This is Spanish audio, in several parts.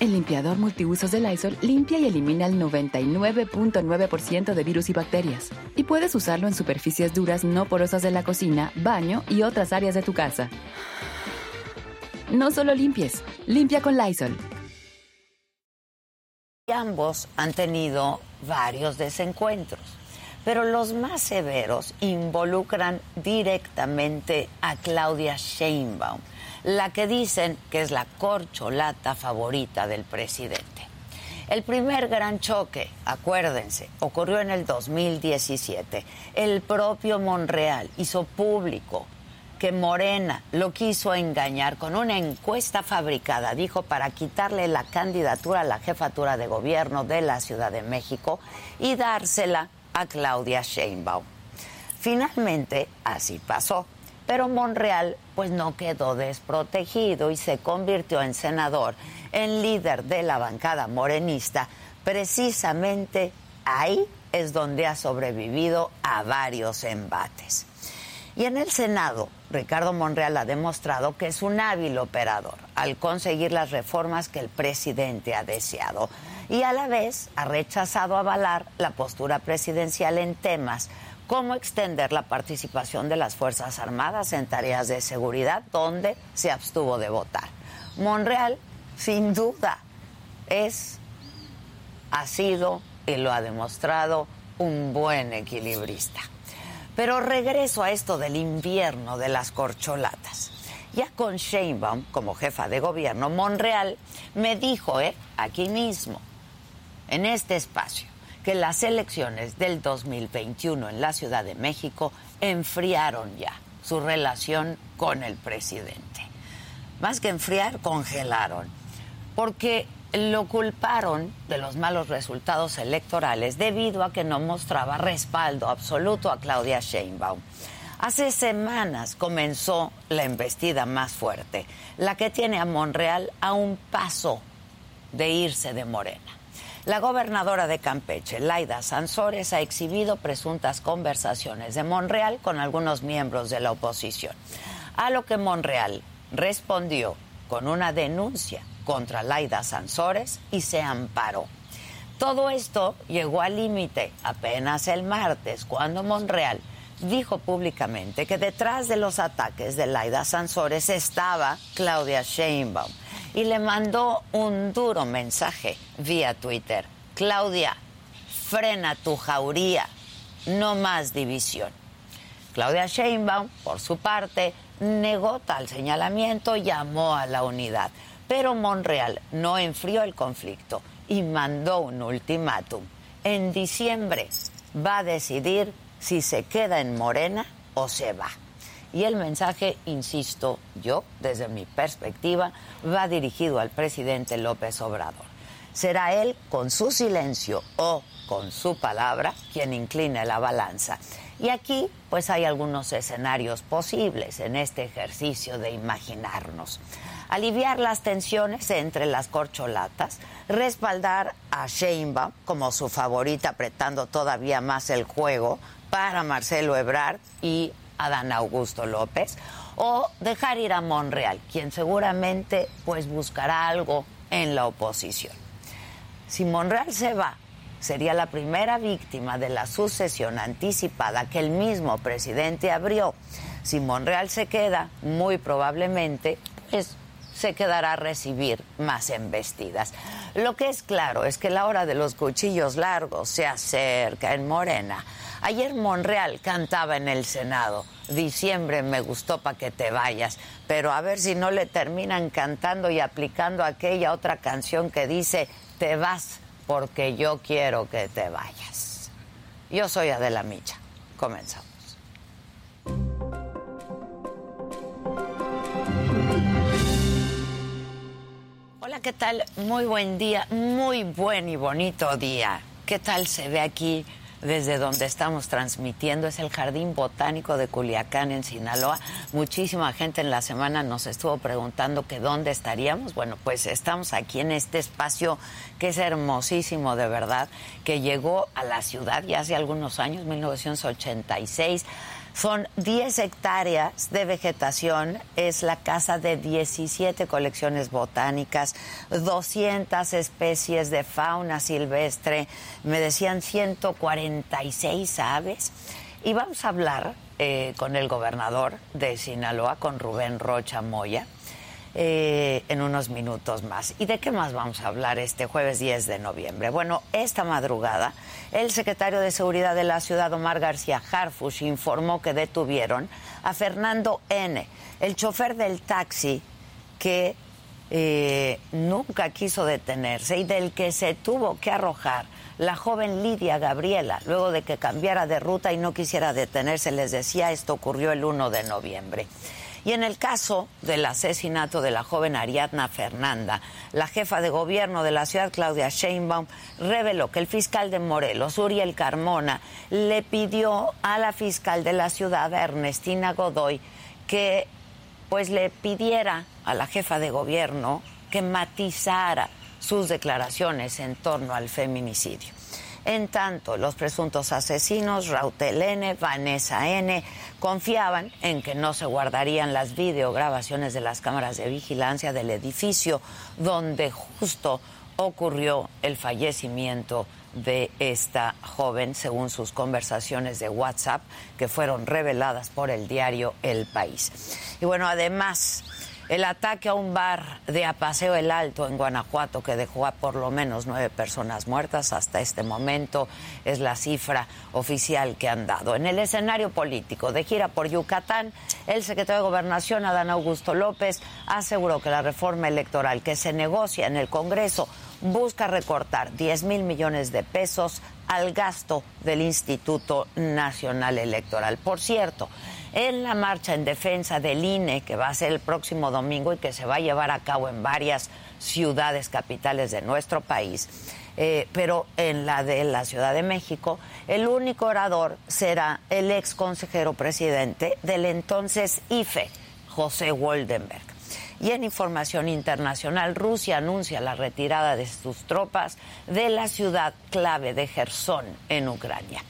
El limpiador multiusos de Lysol limpia y elimina el 99.9% de virus y bacterias. Y puedes usarlo en superficies duras no porosas de la cocina, baño y otras áreas de tu casa. No solo limpies, limpia con Lysol. Ambos han tenido varios desencuentros, pero los más severos involucran directamente a Claudia Sheinbaum la que dicen que es la corcholata favorita del presidente. El primer gran choque, acuérdense, ocurrió en el 2017. El propio Monreal hizo público que Morena lo quiso engañar con una encuesta fabricada, dijo, para quitarle la candidatura a la jefatura de gobierno de la Ciudad de México y dársela a Claudia Sheinbaum. Finalmente, así pasó. Pero Monreal pues no quedó desprotegido y se convirtió en senador, en líder de la bancada morenista. Precisamente ahí es donde ha sobrevivido a varios embates. Y en el Senado, Ricardo Monreal ha demostrado que es un hábil operador al conseguir las reformas que el presidente ha deseado y a la vez ha rechazado avalar la postura presidencial en temas cómo extender la participación de las Fuerzas Armadas en tareas de seguridad, donde se abstuvo de votar. Monreal, sin duda, es, ha sido y lo ha demostrado un buen equilibrista. Pero regreso a esto del invierno de las corcholatas. Ya con Sheinbaum como jefa de gobierno, Monreal me dijo, ¿eh? aquí mismo, en este espacio, que las elecciones del 2021 en la Ciudad de México enfriaron ya su relación con el presidente. Más que enfriar, congelaron, porque lo culparon de los malos resultados electorales debido a que no mostraba respaldo absoluto a Claudia Sheinbaum. Hace semanas comenzó la embestida más fuerte, la que tiene a Monreal a un paso de irse de Morena. La gobernadora de Campeche, Laida Sansores, ha exhibido presuntas conversaciones de Monreal con algunos miembros de la oposición, a lo que Monreal respondió con una denuncia contra Laida Sansores y se amparó. Todo esto llegó al límite apenas el martes, cuando Monreal dijo públicamente que detrás de los ataques de Laida Sansores estaba Claudia Sheinbaum y le mandó un duro mensaje vía Twitter. Claudia, frena tu jauría, no más división. Claudia Sheinbaum, por su parte, negó tal señalamiento llamó a la unidad. Pero Monreal no enfrió el conflicto y mandó un ultimátum. En diciembre va a decidir si se queda en Morena o se va. Y el mensaje, insisto yo, desde mi perspectiva, va dirigido al presidente López Obrador. Será él, con su silencio o con su palabra, quien incline la balanza. Y aquí, pues hay algunos escenarios posibles en este ejercicio de imaginarnos. Aliviar las tensiones entre las corcholatas, respaldar a Sheinbaum como su favorita, apretando todavía más el juego para Marcelo Ebrard y Adán Augusto López, o dejar ir a Monreal, quien seguramente pues buscará algo en la oposición. Si Monreal se va, sería la primera víctima de la sucesión anticipada que el mismo presidente abrió. Si Monreal se queda, muy probablemente, pues se quedará a recibir más embestidas. Lo que es claro es que la hora de los cuchillos largos se acerca en Morena. Ayer Monreal cantaba en el Senado. Diciembre me gustó para que te vayas, pero a ver si no le terminan cantando y aplicando aquella otra canción que dice te vas porque yo quiero que te vayas. Yo soy Adela Micha. Comenzamos. Hola, ¿qué tal? Muy buen día, muy buen y bonito día. ¿Qué tal se ve aquí desde donde estamos transmitiendo? Es el Jardín Botánico de Culiacán, en Sinaloa. Muchísima gente en la semana nos estuvo preguntando que dónde estaríamos. Bueno, pues estamos aquí en este espacio que es hermosísimo de verdad, que llegó a la ciudad ya hace algunos años, 1986 son 10 hectáreas de vegetación, es la casa de 17 colecciones botánicas, 200 especies de fauna silvestre, me decían 146 aves. Y vamos a hablar eh, con el gobernador de Sinaloa, con Rubén Rocha Moya eh, en unos minutos más. ¿Y de qué más vamos a hablar este jueves 10 de noviembre? Bueno, esta madrugada el secretario de Seguridad de la ciudad, Omar García Harfush, informó que detuvieron a Fernando N., el chofer del taxi que eh, nunca quiso detenerse y del que se tuvo que arrojar la joven Lidia Gabriela, luego de que cambiara de ruta y no quisiera detenerse, les decía, esto ocurrió el 1 de noviembre. Y en el caso del asesinato de la joven Ariadna Fernanda, la jefa de gobierno de la ciudad, Claudia Sheinbaum, reveló que el fiscal de Morelos, Uriel Carmona, le pidió a la fiscal de la ciudad, Ernestina Godoy, que pues le pidiera a la jefa de gobierno que matizara sus declaraciones en torno al feminicidio. En tanto, los presuntos asesinos, Rautel N., Vanessa N., confiaban en que no se guardarían las videograbaciones de las cámaras de vigilancia del edificio donde justo ocurrió el fallecimiento de esta joven, según sus conversaciones de WhatsApp, que fueron reveladas por el diario El País. Y bueno, además el ataque a un bar de Apaseo el Alto en Guanajuato que dejó a por lo menos nueve personas muertas hasta este momento es la cifra oficial que han dado. En el escenario político de gira por Yucatán, el secretario de Gobernación, Adán Augusto López, aseguró que la reforma electoral que se negocia en el Congreso busca recortar 10 mil millones de pesos al gasto del Instituto Nacional Electoral. Por cierto, en la marcha en defensa del INE, que va a ser el próximo domingo y que se va a llevar a cabo en varias ciudades capitales de nuestro país. Eh, pero en la de la Ciudad de México, el único orador será el ex consejero presidente del entonces IFE, José Woldenberg. Y en información internacional, Rusia anuncia la retirada de sus tropas de la ciudad clave de Gerson, en Ucrania.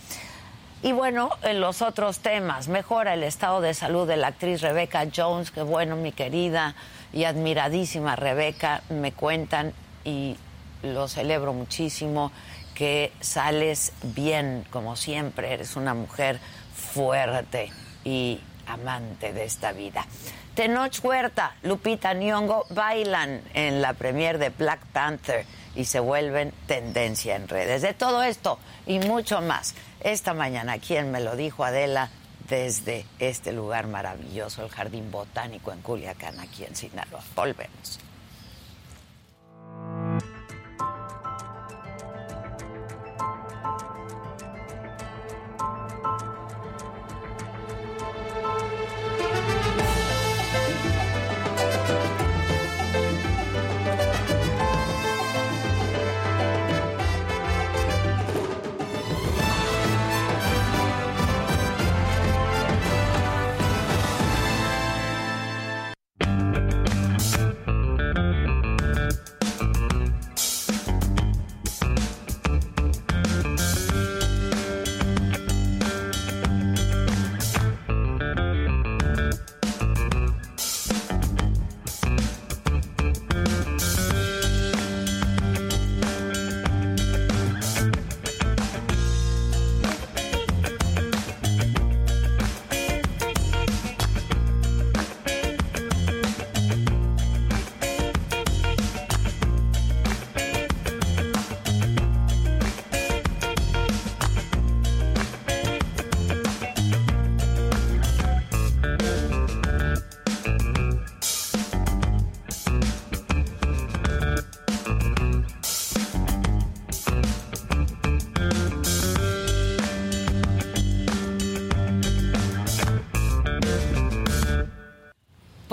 Y bueno, en los otros temas, mejora el estado de salud de la actriz Rebecca Jones, que bueno, mi querida y admiradísima Rebecca, me cuentan y lo celebro muchísimo, que sales bien, como siempre, eres una mujer fuerte y amante de esta vida. Tenoch Huerta, Lupita Nyong'o bailan en la premier de Black Panther y se vuelven tendencia en redes. De todo esto y mucho más esta mañana, ¿quién me lo dijo Adela? Desde este lugar maravilloso, el Jardín Botánico en Culiacán, aquí en Sinaloa. Volvemos.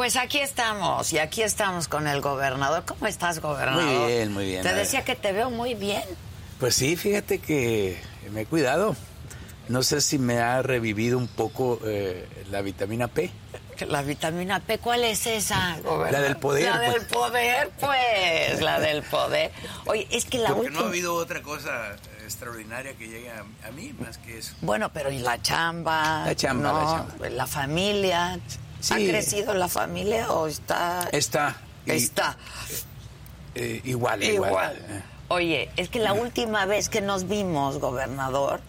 Pues aquí estamos, y aquí estamos con el gobernador. ¿Cómo estás, gobernador? Muy bien, muy bien. Te decía que te veo muy bien. Pues sí, fíjate que me he cuidado. No sé si me ha revivido un poco eh, la vitamina P. La vitamina P, ¿cuál es esa? Gobernador? La del poder. La pues. del poder, pues, la del poder. Oye, es que la Porque última... no ha habido otra cosa extraordinaria que llegue a, a mí más que eso. Bueno, pero ¿y la chamba? La chamba, ¿no? la chamba. La familia. Sí. ¿Ha crecido la familia o está...? Está. Está. eh, igual, igual. Igual. Eh, Oye, es que la última vez que nos vimos, gobernador,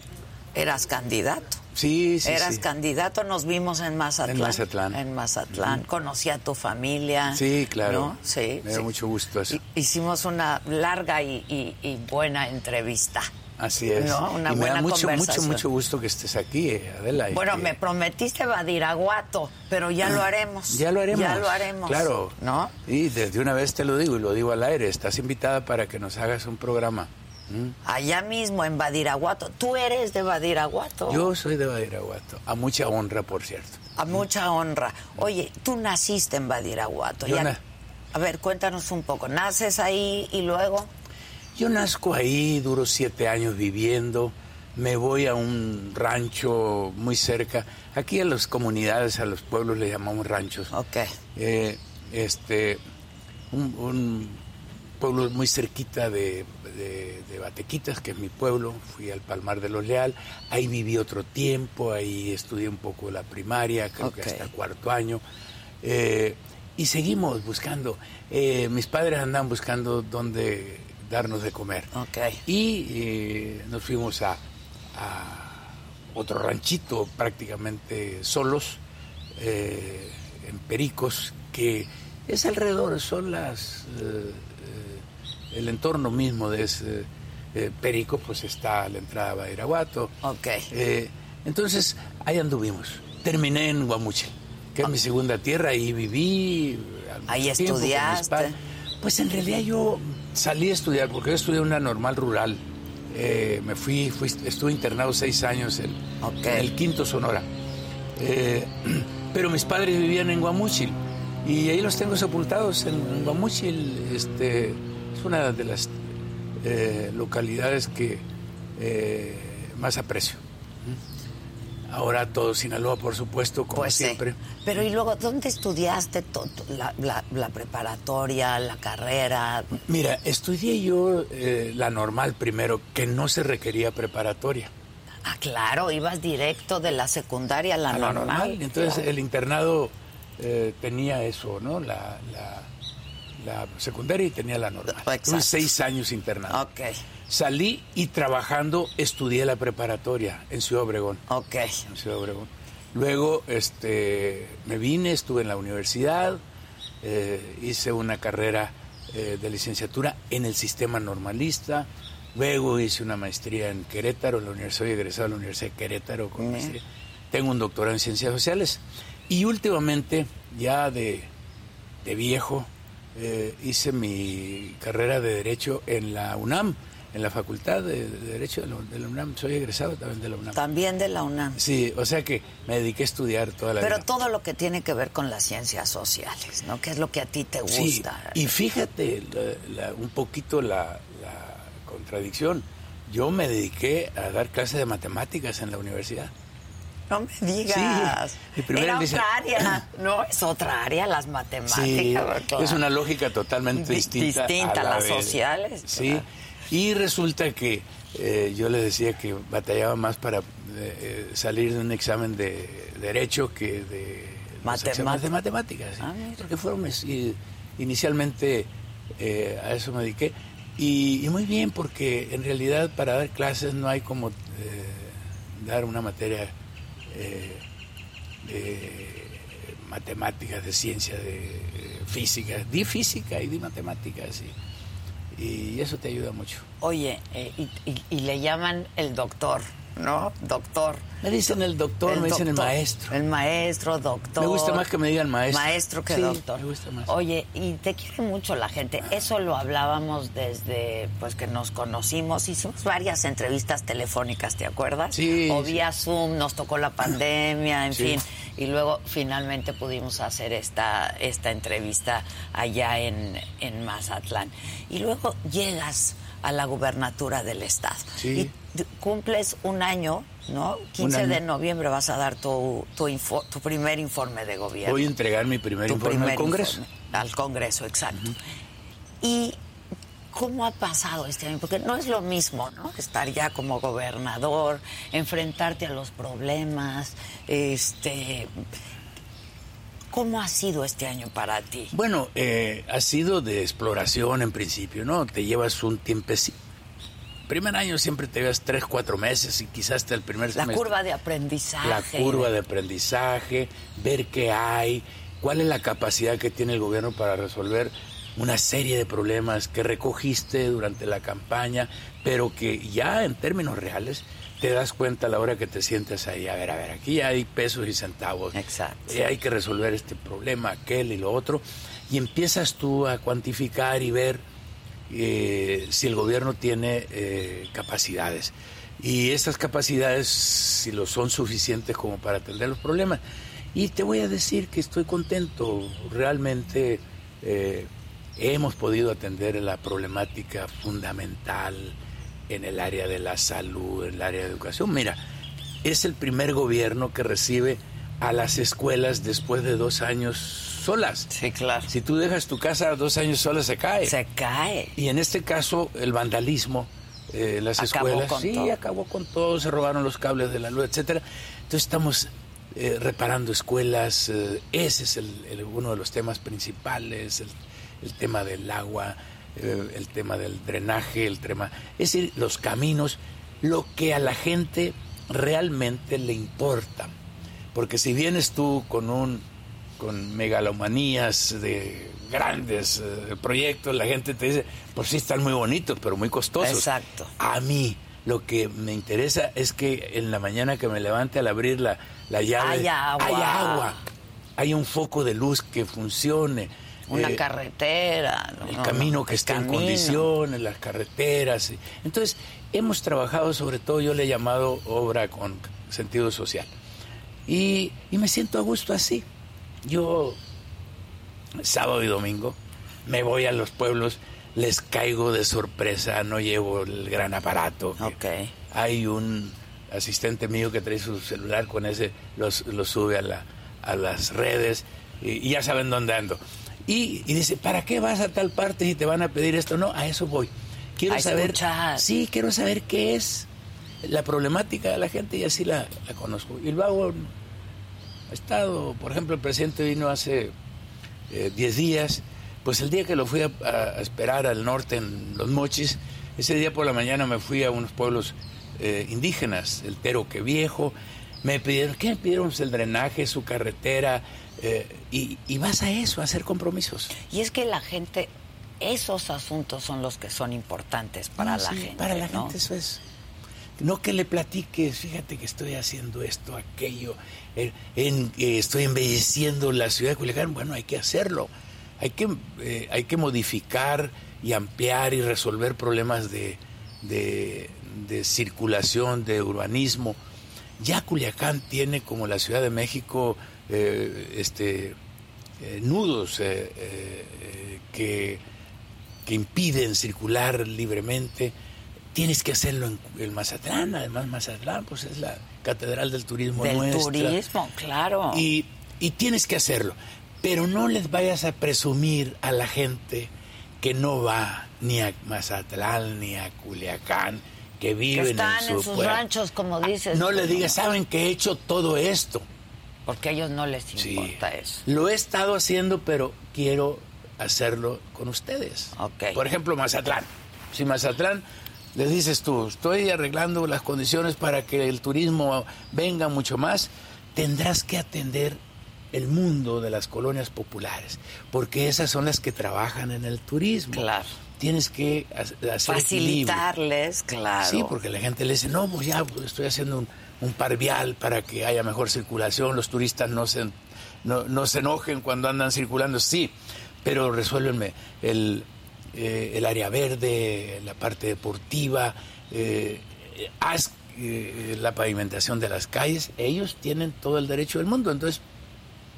eras candidato. Sí, sí, Eras sí. candidato, nos vimos en Mazatlán. En Mazatlán. En Mazatlán. Conocí a tu familia. Sí, claro. ¿no? Sí. Me da sí. mucho gusto eso. Hi- Hicimos una larga y, y- y buena entrevista. Así es. No, una y me da mucho, mucho, mucho gusto que estés aquí, eh, Adela. Bueno, que- me prometiste Badiraguato, pero ya lo haremos. Ya lo haremos. Ya lo haremos. Claro. ¿No? Y desde una vez te lo digo y lo digo al aire. Estás invitada para que nos hagas un programa. ¿Mm? Allá mismo en Badiraguato. Tú eres de Badiraguato. Yo soy de Badiraguato. A mucha honra, por cierto. A mucha honra. Oye, tú naciste en Badiraguato. Yo Ya- na- A ver, cuéntanos un poco. ¿Naces ahí y luego? Yo nazco ahí, duro siete años viviendo. Me voy a un rancho muy cerca. Aquí a las comunidades, a los pueblos le llamamos ranchos. Ok. Eh, este, un, un pueblo muy cerquita de, de- de Batequitas, que es mi pueblo. Fui al Palmar de los Leal. Ahí viví otro tiempo, ahí estudié un poco la primaria, creo que hasta cuarto año. Eh, y seguimos buscando. Eh, mis padres andaban buscando dónde darnos de comer. Ok. Y eh, nos fuimos a, a otro ranchito prácticamente solos, eh, en Pericos, que es alrededor, son las... eh, el entorno mismo de ese eh, Perico, pues está a la entrada de Badiraguato. Ok. Eh, entonces, ahí anduvimos. Terminé en Guamuchil, que es mi segunda tierra, ahí viví. al Ahí estudiaste. Pues en realidad yo salí a estudiar, porque yo estudié una normal rural. Eh, me fui, fui, estuve internado seis años en, el quinto Sonora. Eh, pero mis padres vivían en Guamúchil y ahí los tengo sepultados en, Guamúchil. Este, es una de las eh, localidades que más aprecio. Ahora todo Sinaloa, por supuesto, como Pues sí. siempre. Pero ¿y luego dónde estudiaste la, la- la preparatoria, la carrera? Mira, estudié yo eh, la normal primero, que no se requería preparatoria. Ah, claro, ibas directo de la secundaria a la, a la normal. normal. Entonces Claro. el internado eh, tenía eso, ¿no? La, la, secundaria y tenía la normal. Tuve seis años internado. Ok, Salí y trabajando estudié la preparatoria en Ciudad Obregón. ok. en Ciudad Obregón. Luego este, me vine, estuve en la universidad, eh, hice una carrera eh, de licenciatura en el sistema normalista. Luego hice una maestría en Querétaro, en la Universidad, soy egresado de la Universidad de Querétaro. con maestría. Tengo un doctorado en ciencias sociales. Y últimamente, ya de, de viejo, eh, hice mi carrera de Derecho en la UNAM, en la Facultad de, de Derecho de la, de la UNAM. Soy egresado también de la UNAM. También de la UNAM. Sí, o sea que me dediqué a estudiar toda la Pero vida. todo lo que tiene que ver con las ciencias sociales, ¿no? Que es lo que a ti te Sí, gusta. y fíjate la- la- un poquito la, la contradicción. Yo me dediqué a dar clases de matemáticas en la universidad. No me digas. Sí, Era otra área. No, es otra área, las matemáticas. Sí, claro. es una lógica totalmente Di- distinta. distinta, a la las de- sociales, Sí, claro. Y resulta que eh, yo les decía que batallaba más para eh, salir de un examen de derecho que de de matemáticas. sí. Ah. Porque fueron y- inicialmente eh, a eso me dediqué. Y, y muy bien, porque en realidad para dar clases no hay como eh, dar una materia eh, de matemáticas, de ciencia, de eh, física. Di física y di matemáticas. Y, y eso te ayuda mucho. Oye, eh, y, y- y le llaman el doctor. ¿No? Doctor. Me dicen el doctor, me dicen el maestro. El maestro, doctor. Me gusta más que me digan maestro. Maestro que doctor. Me gusta más. Oye, y te quiere mucho la gente. Eso lo hablábamos desde pues que nos conocimos. Hicimos varias entrevistas telefónicas, ¿te acuerdas? Sí. O vía Zoom, nos tocó la pandemia, en Sí. fin. Y luego finalmente pudimos hacer esta, esta entrevista allá en, en Mazatlán. Y luego llegas a la gubernatura del estado. Sí. Y cumples un año, ¿no? 15 año. de noviembre vas a dar tu, tu, info- tu primer informe de gobierno. Voy a entregar mi primer Tu informe primer al Congreso. informe al Congreso, exacto. ¿Y cómo ha pasado este año? Porque no es lo mismo, ¿no? Estar ya como gobernador, enfrentarte a los problemas, este... ¿Cómo ha sido este año para ti? Bueno, eh, ha sido de exploración en principio, ¿no? Te llevas un tiempecito. Primer año siempre te llevas tres, cuatro meses y quizás hasta el primer La semestre. curva de aprendizaje. La curva de aprendizaje, ver qué hay, cuál es la capacidad que tiene el gobierno para resolver una serie de problemas que recogiste durante la campaña, pero que ya en términos reales te das cuenta a la hora que te sientes ahí, a ver, a ver, aquí hay pesos y centavos. Exacto. Eh, hay que resolver este problema, aquel y lo otro, y empiezas tú a cuantificar y ver eh, si el gobierno tiene eh, capacidades. Y esas capacidades, si lo son suficientes como para atender los problemas. Y te voy a decir que estoy contento. Realmente eh, hemos podido atender la problemática fundamental en el área de la salud, en el área de educación. Mira, es el primer gobierno que recibe a las escuelas después de dos años solas. Sí, claro. Si tú dejas tu casa dos años sola, se cae. Se cae. Y en este caso, el vandalismo, eh, las Acabó escuelas, con sí, todo. acabó con todo, se robaron los cables de la luz, etcétera. Entonces estamos eh, reparando escuelas, eh, ese es el- el- uno de los temas principales, el, el tema del agua, eh, el tema del drenaje, el tema, es decir, los caminos, lo que a la gente realmente le importa. Porque si vienes tú con un con megalomanías de grandes eh, proyectos, la gente te dice, pues sí están muy bonitos, pero muy costosos. Exacto. A mí lo que me interesa es que en la mañana que me levante al abrir la, la llave, Hay agua. hay agua, hay un foco de luz que funcione. Una eh, carretera. ¿no? el No, camino no, que el esté en camino. condiciones, las carreteras. Entonces, hemos trabajado sobre todo, yo le he llamado obra con sentido social. Y, y me siento a gusto así. Yo, sábado y domingo, me voy a los pueblos, les caigo de sorpresa, no llevo el gran aparato. que Ok. Hay un asistente mío que trae su celular con ese, los, los sube a, la, a las redes y, y ya saben dónde ando. Y, y dice, ¿para qué vas a tal parte si te van a pedir esto? No, a eso voy. Quiero A saber. escuchar. Sí, quiero saber qué es la problemática de la gente y así la, la conozco. Y luego ha estado, por ejemplo, el presidente vino hace eh, 10 días, pues el día que lo fui a, a esperar al norte en Los Mochis, ese día por la mañana me fui a unos pueblos eh, indígenas, el Teroque Viejo, me pidieron, ¿qué me pidieron? Pues el drenaje, su carretera, eh, y, y vas a eso, a hacer compromisos. Y es que la gente, esos asuntos son los que son importantes para No, la sí, gente. Para la ¿no? gente eso es. No que le platiques, fíjate que estoy haciendo esto, aquello, eh, en- eh, estoy embelleciendo la ciudad de Culiacán. Bueno, hay que hacerlo. Hay que, eh, hay que modificar y ampliar y resolver problemas de, de, de circulación, de urbanismo. Ya Culiacán tiene, como la Ciudad de México, eh, este, eh, nudos eh, eh, que, que impiden circular libremente. Tienes que hacerlo en, en Mazatlán, además Mazatlán pues es la catedral del turismo Del nuestra. turismo, claro. Y, y tienes que hacerlo. Pero no les vayas a presumir a la gente que no va ni a Mazatlán ni a Culiacán, que que viven están en en, su sus pueblo. ranchos, como dices. No le digas, saben que he hecho todo esto. Porque a ellos no les Sí. importa eso. Lo he estado haciendo, pero quiero hacerlo con ustedes. Ok. Por ejemplo, Mazatlán. Si Mazatlán les dices tú, estoy arreglando las condiciones para que el turismo venga mucho más, tendrás que atender el mundo de las colonias populares, porque esas son las que trabajan en el turismo. Claro. tienes que hacer facilitarles, claro. Sí, porque la gente le dice, no, pues ya estoy haciendo un, un par vial para que haya mejor circulación, los turistas no se, no, se enojen cuando andan circulando, sí, pero resuélvenme el, eh, el área verde, la parte deportiva, eh, haz eh, la pavimentación de las calles, ellos tienen todo el derecho del mundo, entonces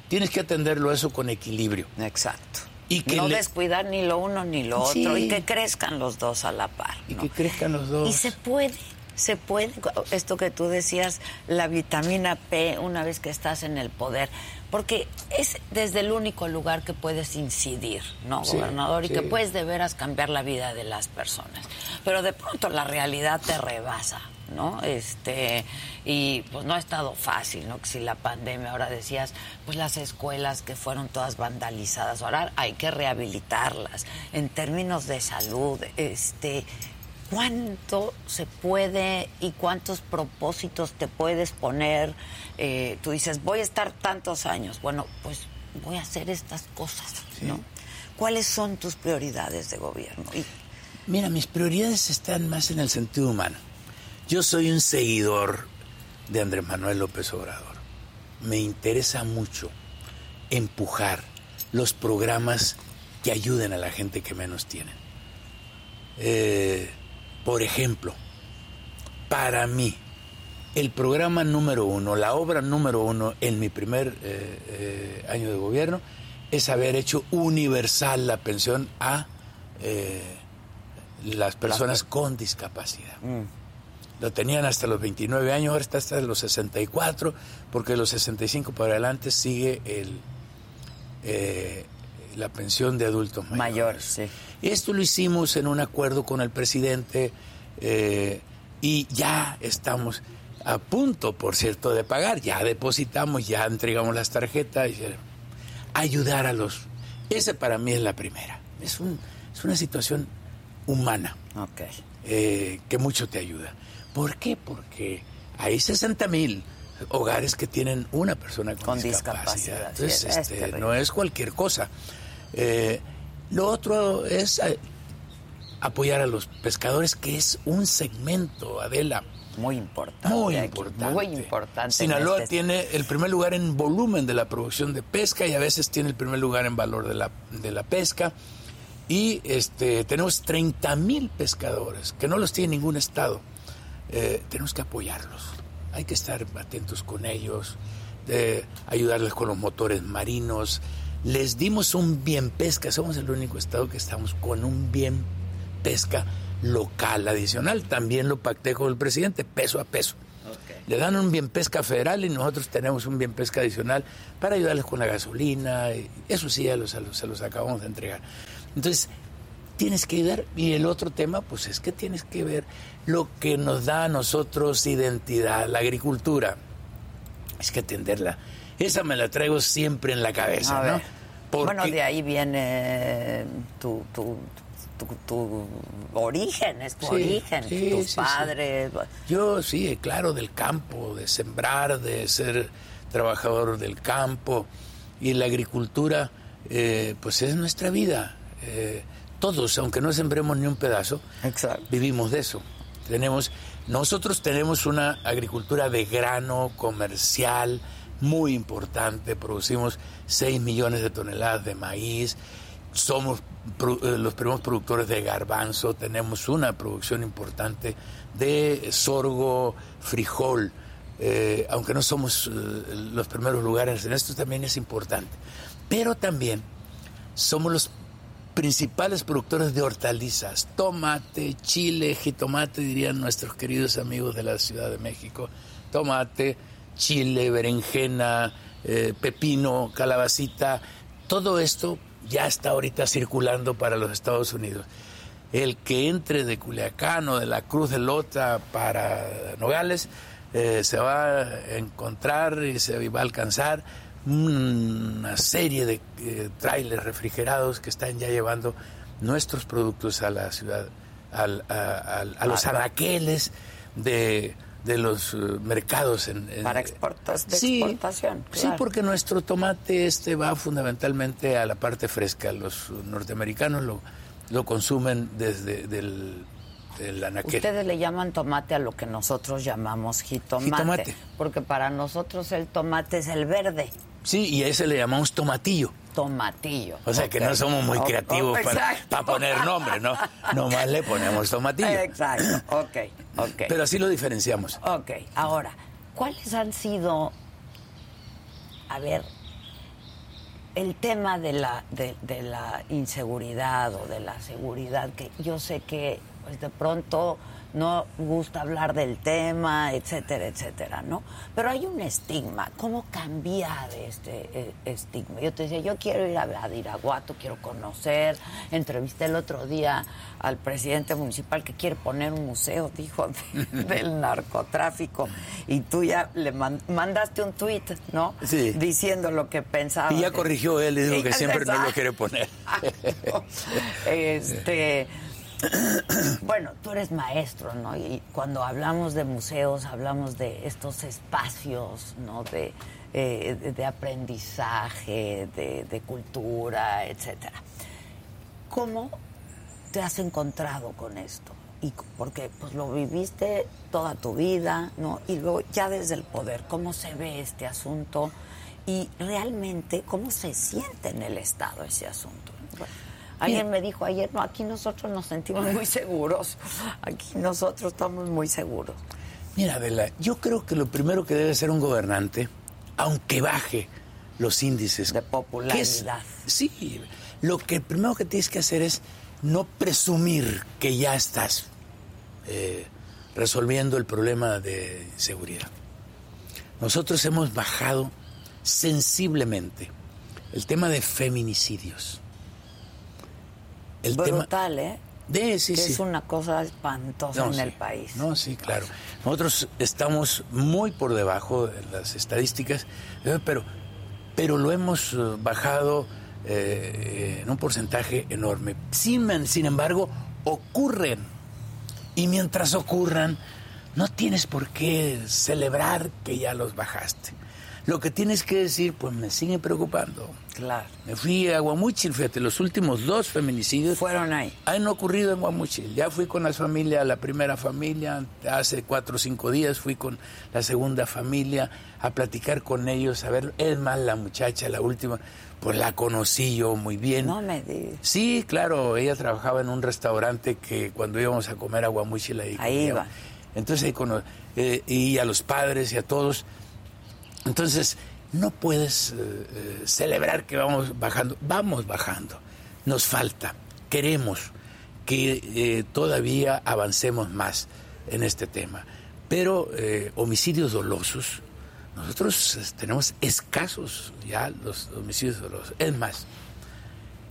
tienes que atenderlo eso con equilibrio. Exacto. Y que no descuidar ni lo uno ni lo otro y que crezcan los dos a la par. Y que crezcan los dos. Y se puede, se puede, esto que tú decías, la vitamina P una vez que estás en el poder, porque es desde el único lugar que puedes incidir, ¿no, gobernador? Y que puedes de veras cambiar la vida de las personas. Pero de pronto la realidad te rebasa. ¿no? Este, y pues no ha estado fácil, ¿no? Que si la pandemia, ahora decías, pues las escuelas que fueron todas vandalizadas, ahora hay que rehabilitarlas. En términos de salud, este, ¿cuánto se puede y cuántos propósitos te puedes poner? Eh, tú dices, voy a estar tantos años, bueno, pues voy a hacer estas cosas, ¿no? ¿Cuáles son tus prioridades de gobierno? Y... Mira, mis prioridades están más en el sentido humano. Yo soy un seguidor de Andrés Manuel López Obrador. Me interesa mucho empujar los programas que ayuden a la gente que menos tienen. Eh, por ejemplo, para mí, el programa número uno, la obra número uno en mi primer eh, eh, año de gobierno es haber hecho universal la pensión a las personas con discapacidad. Mm lo tenían hasta los 29 años, ahora está hasta los 64, porque de los 65 para adelante sigue el eh, la pensión de adultos mayores. Mayor, sí. Esto lo hicimos en un acuerdo con el presidente eh, y ya estamos a punto, por cierto, de pagar. Ya depositamos, ya entregamos las tarjetas. ayudar a los... Esa para mí es la primera. Es, un, es una situación humana okay. Eh, que mucho te ayuda. ¿Por qué? Porque hay 60 mil hogares que tienen una persona con, discapacidad. Entonces, este, no es cualquier cosa. Eh, lo otro es eh, apoyar a los pescadores, que es un segmento, Adela. Muy importante. Muy importante. Muy importante. Sinaloa este tiene el primer lugar en volumen de la producción de pesca y a veces tiene el primer lugar en valor de la, de la pesca. Y este, tenemos 30 mil pescadores, que no los tiene ningún estado. Eh, tenemos que apoyarlos. Hay que estar atentos con ellos, de ayudarles con los motores marinos. Les dimos un bien pesca, somos el único estado que estamos con un bien pesca local adicional. También lo pacté con el presidente, peso a peso. Le dan un bien pesca federal y nosotros tenemos un bien pesca adicional para ayudarles con la gasolina. Eso sí, ya se los acabamos de entregar. Entonces, tienes que ayudar. Y el otro tema, pues es que tienes que ver lo que nos da a nosotros identidad, la agricultura. Es que atenderla. Esa me la traigo siempre en la cabeza, ¿no? Bueno, de ahí viene tu, tu, tu, origen, es tu origen, tus padres. Yo sí, claro, del campo, de sembrar, de ser trabajador del campo. Y la agricultura, eh, pues es nuestra vida. Eh, todos, aunque no sembremos ni un pedazo, vivimos de eso. Tenemos, nosotros tenemos una agricultura de grano comercial muy importante, producimos 6 millones de toneladas de maíz, somos eh, los primeros productores de garbanzo, tenemos una producción importante de sorgo, frijol, eh, aunque no somos eh, los primeros lugares en esto, también es importante. Pero también somos los principales productores de hortalizas, tomate, chile, jitomate, dirían nuestros queridos amigos de la Ciudad de México, tomate, chile, berenjena, eh, pepino, calabacita, todo esto ya está ahorita circulando para los Estados Unidos. El que entre de Culiacán o de la Cruz de Lota para Nogales eh, se va a encontrar y se va a alcanzar una serie de eh, trailers refrigerados que están ya llevando nuestros productos a la ciudad, a, los araqueles de, los eh, mercados en, para exportas, de exportación. Sí, porque nuestro tomate este va fundamentalmente a la parte fresca. Los norteamericanos lo, lo consumen desde del, anaquel. Ustedes le llaman tomate a lo que nosotros llamamos jitomate, Jitomate. porque para nosotros el tomate es el verde, Sí, y a ese le llamamos tomatillo. tomatillo. O sea que no somos muy creativos para, poner nombre, ¿no? Nomás le ponemos tomatillo. Exacto, ok, ok. Pero así lo diferenciamos. Ok, ahora, ¿cuáles han sido, a ver, el tema de la, de, de la inseguridad o de la seguridad? Que yo sé que pues, de pronto no gusta hablar del tema, etcétera, etcétera, ¿no? Pero hay un estigma. ¿Cómo cambiar este eh, estigma? Yo te decía, yo quiero ir a, a Iraguato, quiero conocer. Entrevisté el otro día al presidente municipal que quiere poner un museo, dijo, de- del narcotráfico. Y tú ya le man- mandaste un tuit, ¿no? Sí. Diciendo lo que pensaba. Y ya corrigió él dijo que siempre no lo quiere poner. Este. Bueno, tú eres maestro, ¿no? Y cuando hablamos de museos, hablamos de estos espacios, ¿no? De, eh, de- aprendizaje, de, de cultura, etcétera. ¿Cómo te has encontrado con esto? Y porque pues lo viviste toda tu vida, ¿no? Y luego ya desde el poder, ¿cómo se ve este asunto? Y realmente, ¿cómo se siente en el Estado ese asunto? Bueno, alguien me dijo ayer, no, aquí nosotros nos sentimos muy seguros. Aquí nosotros estamos muy seguros. Mira, Adela, yo creo que lo primero que debe hacer un gobernante, aunque baje los índices De es- popularidad. sí, lo que primero que tienes que hacer es no presumir que ya estás eh, resolviendo el problema de seguridad. Nosotros hemos bajado sensiblemente el tema de feminicidios. El tema Brutal, ¿eh? de sí, que sí. es una cosa espantosa en sí. el país. No, sí, claro. Nosotros estamos muy por debajo de las estadísticas, eh, pero, pero lo hemos eh, bajado eh, en un porcentaje enorme. Sin, sin embargo, ocurren. Y mientras ocurran, no tienes por qué celebrar que ya los bajaste. Lo que tienes que decir, pues me sigue preocupando. Claro. Me fui a Guamuchil, fíjate, los últimos dos feminicidios Fueron ahí. han ocurrido en Guamuchil. Ya fui con la familia, la primera familia, hace cuatro o cinco días fui con la segunda familia a platicar con ellos, a ver, es más la muchacha, la última, pues la conocí yo muy bien. No me digas. Sí, claro, ella trabajaba en un restaurante que cuando íbamos a comer a Guamuchil ahí, Ahí iba. Entonces eh, y a los padres y a todos. Entonces, no puedes eh, eh, celebrar que vamos bajando. Vamos bajando. Nos falta. Queremos que eh, todavía avancemos más en este tema. Pero eh, homicidios dolosos, nosotros tenemos escasos ya los homicidios dolosos. Es más,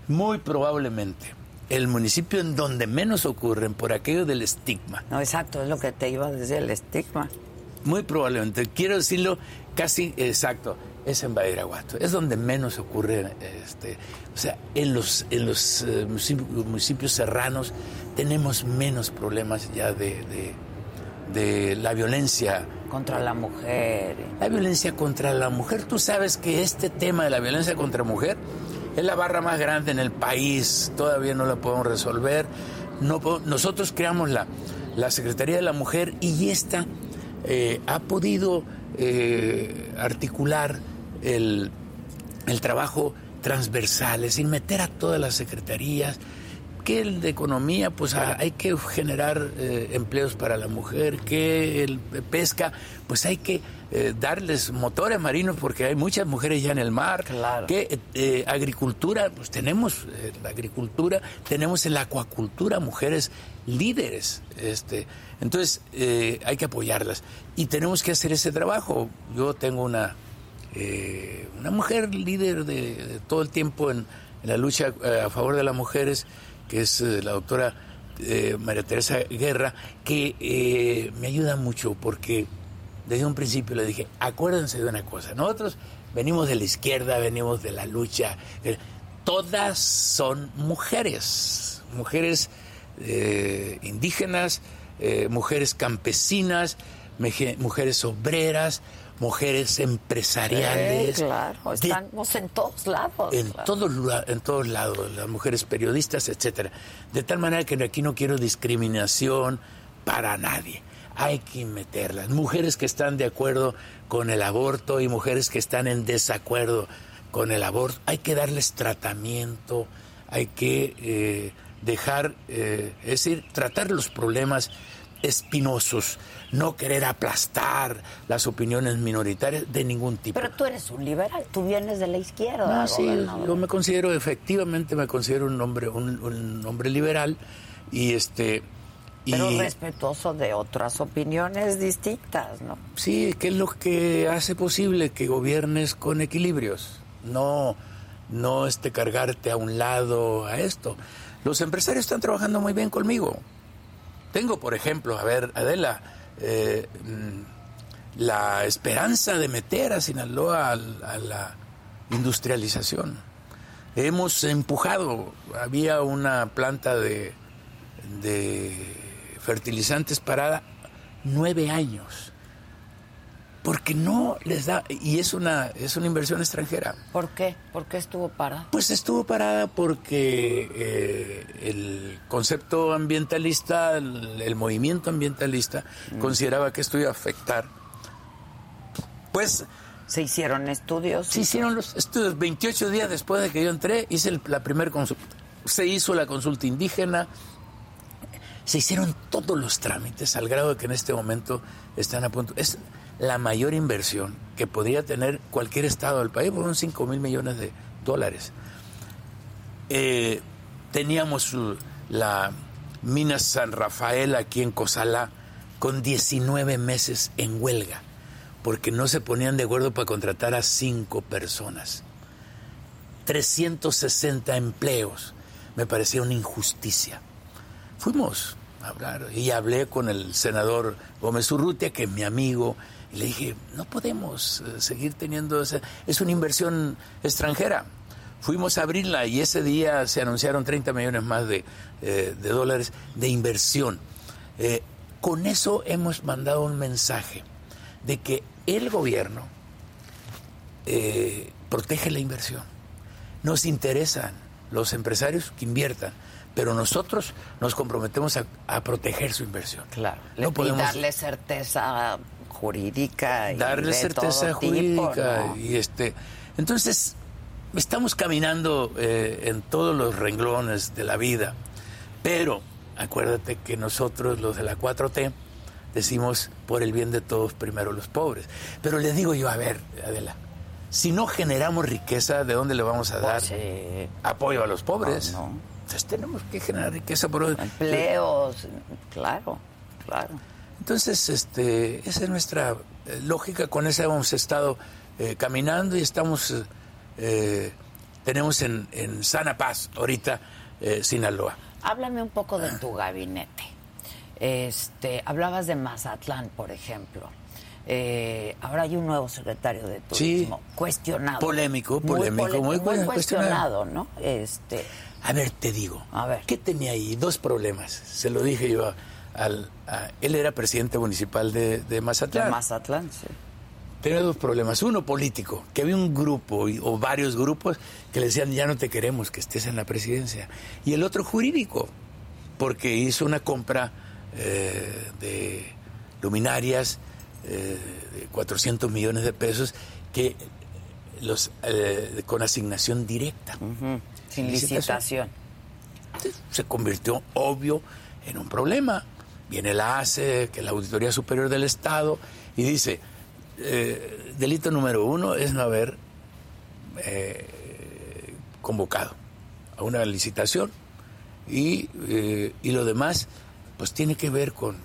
muy probablemente el municipio en donde menos ocurren por aquello del estigma, No, exacto, es lo que te iba a decir, el estigma. muy probablemente, quiero decirlo casi exacto, es en Badiraguato, es donde menos ocurre, este, o sea, en los, en los eh, municipios, serranos tenemos menos problemas ya de, de, de la violencia Contra la mujer. La violencia contra la mujer, tú sabes que este tema de la violencia contra la mujer es la barra más grande en el país, todavía no la podemos resolver. No, nosotros creamos la, la Secretaría de la Mujer y esta eh, ha podido eh, articular el, el trabajo transversal, decir, meter a todas las secretarías, que el de economía, pues hay que generar eh, empleos para la mujer, que el pesca, pues hay que eh, darles motores marinos porque hay muchas mujeres ya en el mar, Claro. que eh, agricultura, pues tenemos la agricultura, tenemos en la acuacultura mujeres líderes, este, entonces hay que apoyarlas y tenemos que hacer ese trabajo. Yo tengo una una mujer líder de, de todo el tiempo en, en la lucha a favor de las mujeres, que es eh, la doctora eh, María Teresa Guerra, que eh, me ayuda mucho porque desde un principio le dije, acuérdense de una cosa, nosotros venimos de la izquierda, venimos de la lucha, todas son mujeres, mujeres indígenas, mujeres campesinas, mujeres obreras, mujeres empresariales. claro, estamos en todos lados. En, todos, en todos lados, las mujeres periodistas, etcétera. De tal manera que aquí no quiero discriminación para nadie. Hay que meterlas. Mujeres que están de acuerdo con el aborto y mujeres que están en desacuerdo con el aborto, hay que darles tratamiento, hay que eh, dejar, eh, es decir, tratar los problemas espinosos, no querer aplastar las opiniones minoritarias de ningún tipo. Pero tú eres un liberal, tú vienes de la izquierda. Ah, sí, yo me considero, efectivamente me considero un hombre, un, hombre liberal y este... Pero respetuoso de otras opiniones distintas, ¿no? Sí, que es lo que hace posible que gobiernes con equilibrios, no, no este cargarte a un lado a esto. Los empresarios están trabajando muy bien conmigo. Tengo, por ejemplo, a ver, Adela, eh, mm, la esperanza de meter a Sinaloa a, la industrialización. Hemos empujado, había una planta de, de fertilizantes parada nueve años porque no les da y es una es una inversión extranjera. ¿Por qué? ¿Por qué estuvo parada? Pues estuvo parada porque eh, el concepto ambientalista, el, movimiento ambientalista mm. consideraba que esto iba a afectar. Pues se hicieron estudios. Se hicieron los estudios 28 días después de que yo entré, hice la primera consulta. Se hizo la consulta indígena, se hicieron todos los trámites al grado de que en este momento están a punto. Es, la mayor inversión que podría tener cualquier estado del país, fueron 5 mil millones de dólares. Eh, teníamos la mina San Rafael aquí en Cozalá con 19 meses en huelga, porque no se ponían de acuerdo para contratar a cinco personas. 360 empleos. Me parecía una injusticia. Fuimos a hablar y hablé con el senador Gómez Urrutia, que es mi amigo, y le dije, no podemos eh, seguir teniendo esa... Es una inversión extranjera. Fuimos a abrirla y ese día se anunciaron 30 millones más de, eh, dólares de inversión. Eh, con eso hemos mandado un mensaje de que el gobierno protege la inversión. Nos interesan los empresarios que inviertan, pero nosotros nos comprometemos a, proteger su inversión. Claro, no podemos darle certeza jurídica. Darle certeza jurídica. Y este, entonces, estamos caminando eh, en todos los renglones de la vida, pero acuérdate que nosotros, los de la 4T, decimos por el bien de todos, primero los pobres. Pero le digo yo, a ver, Adela, si no generamos riqueza, ¿de dónde le vamos a dar apoyo a los pobres? Entonces tenemos que generar riqueza por empleos, claro, claro. Entonces, este, esa es nuestra eh, lógica, con esa hemos estado eh, caminando y estamos, eh, tenemos en, sana paz ahorita Sinaloa. Háblame un poco de tu gabinete. Este, hablabas de Mazatlán, por ejemplo. ahora hay un nuevo secretario de turismo, cuestionado. Polémico, polémico, muy, cuestionado, ¿no? Este, a ver, te digo, a ver. ¿qué tenía ahí? Dos problemas. Se lo dije yo a él era presidente municipal de, Mazatlán. De Mazatlán, sí. Tenía dos problemas. Uno político, que había un grupo o varios grupos que le decían ya no te queremos que estés en la presidencia. Y el otro jurídico, porque hizo una compra eh, de luminarias eh, de 400 millones de pesos que los eh, con asignación directa. Sin licitación. se convirtió obvio en un problema viene la ACE, que es la Auditoría Superior del Estado, y dice, eh, delito número uno es no haber eh, convocado a una licitación y, eh, y, lo demás pues tiene que ver con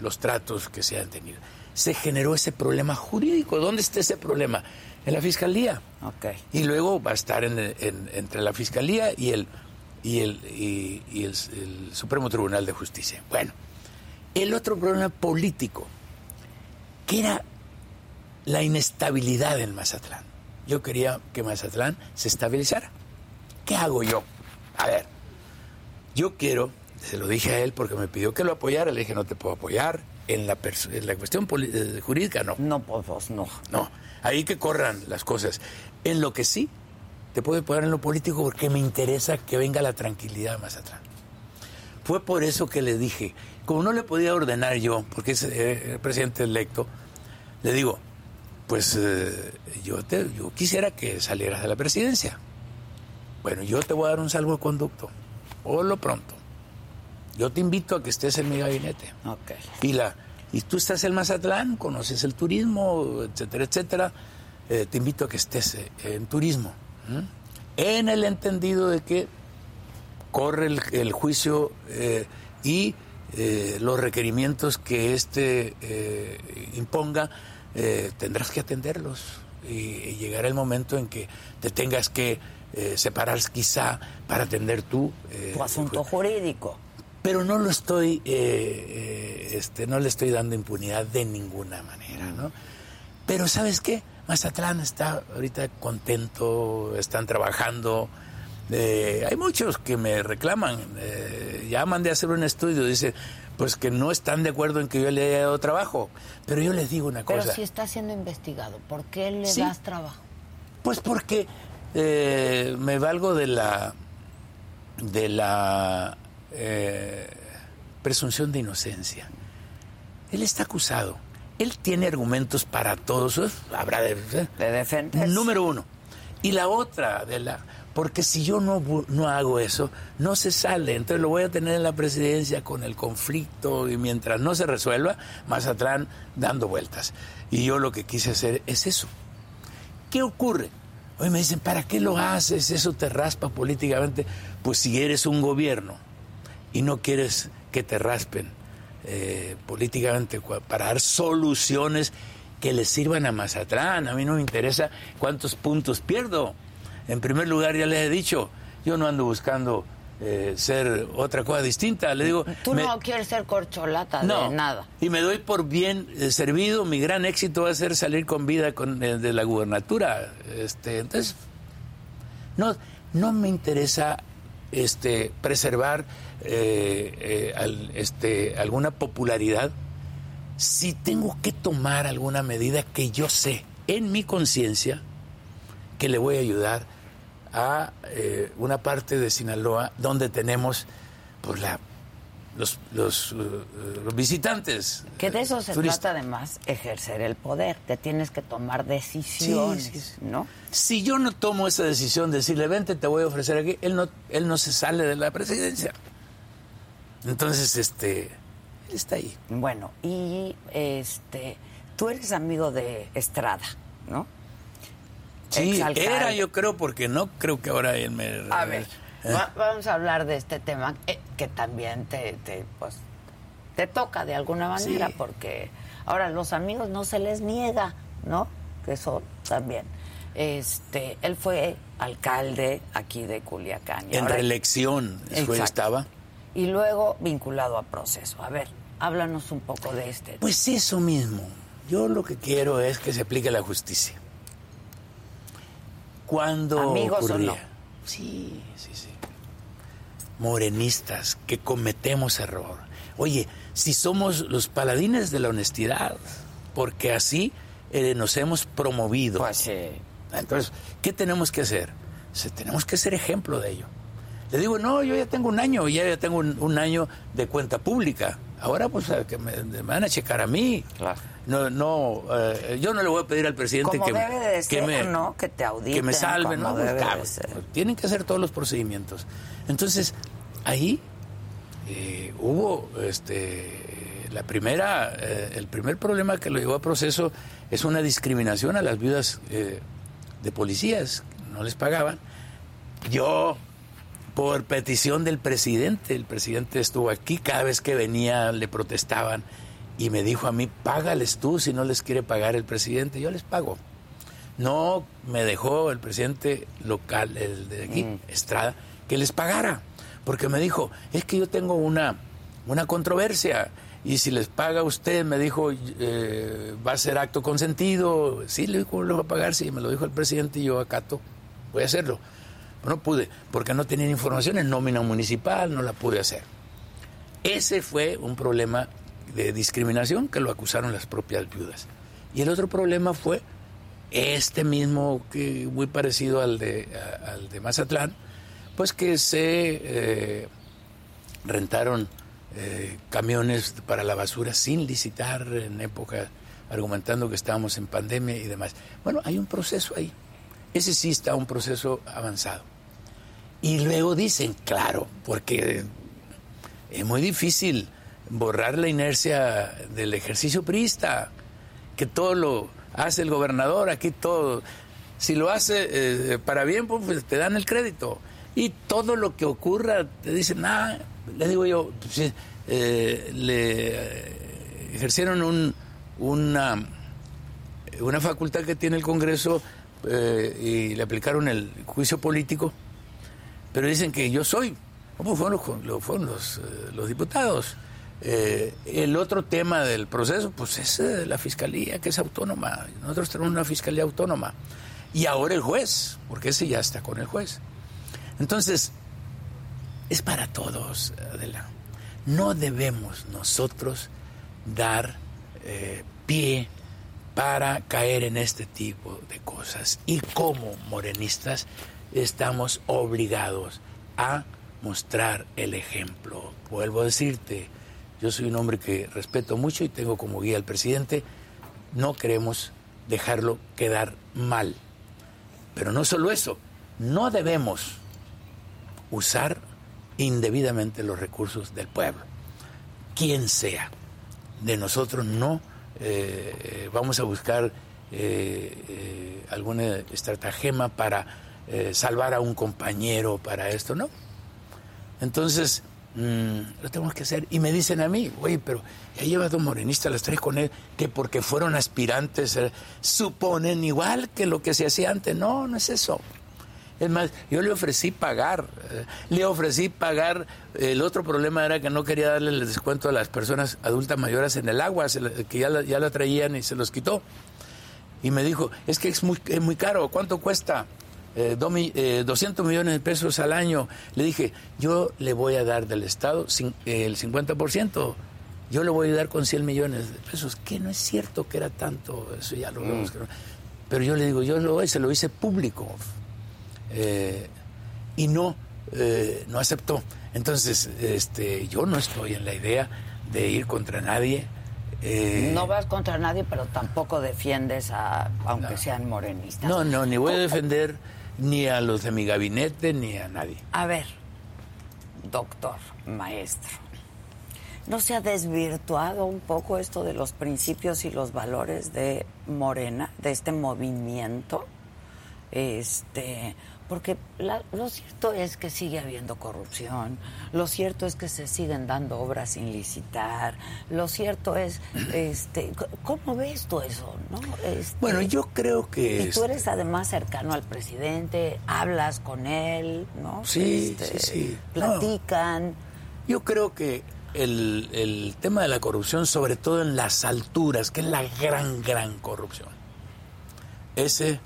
los tratos que se han tenido. Se generó ese problema jurídico. ¿Dónde está ese problema? En la Fiscalía. Okay. Y luego va a estar entre la Fiscalía y el, y el, y, el Supremo Tribunal de Justicia. Bueno, el otro problema político, que era la inestabilidad en Mazatlán. Yo quería que Mazatlán se estabilizara. ¿Qué hago yo? A ver, yo quiero, se lo dije a él porque me pidió que lo apoyara, le dije no te puedo apoyar, En la, en la cuestión eh, jurídica, no. No, pues no. No, ahí que corran las cosas. En lo que sí, te puedo poner en lo político porque me interesa que venga la tranquilidad más atrás. Fue por eso que le dije, como no le podía ordenar yo, porque es eh, el presidente electo, le digo, pues eh, yo, te, yo quisiera que salieras de la presidencia. Bueno, yo te voy a dar un salvoconducto, o lo pronto. Yo te invito a que estés en mi gabinete. Ok. Y, la, y tú estás en Mazatlán, conoces el turismo, etcétera, etcétera. Eh, te invito a que estés eh, en turismo. En el entendido de que corre el, juicio eh, los requerimientos que éste imponga, tendrás que atenderlos. Y, y, llegará el momento en que te tengas que separar quizá para atender tú. tu asunto jurídico pero no lo estoy, eh, eh, este, no le estoy dando impunidad de ninguna manera, ¿no? Pero ¿sabes qué? Mazatlán está ahorita contento, están trabajando. Eh, hay muchos que me reclaman, ya mandé a hacer un estudio, dice, pues que no están de acuerdo en que yo le haya dado trabajo. Pero yo les digo una cosa. Pero si está siendo investigado, ¿por qué le das trabajo? Pues porque me valgo de la de la eh, presunción de inocencia. Él está acusado. Él tiene argumentos para todos. Habrá de, ¿eh? de defender. Número uno. Y la otra, de la, porque si yo no, no hago eso, no se sale. Entonces lo voy a tener en la presidencia con el conflicto y mientras no se resuelva, más atrás dando vueltas. Y yo lo que quise hacer es eso. ¿Qué ocurre? Hoy me dicen, ¿para qué lo haces? Eso te raspa políticamente. Pues si eres un gobierno y no quieres que te raspen eh, políticamente para dar soluciones que le sirvan a Mazatlán. A mí no me interesa cuántos puntos pierdo. En primer lugar, ya les he dicho, yo no ando buscando eh, ser otra cosa distinta. Le digo. Tú no quieres ser corcholata de nada. Y me doy por bien eh, servido. Mi gran éxito va a ser salir con vida con, de la gubernatura. Este, entonces, no, no me interesa este, preservar eh, eh, este, alguna popularidad, si tengo que tomar alguna medida que yo sé en mi conciencia que le voy a ayudar a eh, una parte de Sinaloa donde tenemos por la los, los, visitantes. Que de eso se trata además, ejercer el poder. Te tienes que tomar decisiones, ¿no? Si yo no tomo esa decisión de decirle, vente, te voy a ofrecer aquí, él no, él no se sale de la presidencia. Entonces, este, él está ahí. Bueno, y este, tú eres amigo de Estrada, ¿no? Sí, era yo creo, porque no creo que ahora él me... A ver, ¿eh? vamos a hablar de este tema eh, que también te, te, pues, te toca de alguna manera, porque ahora los amigos no se les niega, ¿no? Que eso también. Este, él fue alcalde aquí de Culiacán. en reelección estaba y luego vinculado a proceso. A ver, háblanos un poco de este. Pues eso mismo. Yo lo que quiero es que se aplique la justicia. Cuando Amigos o no? Sí, sí, sí. Morenistas que cometemos error. Oye, si somos los paladines de la honestidad, porque así eh, nos hemos promovido. Pues sí. Entonces, ¿qué tenemos que hacer? tenemos que ser ejemplo de ello. Le digo, no, yo ya tengo un año, ya, ya tengo un, año de cuenta pública. Ahora pues que me, van a checar a mí. No, no, eh, yo no le voy a pedir al presidente que, que, me, ¿no? que te auditen, que me salven, no, pues, tienen que hacer todos los procedimientos. Entonces ahí eh, hubo, este, la primera, eh, el primer problema que lo llevó a proceso es una discriminación a las viudas de policías, no les pagaban. Yo por petición del presidente. El presidente estuvo aquí, cada vez que venía le protestaban y me dijo a mí, págales tú si no les quiere pagar el presidente, yo les pago. No me dejó el presidente local, el de aquí, mm. Estrada, que les pagara, porque me dijo, es que yo tengo una, una controversia y si les paga usted, me dijo, eh, va a ser acto consentido. Sí, le dijo, lo va a pagar? Sí, me lo dijo el presidente y yo acato, voy a hacerlo no pude, porque no tenían información en nómina municipal, no la pude hacer. Ese fue un problema de discriminación que lo acusaron las propias viudas. Y el otro problema fue este mismo, que muy parecido al de, al de Mazatlán, pues que se eh, rentaron eh, camiones para la basura sin licitar en época, argumentando que estábamos en pandemia y demás. Bueno, hay un proceso ahí. Ese sí está un proceso avanzado. Y luego dicen, claro, porque es muy difícil borrar la inercia del ejercicio priista, que todo lo hace el gobernador, aquí todo. Si lo hace eh, para bien, pues, pues te dan el crédito. Y todo lo que ocurra, te dicen, ah, le digo yo, pues, eh, le ejercieron un, una, una facultad que tiene el Congreso eh, y le aplicaron el juicio político, pero dicen que yo soy. ¿Cómo fueron los, fueron los diputados? Eh, el otro tema del proceso, pues es eh, la fiscalía, que es autónoma. Nosotros tenemos una fiscalía autónoma. Y ahora el juez, porque ese ya está con el juez. Entonces, es para todos, Adela. No debemos nosotros dar eh, pie para caer en este tipo de cosas. Y como morenistas estamos obligados a mostrar el ejemplo. Vuelvo a decirte, yo soy un hombre que respeto mucho y tengo como guía al presidente. No queremos dejarlo quedar mal. Pero no solo eso, no debemos usar indebidamente los recursos del pueblo. Quien sea de nosotros no eh, vamos a buscar eh, eh, alguna estratagema para salvar a un compañero para esto, ¿no? Entonces, Mm, lo tenemos que hacer. Y me dicen a mí, oye, pero ya lleva dos morenistas, las tres con él, que porque fueron aspirantes, eh, suponen igual que lo que se hacía antes. No, no es eso. Es más, yo le ofrecí pagar, eh, le ofrecí pagar, el otro problema era que no quería darle el descuento a las personas adultas mayores en el agua, que ya la, ya la traían y se los quitó. Y me dijo, es que es muy, es muy caro, ¿cuánto cuesta? Eh, 200 eh, millones de pesos al año. Le dije, yo le voy a dar del Estado el 50%, yo le voy a dar con 100 millones de pesos, que no es cierto que era tanto, eso ya lo vemos. Mm. Pero yo le digo, yo lo se lo hice público. Eh, y no, eh, no aceptó. Entonces, este, yo no estoy en la idea de ir contra nadie. no vas contra nadie, pero tampoco defiendes a, aunque sean morenistas. No, no, ni voy a defender ni a los de mi gabinete, ni a nadie. A ver, doctor, maestro, ¿no se ha desvirtuado un poco esto de los principios y los valores de Morena, de este movimiento? Este, porque lo cierto es que sigue habiendo corrupción, lo cierto es que se siguen dando obras sin licitar, lo cierto es, este, ¿cómo ves tú eso? No? Este, bueno, yo creo que... Y tú eres además cercano al presidente, hablas con él, ¿no? Sí, sí, este, sí. Platican. yo creo que el, el tema de la corrupción, sobre todo en las alturas, que es la gran, gran corrupción, ese...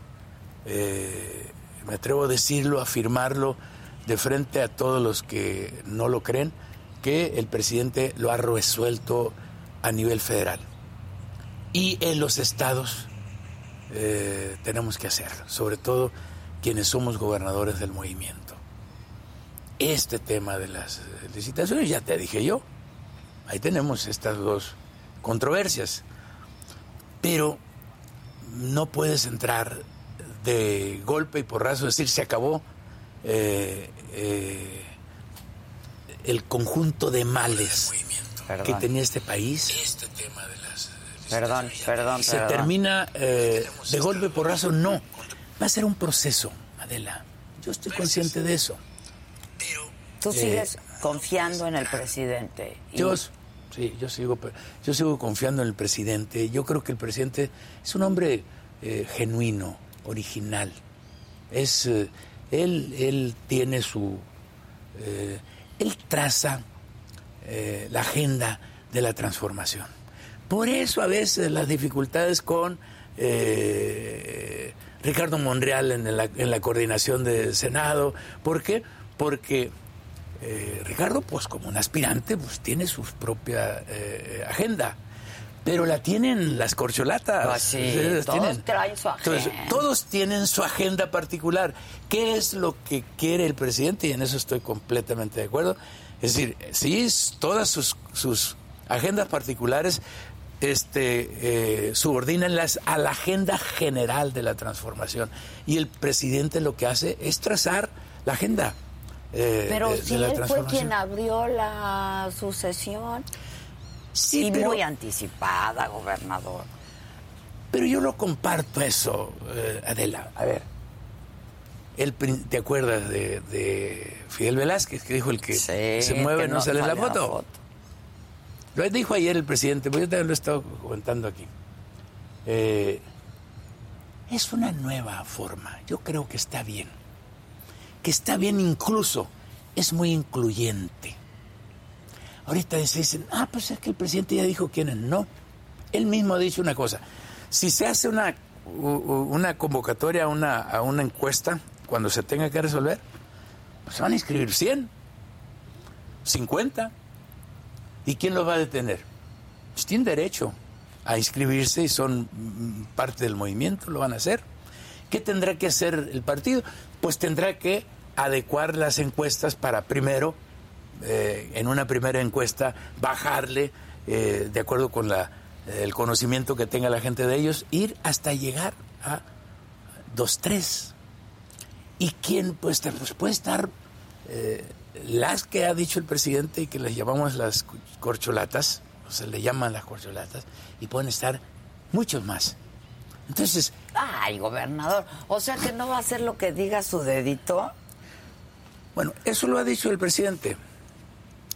Eh, me atrevo a decirlo, a afirmarlo de frente a todos los que no lo creen, que el presidente lo ha resuelto a nivel federal. Y en los estados eh, tenemos que hacerlo, sobre todo quienes somos gobernadores del movimiento. Este tema de las licitaciones, ya te dije yo, ahí tenemos estas dos controversias, pero no puedes entrar de golpe y porrazo, es decir, se acabó eh, eh, el conjunto de males que tenía este país. Este tema de las, perdón, perdón, Se termina eh, de golpe y porrazo, no. Va a ser un proceso, Adela. Yo estoy consciente de eso. Tú sigues confiando en el presidente. Yo, sí, yo sigo, yo sigo confiando en el presidente. Yo creo que el presidente es un hombre genuino, original. Es, eh, él, él tiene su... Eh, él traza eh, la agenda de la transformación. Por eso a veces las dificultades con Ricardo Monreal en la, en la coordinación del Senado. ¿Por qué? Porque Ricardo, pues como un aspirante, pues tiene su propia agenda. Pero la tienen las corcholatas. Pues sí, todos tienen- traen su Entonces, agenda. todos tienen su agenda particular. ¿Qué es lo que quiere el presidente? Y en eso estoy completamente de acuerdo. Es decir, sí, todas sus, sus agendas particulares este, eh, subordínenlas a la agenda general de la transformación. Y el presidente lo que hace es trazar la agenda. eh, Pero de- de si la él fue quien abrió la sucesión Sí, y pero- muy anticipada, gobernador. Pero yo lo comparto eso, eh, Adela. A ver, el, ¿te acuerdas de, de Fidel Velázquez que dijo el que Sí, se mueve que no, sale en la sale foto? Lo dijo ayer el presidente, pues yo también lo he estado comentando aquí. Eh, es una nueva forma, yo creo que está bien. Que está bien incluso, es muy incluyente. Ahorita se dicen, ah, pues es que el presidente ya dijo quiénes. No, él mismo ha dicho una cosa. Si se hace una, una convocatoria una, a una encuesta, cuando se tenga que resolver, pues van a inscribir 100, 50. ¿Y quién los va a detener? Pues tienen derecho a inscribirse y son mm, parte del movimiento, lo van a hacer. ¿Qué tendrá que hacer el partido? Pues tendrá que adecuar las encuestas para primero, eh, en una primera encuesta, bajarle, eh, de acuerdo con la, el conocimiento que tenga la gente de ellos, ir hasta llegar a dos, tres. ¿Y quién pues, te- pues, puede estar eh, las que ha dicho el presidente y que les llamamos las corcholatas, o se le llaman las corcholatas, y pueden estar muchos más. Entonces, Ay, gobernador. O sea que no va a hacer lo que diga su dedito. bueno, eso lo ha dicho el presidente.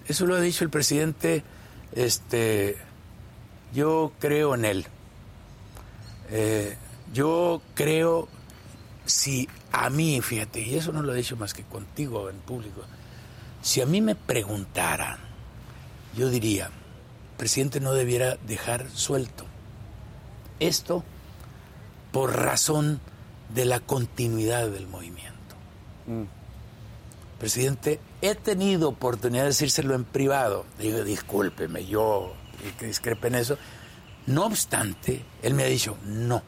Eso lo ha dicho el presidente. Este, yo creo en él. Eh, yo creo, si a mí, fíjate, y eso no lo he dicho más que contigo en público, si a mí me preguntaran, yo diría, el presidente no debiera dejar suelto esto por razón de la continuidad del movimiento. Presidente, he tenido oportunidad de decírselo en privado. Digo, discúlpeme, yo que discrepe en eso. No obstante, él me ha dicho, no,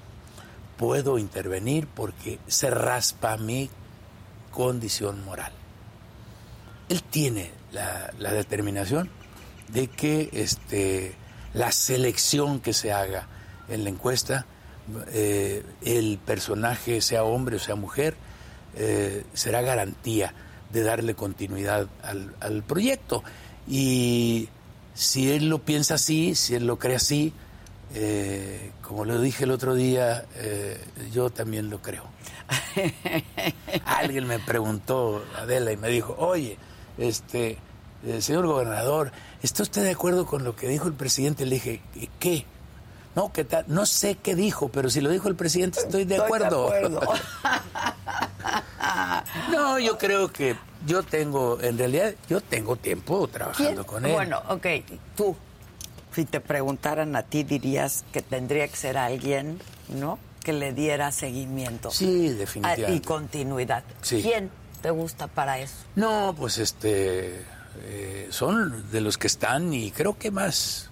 puedo intervenir porque se raspa mi condición moral. Él tiene la, determinación de que este, la selección que se haga en la encuesta, eh, el personaje, sea hombre o sea mujer, eh, será garantía de darle continuidad al, al proyecto. Y si él lo piensa así, si él lo cree así, eh, como lo dije el otro día, eh, yo también lo creo. Alguien me preguntó, Adela, y me dijo, oye, este, eh, señor gobernador, ¿está usted de acuerdo con lo que dijo el presidente? Le dije, ¿qué? No, ¿qué tal? No sé qué dijo, pero si lo dijo el presidente, estoy de Estoy de acuerdo. no, yo creo que yo tengo, en realidad, yo tengo tiempo trabajando con él. Bueno, ok, tú, si te preguntaran a ti, dirías que tendría que ser alguien, ¿no? Que le diera seguimiento. Sí, Ah, definitivamente. Y continuidad. Sí. ¿Quién te gusta para eso? No, pues este, eh, son de los que están y creo que más,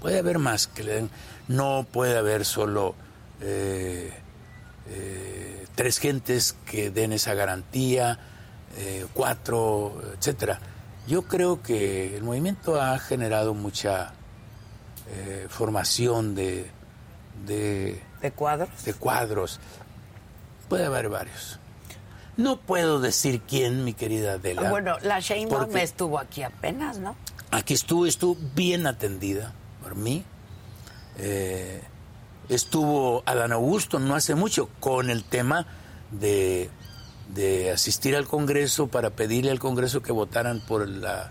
puede haber más que le den, no puede haber solo eh, eh, tres gentes que den esa garantía, eh, cuatro, etcétera. Yo creo que el movimiento ha generado mucha eh, formación de, de ¿De cuadros? de cuadros. Puede haber varios. No puedo decir quién, mi querida Adela. Ah, Bueno, la Sheinbaum estuvo aquí apenas, ¿no? Aquí estuvo, estuvo bien atendida por mí. Eh, estuvo Adán Augusto no hace mucho con el tema de, de asistir al Congreso para pedirle al Congreso que votaran por la,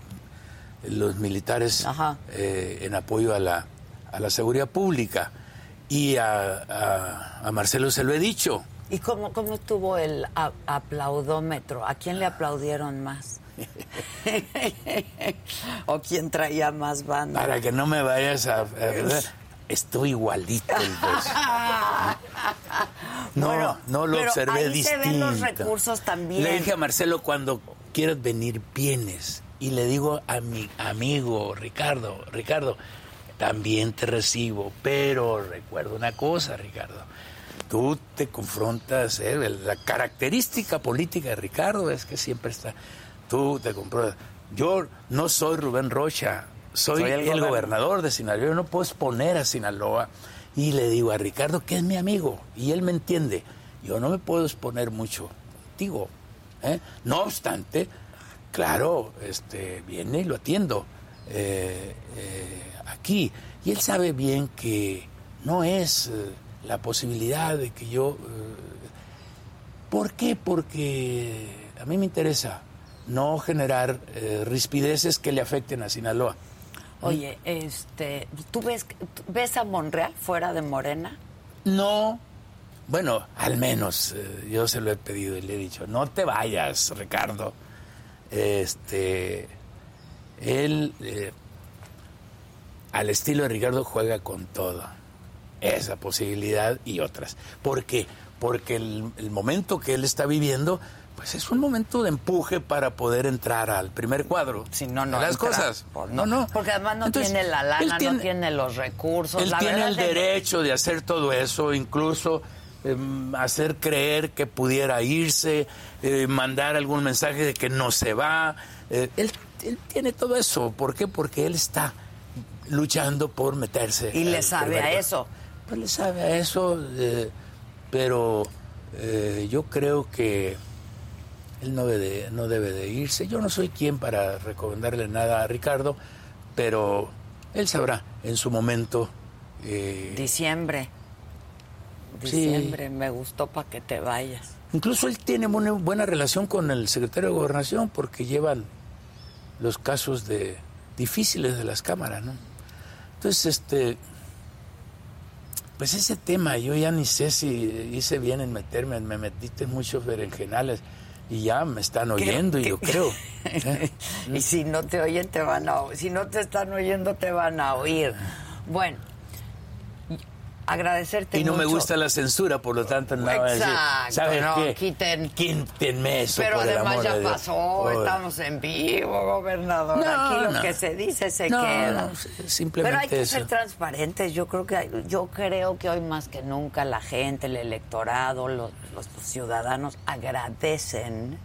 los militares eh, en apoyo a la, a la seguridad pública. Y a, a- a Marcelo se lo he dicho. ¿Y cómo, cómo estuvo el a- aplaudómetro? ¿A quién le aplaudieron más? ¿O quién traía más banda? Para que no me vayas a... estoy igualito el beso. No, Bueno, no lo pero observé ahí se distinto. ven los recursos también. Le dije a Marcelo, cuando quieras venir, vienes. y le digo a mi amigo Ricardo, Ricardo, también te recibo, pero recuerdo una cosa, Ricardo, tú te confrontas, eh, la característica política de Ricardo es que siempre está, tú te confrontas. Yo no soy Rubén Rocha, soy, el, gobernador de Sinaloa, yo no puedo exponer a Sinaloa. Y le digo a Ricardo que es mi amigo, y él me entiende. Yo no me puedo exponer mucho contigo. ¿eh? No obstante, claro, este, viene y lo atiendo eh, eh, aquí. Y él sabe bien que no es la posibilidad de que yo... ¿Por qué? Porque a mí me interesa no generar rispideces que le afecten a Sinaloa. Oye, este, ¿tú ves, ves a Monreal fuera de Morena? No, bueno, al menos eh, yo se lo he pedido y le he dicho, no te vayas, Ricardo. Este, él, eh, al estilo de Ricardo, juega con todo. Esa posibilidad y otras. ¿Por qué? Porque el momento que él está viviendo pues es un momento de empuje para poder entrar al primer cuadro. Si no, no. Las cosas. no, no. Porque además no tiene la lana, no tiene los recursos. Él tiene el derecho de hacer todo eso, incluso em, hacer creer que pudiera irse, eh, mandar algún mensaje de que no se va. Eh, él, tiene todo eso. ¿Por qué? Porque él está luchando por meterse. ¿Y le sabe a eso? Pues le sabe a eso, eh, pero yo creo que él no debe, de, no debe de irse. Yo no soy quien para recomendarle nada a Ricardo, pero él sabrá en su momento. Eh, Diciembre. Diciembre, me gustó para que te vayas. Incluso él tiene una buena relación con el secretario de Gobernación porque llevan los casos de difíciles de las cámaras, ¿no? Entonces, este, pues ese tema, yo ya ni sé si hice bien en meterme, me metiste en muchos berenjenales y ya me están oyendo, y yo creo. ¿eh? y si no te oyen, te van a Si no te están oyendo, te van a oír. Bueno, agradecerte Y no me gusta la censura, por lo tanto no Exacto, decir, ¿sabes no, qué? Quiten, Quítenme eso, Pero por además el amor ya pasó, estamos en vivo, gobernador. No, Aquí lo no. que se dice se queda. simplemente Pero hay que eso. ser transparentes. Yo creo que yo creo que hoy más que nunca la gente, el electorado, los, los ciudadanos agradecen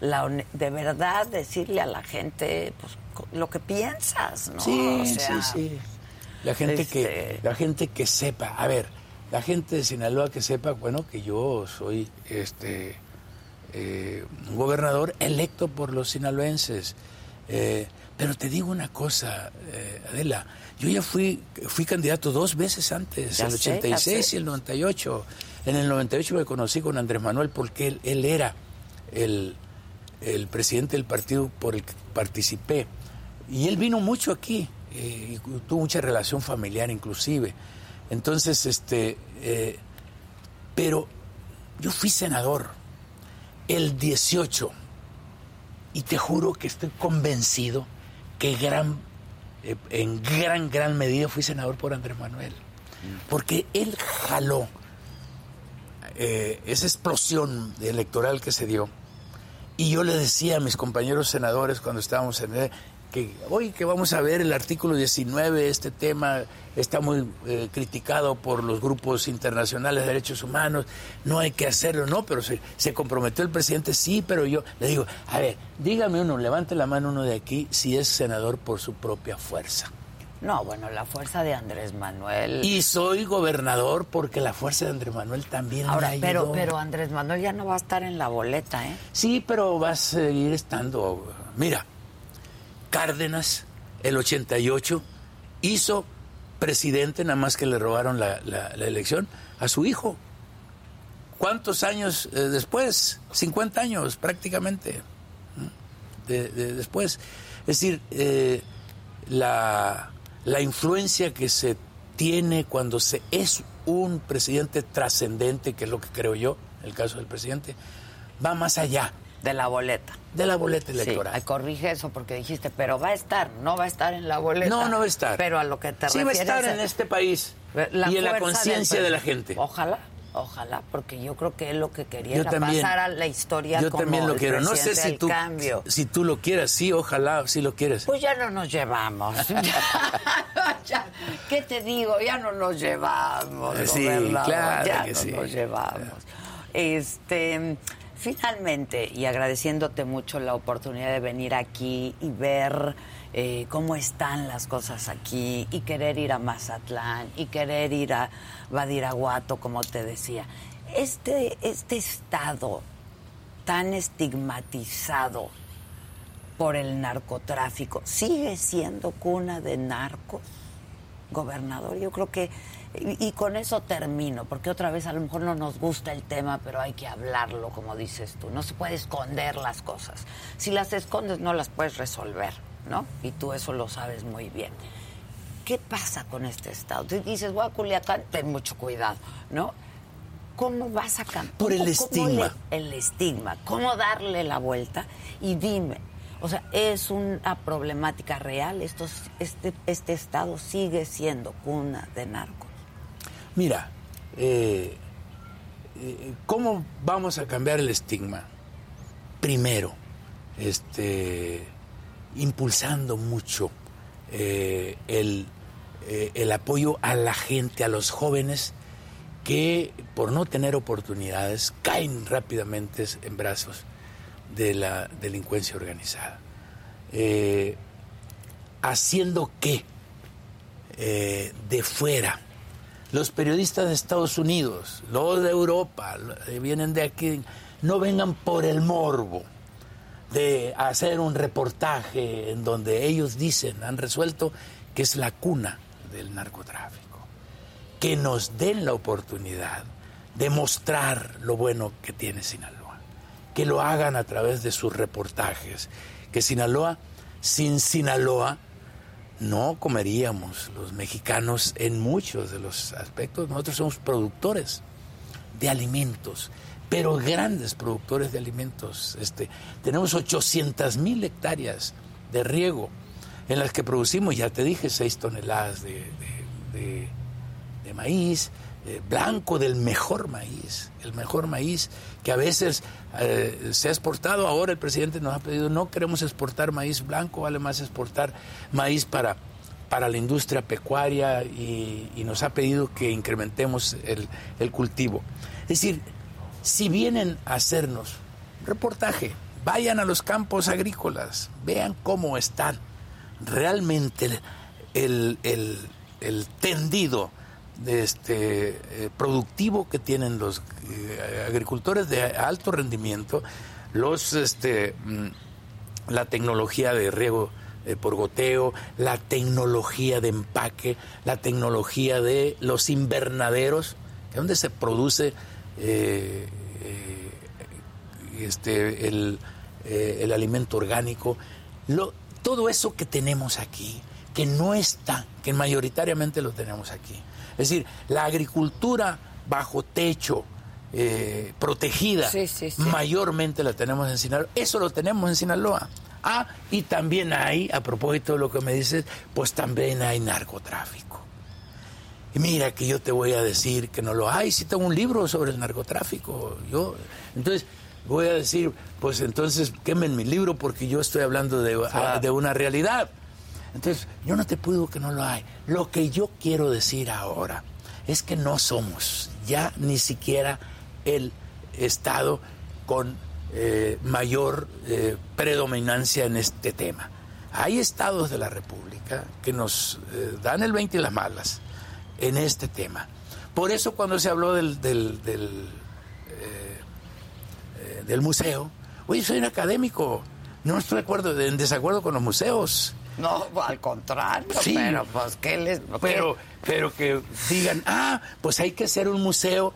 la de verdad decirle a la gente pues, lo que piensas, ¿no? Sí, O sea, sí, sí. La gente este- que la gente que sepa, a ver, la gente de Sinaloa que sepa, bueno, que yo soy este eh, un gobernador electo por los sinaloenses. Eh, pero te digo una cosa, eh, Adela, yo ya fui fui candidato dos veces antes, Ya el sé, ya 86 sé. y el 98. En el 98 me conocí con Andrés Manuel porque él, él era el, el presidente del partido por el que participé. Y él vino mucho aquí, y tuvo mucha relación familiar inclusive. Entonces, este, eh, pero yo fui senador el 18 y te juro que estoy convencido que gran, eh, en gran, gran medida fui senador por Andrés Manuel. Porque él jaló eh, esa explosión electoral que se dio. Y yo le decía a mis compañeros senadores cuando estábamos en que hoy que vamos a ver el artículo 19, este tema está muy eh, criticado por los grupos internacionales de derechos humanos, no hay que hacerlo, no, pero se, se comprometió el presidente, sí, pero yo le digo, a ver, dígame uno, levante la mano uno de aquí si es senador por su propia fuerza. No, bueno, la fuerza de Andrés Manuel. Y soy gobernador porque la fuerza de Andrés Manuel también Ahora, me pero, ayudó. pero Andrés Manuel ya no va a estar en la boleta, ¿eh? Sí, pero va a seguir estando. Mira, Cárdenas, el 88, hizo presidente, nada más que le robaron la, elección, a su hijo. ¿Cuántos años eh, después? 50 años prácticamente. después. Es decir, eh, la, la influencia que se tiene cuando se es un presidente trascendente, que es lo que creo yo, el caso del presidente, va más allá De la boleta. de la boleta Sí, electoral. ay, corrige eso porque dijiste, pero va a estar, no va a estar en la boleta. No, no va a estar. Pero a lo que te sí va a refieres estar en es- este país y en la conciencia de la gente. Ojalá. Ojalá, porque yo creo que es lo que quería era pasar a la historia yo también lo quiero. No sé si tú, cambio. si tú lo quieras, sí, ojalá, si lo quieres. Pues ya no nos llevamos. ¿Qué te digo? Ya no nos llevamos. Sí, claro ya que no sí. nos llevamos. Este, finalmente, y agradeciéndote mucho la oportunidad de venir aquí y ver eh, cómo están las cosas aquí y querer ir a Mazatlán y querer ir a Badiraguato, como te decía. Este, este estado tan estigmatizado por el narcotráfico, ¿sigue siendo cuna de narcos, gobernador? Yo creo que, y, y, con eso termino, porque otra vez a lo mejor no nos gusta el tema, pero hay que hablarlo, como dices tú. No se puede esconder las cosas. Si las escondes, no las puedes resolver. ¿no? Y tú eso lo sabes muy bien. ¿Qué pasa con este estado? Tú dices, voy a Culiacán, ten mucho cuidado, ¿no? ¿Cómo vas a cambiar? Por el estigma. el estigma. ¿Cómo darle la vuelta? Y dime, o sea, ¿es una problemática real? este, ¿Este estado sigue siendo cuna de narcos? Mira, eh, eh, ¿cómo vamos a cambiar el estigma? Primero, este impulsando mucho eh, el, el apoyo a la gente, a los jóvenes que por no tener oportunidades caen rápidamente en brazos de la delincuencia organizada. Eh, haciendo que de fuera los periodistas de Estados Unidos, los de Europa, vienen de aquí, no vengan por el morbo, de hacer un reportaje en donde ellos dicen, han resuelto que es la cuna del narcotráfico. Que nos den la oportunidad de mostrar lo bueno que tiene Sinaloa. Que lo hagan a través de sus reportajes. Que Sinaloa, sin Sinaloa, no comeríamos los mexicanos en muchos de los aspectos. Nosotros somos productores de alimentos pero grandes productores de alimentos. Este, tenemos 800 mil hectáreas de riego en las que producimos, ya te dije, 6 toneladas de, maíz, eh, blanco del mejor maíz, el mejor maíz que a veces eh, se ha exportado. Ahora el presidente nos ha pedido, no queremos exportar maíz blanco, vale más exportar maíz para, para la industria pecuaria y, nos ha pedido que incrementemos el, el cultivo. Es decir, si vienen a hacernos reportaje, vayan a los campos agrícolas, vean cómo están realmente el, tendido de este, eh, productivo que tienen los eh, agricultores de alto rendimiento, los este, mm, la tecnología de riego eh, por goteo, la tecnología de empaque, la tecnología de los invernaderos, donde se produce este, el, el, alimento orgánico, lo, todo eso que tenemos aquí, que no está, que mayoritariamente lo tenemos aquí. Es decir, la agricultura bajo techo, protegida, mayormente la tenemos en Sinaloa. Eso lo tenemos en Sinaloa. Ah, y también hay, a propósito de lo que me dices, pues también hay narcotráfico. Y mira que yo te voy a decir que no lo hay, si tengo un libro sobre el narcotráfico. Yo, entonces, voy a decir, pues entonces quemen mi libro porque yo estoy hablando de, de una realidad. Entonces, yo no te puedo que no lo hay. Lo que yo quiero decir ahora es que no somos ya ni siquiera el Estado con eh, mayor eh, predominancia en este tema. Hay estados de la República que nos eh, dan el 20 y las malas en este tema. Por eso cuando se habló del, del, del, eh, del museo, oye, soy un académico, no estoy de acuerdo, en desacuerdo con los museos. No, al contrario, sí, pero pues ¿qué les...? Pero, pero que digan, ah, pues hay que hacer un museo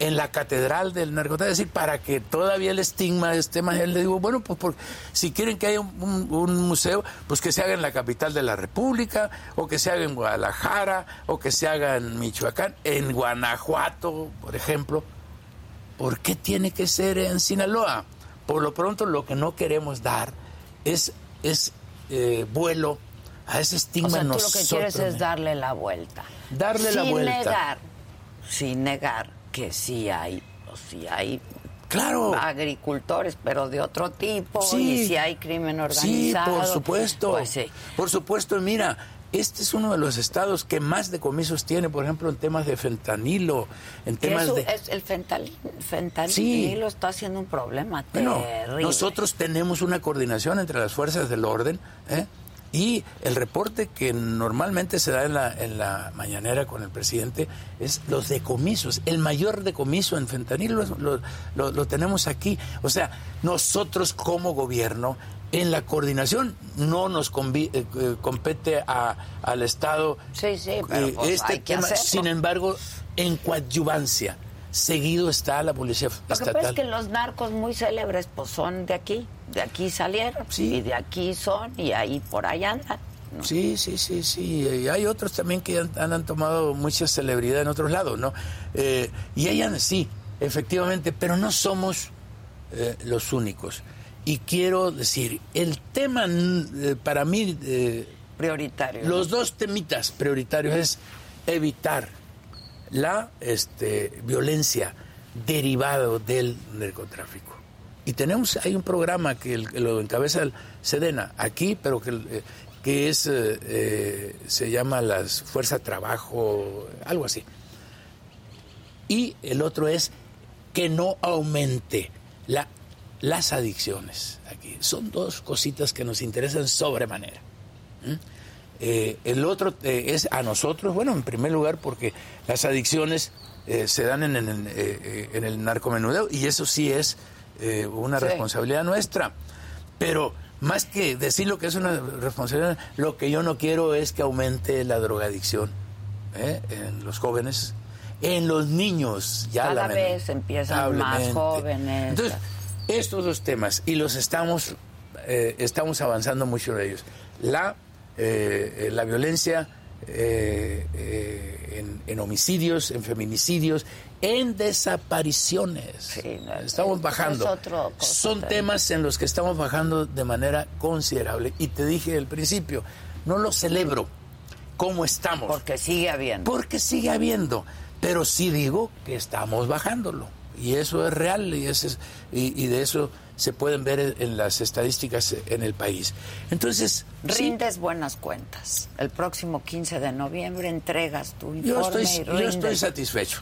en la catedral del narcotráfico, es decir, para que todavía el estigma esté más, le digo, bueno, pues si quieren que haya un, museo, pues que se haga en la capital de la República, o que se haga en Guadalajara, o que se haga en Michoacán, en Guanajuato, por ejemplo. ¿Por qué tiene que ser en Sinaloa? Por lo pronto lo que no queremos dar es, es eh, vuelo a ese estigma. O sea, tú lo que quieres es darle la vuelta. Darle la vuelta. Sin negar, sin negar que sí hay, o sí hay Claro. agricultores, pero de otro tipo, Sí. y si hay crimen Sí, organizado. por supuesto. Pues sí. Por supuesto, mira, este es uno de los estados que más decomisos tiene, por ejemplo, en temas de fentanilo, en temas eso de... es el fentanilo, fentanilo Sí. está haciendo un problema Bueno, terrible. nosotros tenemos una coordinación entre las fuerzas del orden ¿eh? y el reporte que normalmente se da en la, en la mañanera con el presidente es los decomisos. El mayor decomiso en fentanilo lo, lo- lo- lo tenemos aquí. O sea, nosotros como gobierno, en la coordinación, no nos eh, eh, compete a- al Estado Sí, sí, pero, eh, pues, este tema. Sin embargo, en coadyuvancia, seguido está la policía Lo que pasa estatal. es que los narcos muy célebres pues son de aquí, de aquí salieron, Sí. y de aquí son, y ahí por ahí andan. ¿no? Sí, sí, sí, sí. Y hay otros también que han, han tomado mucha celebridad en otros lados, ¿no? Eh, y ellas sí, efectivamente, pero no somos eh, los únicos. Y quiero decir, el tema eh, para mí, eh, Prioritario. los dos temitas prioritarios es evitar la este, violencia derivada del narcotráfico. Y tenemos, hay un programa que, el- que lo encabeza el Sedena aquí, pero que, eh, que es, eh, eh, se llama las Fuerza Trabajo, algo así. Y el otro es que no aumente la, las adicciones aquí. Son dos cositas que nos interesan sobremanera. ¿Mm? Eh, el otro eh, es a nosotros, bueno, en primer lugar porque las adicciones eh, se dan en, el- eh, en el narcomenudeo y eso sí es una Sí. responsabilidad nuestra. Pero más que decir lo que es una responsabilidad, lo que yo no quiero es que aumente la drogadicción en los jóvenes, en los niños. Ya Cada vez empiezan más jóvenes. Entonces, estos dos temas, y los estamos, eh, estamos avanzando mucho en ellos. La, eh, eh, la violencia eh, eh, en, en homicidios, en feminicidios, en desapariciones. Sí, no, estamos es bajando. otro Son también. temas en los que estamos bajando de manera considerable. Y te dije al principio, no lo celebro como estamos. Porque sigue habiendo. Porque sigue habiendo, pero sí digo que estamos bajándolo. Y eso es real y, es- y, y de eso se pueden ver en, en las estadísticas en el país. Entonces, sí, Rindes buenas cuentas. El próximo 15 de noviembre entregas tu informe yo estoy, y yo estoy satisfecho.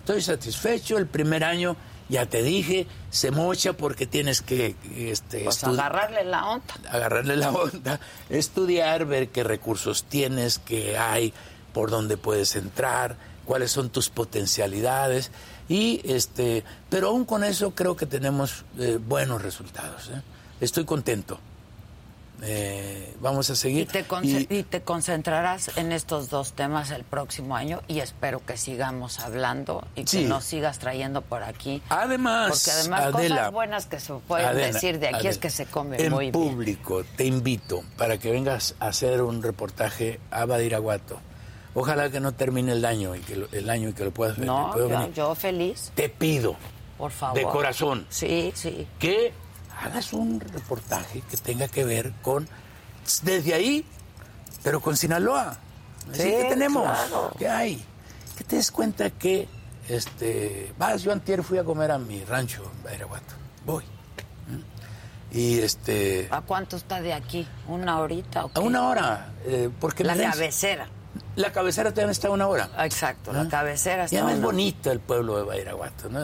Estoy satisfecho. El primer año, ya te dije, se mocha porque tienes que este, Pues agarrarle la onda. agarrarle la onda, estudiar, ver qué recursos tienes, qué hay, por dónde puedes entrar, cuáles son tus potencialidades y este, pero aún con eso creo que tenemos eh, buenos resultados. ¿eh? Estoy contento. Eh, vamos a seguir. Y te, conce- Y- y te concentrarás en estos dos temas el próximo año y espero que sigamos hablando y que nos sigas trayendo por aquí. Además, Porque además Adela, cosas buenas que se pueden Adela, decir de aquí es que se come en muy bien. público te invito para que vengas a hacer un reportaje a Badiraguato. Ojalá que no termine el año y que lo- el año y que lo puedas ver. No, yo, venir. yo feliz, Te pido por favor. de corazón Sí, sí. que hagas un reportaje que tenga que ver con desde ahí, pero con Sinaloa. Así Sí, que tenemos, claro. ¿qué hay? Que te des cuenta que este vas, yo antier fui a comer a mi rancho en Badiraguato. Voy. ¿Mm? Y este ¿A cuánto está de aquí? ¿Una horita o qué? a una hora, eh, porque La cabecera. La cabecera también está a una hora. Exacto, la ¿Ah? cabecera está además es bonito el pueblo de Badiraguato, ¿no?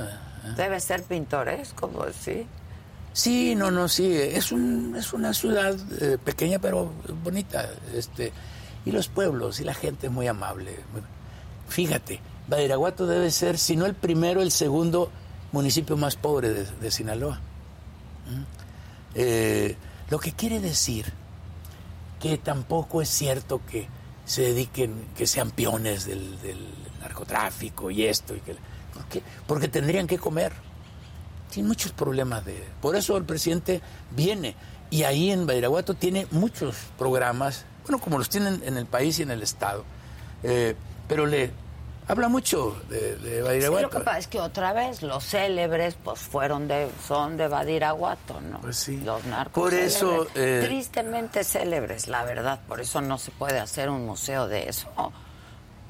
Debe ser pintoresco, sí. Sí, no, no, sí, es, un, es una ciudad eh, pequeña pero bonita, este, y los pueblos y la gente es muy amable. Fíjate, Badiraguato debe ser, si no el primero, el segundo municipio más pobre de, de Sinaloa. ¿Mm? Eh, lo que quiere decir que tampoco es cierto que se dediquen, que sean peones del, del narcotráfico y esto, y que, ¿por porque tendrían que comer. Tiene muchos problemas de... Por eso el presidente viene y ahí en Badiraguato tiene muchos programas, bueno, como los tienen en el país y en el Estado, eh, pero le habla mucho de, de Sí, Badiraguato. lo que pasa es que otra vez los célebres pues fueron de son de Badiraguato, ¿no? Pues sí. Los narcos. Por eso, célebres. eh, tristemente célebres, la verdad, por eso no se puede hacer un museo de eso.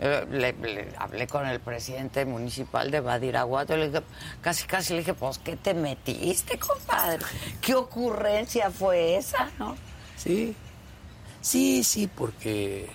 Eh, le, le- hablé con el presidente municipal de Badiraguato y le dije, casi casi le dije, pues ¿qué te metiste, compadre? ¿Qué ocurrencia fue esa, no? Sí, sí, sí, porque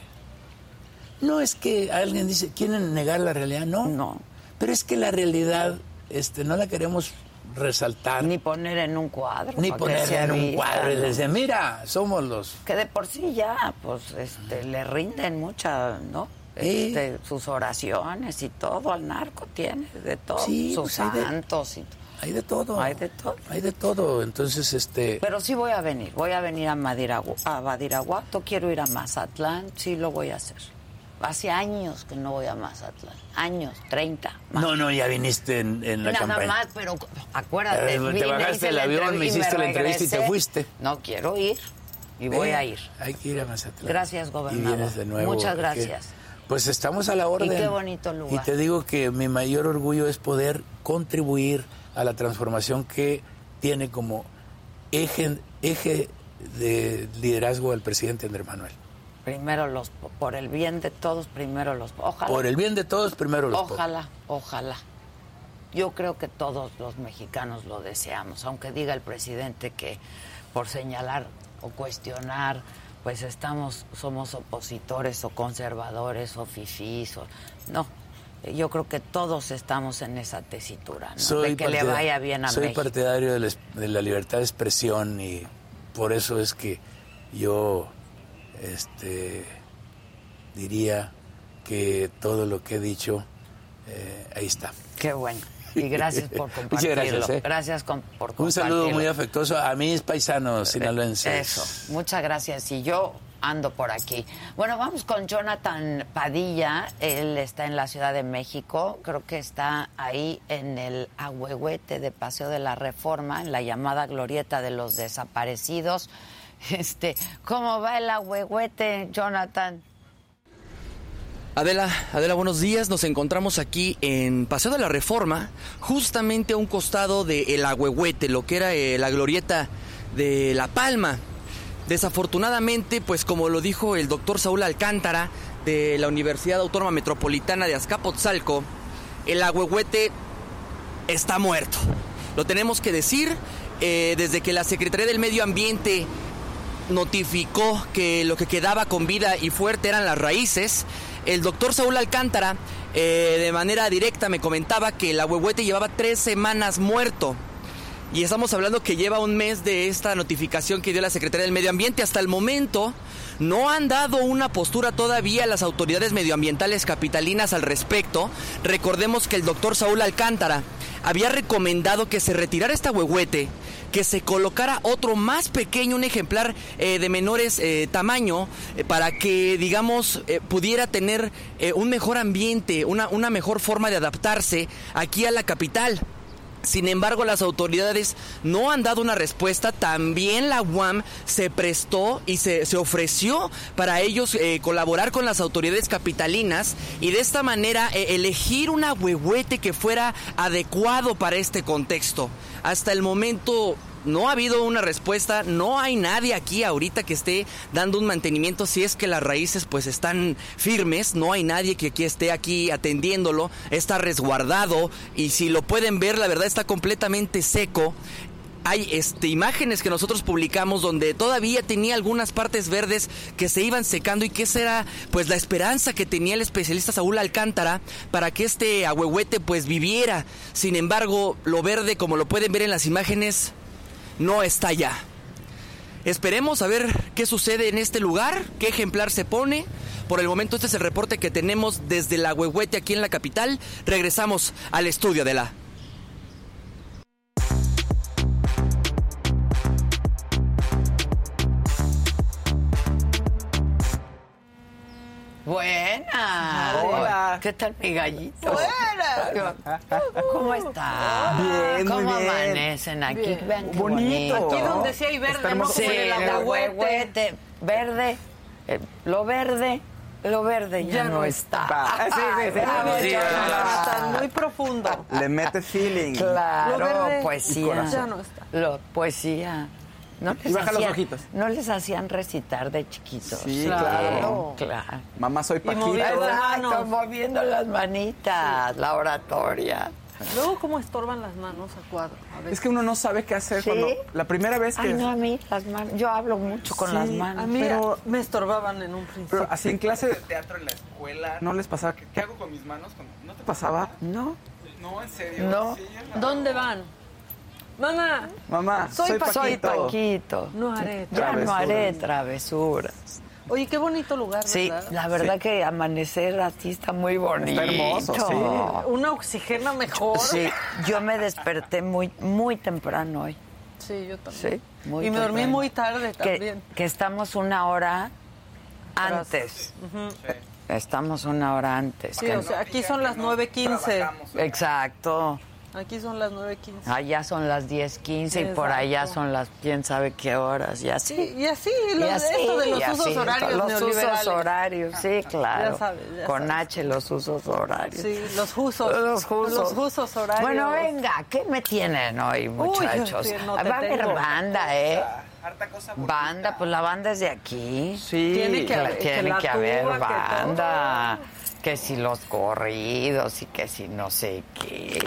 no es que alguien dice, quieren negar la realidad, no. No. Pero es que la realidad este, no la queremos resaltar, Ni ni, poner en un cuadro. que poner en un vista, cuadro y decir, mira, somos los... Que de por sí ya, pues, este, le rinden mucha, ¿no? Este, sus oraciones y todo al narco tiene, de todo. Sí, sus pues, hay de- santos y Hay de todo. Hay de todo. Hay de todo. Entonces, este... Pero sí voy a venir, voy a venir a, Madiragu- a Badiraguato, quiero ir a Mazatlán, sí lo voy a hacer. Hace años que no voy a Mazatlán, años, 30 más. No, no, ya viniste en, en la Nada campaña. más, pero acuérdate, Eh, te bajaste del avión, me y hiciste la entrevista y te fuiste. No, quiero ir y voy Ve, a ir. Hay que ir a Mazatlán. Gracias, gobernador. Y de nuevo. Muchas gracias. Pues estamos a la orden. qué bonito lugar. Y te digo que mi mayor orgullo es poder contribuir a la transformación que tiene como eje, eje de liderazgo el presidente Andrés Manuel. Primero los, por el bien de todos, primero los, ojalá. Por el bien de todos, primero los pobres. Ojalá, ojalá. Yo creo que todos los mexicanos lo deseamos, aunque diga el presidente que por señalar o cuestionar, pues estamos, somos opositores o conservadores o fifís o no. Yo creo que todos estamos en esa tesitura, ¿no? de que le vaya bien a soy México. partidario de la, es- de la libertad de expresión y por eso es que yo este, diría que todo lo que he dicho, eh, ahí está. Qué bueno. Y gracias por Muchas compartirlo. gracias, ¿eh? Gracias con- por compartirlo. Un saludo muy afectuoso a mis paisanos sinaloenses. Eso, muchas gracias. Y yo ando por aquí. Bueno, vamos con Jonathan Padilla. Él está en la Ciudad de México. Creo que está ahí en el Ahuehuete de Paseo de la Reforma, en la llamada Glorieta de los Desaparecidos. Este, ¿cómo va el Ahuehuete, Jonathan? Adela, Adela, buenos días. Nos encontramos aquí en Paseo de la Reforma, justamente a un costado de El Agüehuete, lo que era eh, la glorieta de La Palma. Desafortunadamente, pues como lo dijo el doctor Saúl Alcántara de la Universidad Autónoma Metropolitana de Azcapotzalco, el Agüehuete está muerto. Lo tenemos que decir eh, desde que la Secretaría del Medio Ambiente notificó que lo que quedaba con vida y fuerte eran las raíces. El doctor Saúl Alcántara, eh, de manera directa, me comentaba que el ahuehuete llevaba tres semanas muerto. Y estamos hablando que lleva un mes de esta notificación que dio la Secretaría del Medio Ambiente. Hasta el momento no han dado una postura todavía las autoridades medioambientales capitalinas al respecto. Recordemos que el doctor Saúl Alcántara había recomendado que se retirara este ahuehuete, que se colocara otro más pequeño, un ejemplar eh, de menores eh, tamaño, eh, para que, digamos, eh, pudiera tener un mejor ambiente, una, una mejor forma de adaptarse aquí a la capital. Sin embargo, las autoridades no han dado una respuesta. También la UAM se prestó y se, se ofreció para ellos colaborar con las autoridades capitalinas y de esta manera elegir un ahuehuete que fuera adecuado para este contexto. Hasta el momento no ha habido una respuesta, no hay nadie aquí ahorita que esté dando un mantenimiento si es que las raíces pues están firmes, no hay nadie que aquí esté aquí atendiéndolo, está resguardado y si lo pueden ver la verdad está completamente seco. Hay este, imágenes que nosotros publicamos donde todavía tenía algunas partes verdes que se iban secando y que esa era pues la esperanza que tenía el especialista Saúl Alcántara para que este ahuehuete pues viviera. Sin embargo, lo verde como lo pueden ver en las imágenes no está ya. Esperemos a ver qué sucede en este lugar, qué ejemplar se pone. Por el momento este es el reporte que tenemos desde la Huehuete aquí en la capital. Regresamos al estudio de la... Buena. Hola. ¿Qué tal mi gallito? Buena. ¿Cómo está? Bien, muy ¿Cómo bien. amanecen aquí? Vean qué Bonito. bonito. Aquí donde sí hay verde, Está ¿no? Sí, el. Verde. eh, lo verde. Lo verde ya, Ya no no está. Ah, sí, sí. Está muy profundo. Le mete feeling. Claro, Lo verde poesía. ya no está. Lo, poesía. No les Y baja los hacían- ojitos. No les hacían recitar de chiquitos. Sí, Claro. claro. Claro. Mamá, soy Paquita. Exacto, moviendo las manitas, la oratoria. Luego, ¿cómo estorban las manos a cuadro? A. Es que uno no sabe qué hacer ¿Sí? cuando... La primera vez que... Ay, no, a mí las manos. Yo hablo mucho con Sí, las a manos. mí pero- me estorbaban en un principio. Pero así en clase de teatro en la escuela, ¿no les pasaba? ¿Qué, qué hago con mis manos? ¿No te pasaba? No, No, en serio. No. Sí, ¿Dónde van? Mamá, Mamá, Soy soy, Paquito. soy Paquito. No haré. Ya no Travesuras. haré travesuras. Oye, qué bonito lugar, Sí, ¿verdad? la verdad que amanecer así está muy bonito. hermoso, sí. Una oxigena mejor. Sí, yo me desperté muy muy temprano hoy. Sí, yo también. Sí, muy y me dormí temprano. muy tarde Que, también. que estamos una hora antes. Estamos una hora antes. Sí, que- o sea, aquí son las 9.15. Trabajamos. Exacto. Aquí son las 9.15. Allá son las 10:15 y por allá son las quién sabe qué horas y así. Sí, y así, Y lo- así, esto de los y así, usos horarios Los usos horarios, sí, claro. Ya sabes, ya Con sabes. H los usos horarios. Sí, los usos. Los usos. Los usos horarios. Bueno, venga, ¿qué me tienen hoy, muchachos? sí, no te Va a haber banda, ¿eh? Harta cosa. Banda, pues la banda es de aquí. Sí. Tiene que La- haber- tiene que tuba, haber que banda. Que si los corridos y que si no sé qué.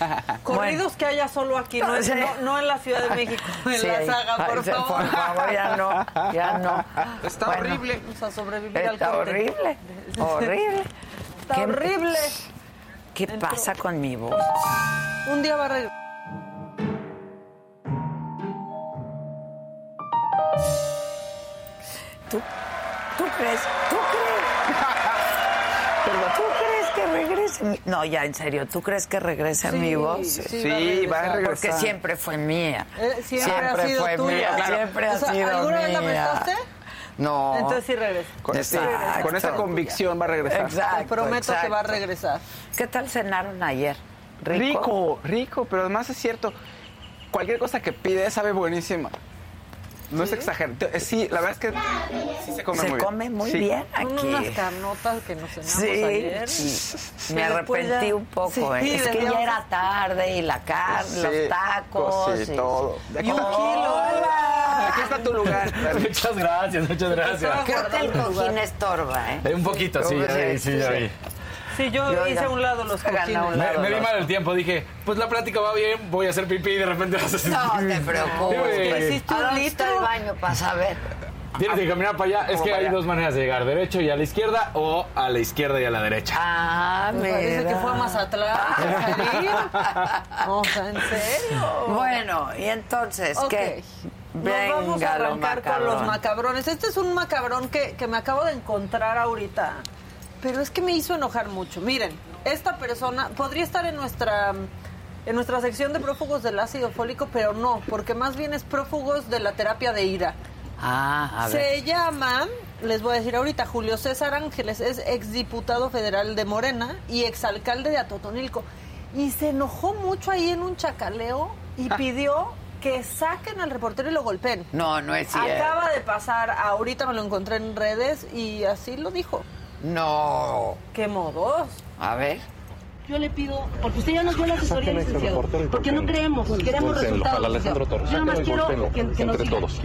Corridos que haya solo aquí, no, Sí. no, no en la Ciudad de México, en Sí, la saga, por favor. Por favor, ya no, ya no. Está Bueno, horrible. Vamos a sobrevivir al Está corte. horrible, horrible. Está ¿Qué- horrible. ¿Qué pasa con mi voz? Un día va a regresar. ¿Tú, tú crees? ¿Tú crees? ¿Tú crees que regrese. No, ya, en serio, ¿tú crees que regrese Sí, mi voz? sí, Sí, va a regresar. regresar. Porque siempre fue mía. Eh, siempre ha sido fue tuya. mía, Claro. siempre O ha sido ¿alguna vez la mía. prestaste? No. Entonces sí regresa. Con, sí, Exacto. con esa convicción va a regresar. Exacto. Te prometo que va a regresar. ¿Qué tal cenaron ayer? ¿Rico? Rico, rico, pero además es cierto. Cualquier cosa que pides sabe buenísima. No es exagerado. Te- Sí, la verdad es que sí se come Se muy bien. come muy Sí. bien aquí. unas carnotas que nos cenamos Sí, ayer. sí. me Y arrepentí ya- un poco, Sí, ¿eh? Es que ya era tarde y la carne, Sí, los tacos. sí, todo. De aquí- Y un kilo. ¡Hola! Aquí está tu lugar. Muchas gracias, muchas gracias. Creo que el cojín estorba, ¿eh? Eh, Un poquito, sí, ya vi, sí, ya vi. Sí, yo, Yo hice ya- a un lado los un Me, lado. me di los- mal el tiempo, dije, pues la plática va bien, voy a hacer pipí y de repente vas a hacer No te preocupes. Sí, hiciste ¿A un dónde está el baño para saber? Tienes que caminar para allá. Es ¿Cómo que hay allá? dos maneras de llegar, derecho y a la izquierda o a la izquierda y a la derecha. Ah, Me parece que fue a Mazatlán a salir. O sea, ¿en serio? Bueno, y entonces. ¿qué? Nos vamos a lo arrancar con los macabrones. Este es un macabrón que, que me acabo de encontrar ahorita. Pero es que me hizo enojar mucho. Miren, esta persona podría estar en nuestra en nuestra sección de prófugos del ácido fólico, pero no, porque más bien es prófugos de la terapia de ira. Ah, a ver. Se llama, les voy a decir ahorita, Julio César Ángeles, es exdiputado federal de Morena y exalcalde de Atotonilco. Y se enojó mucho ahí en un chacaleo y pidió que saquen al reportero y lo golpeen. No, no es cierto. Acaba de pasar, ahorita me lo encontré en redes y así lo dijo. No. ¿Qué modos? A ver. Yo le pido, porque usted ya nos dio la asesoría, licenciado, porque no creemos, queremos resultados. Alejandro Torres, Yo nada más quiero que, que nos entre diga. todos.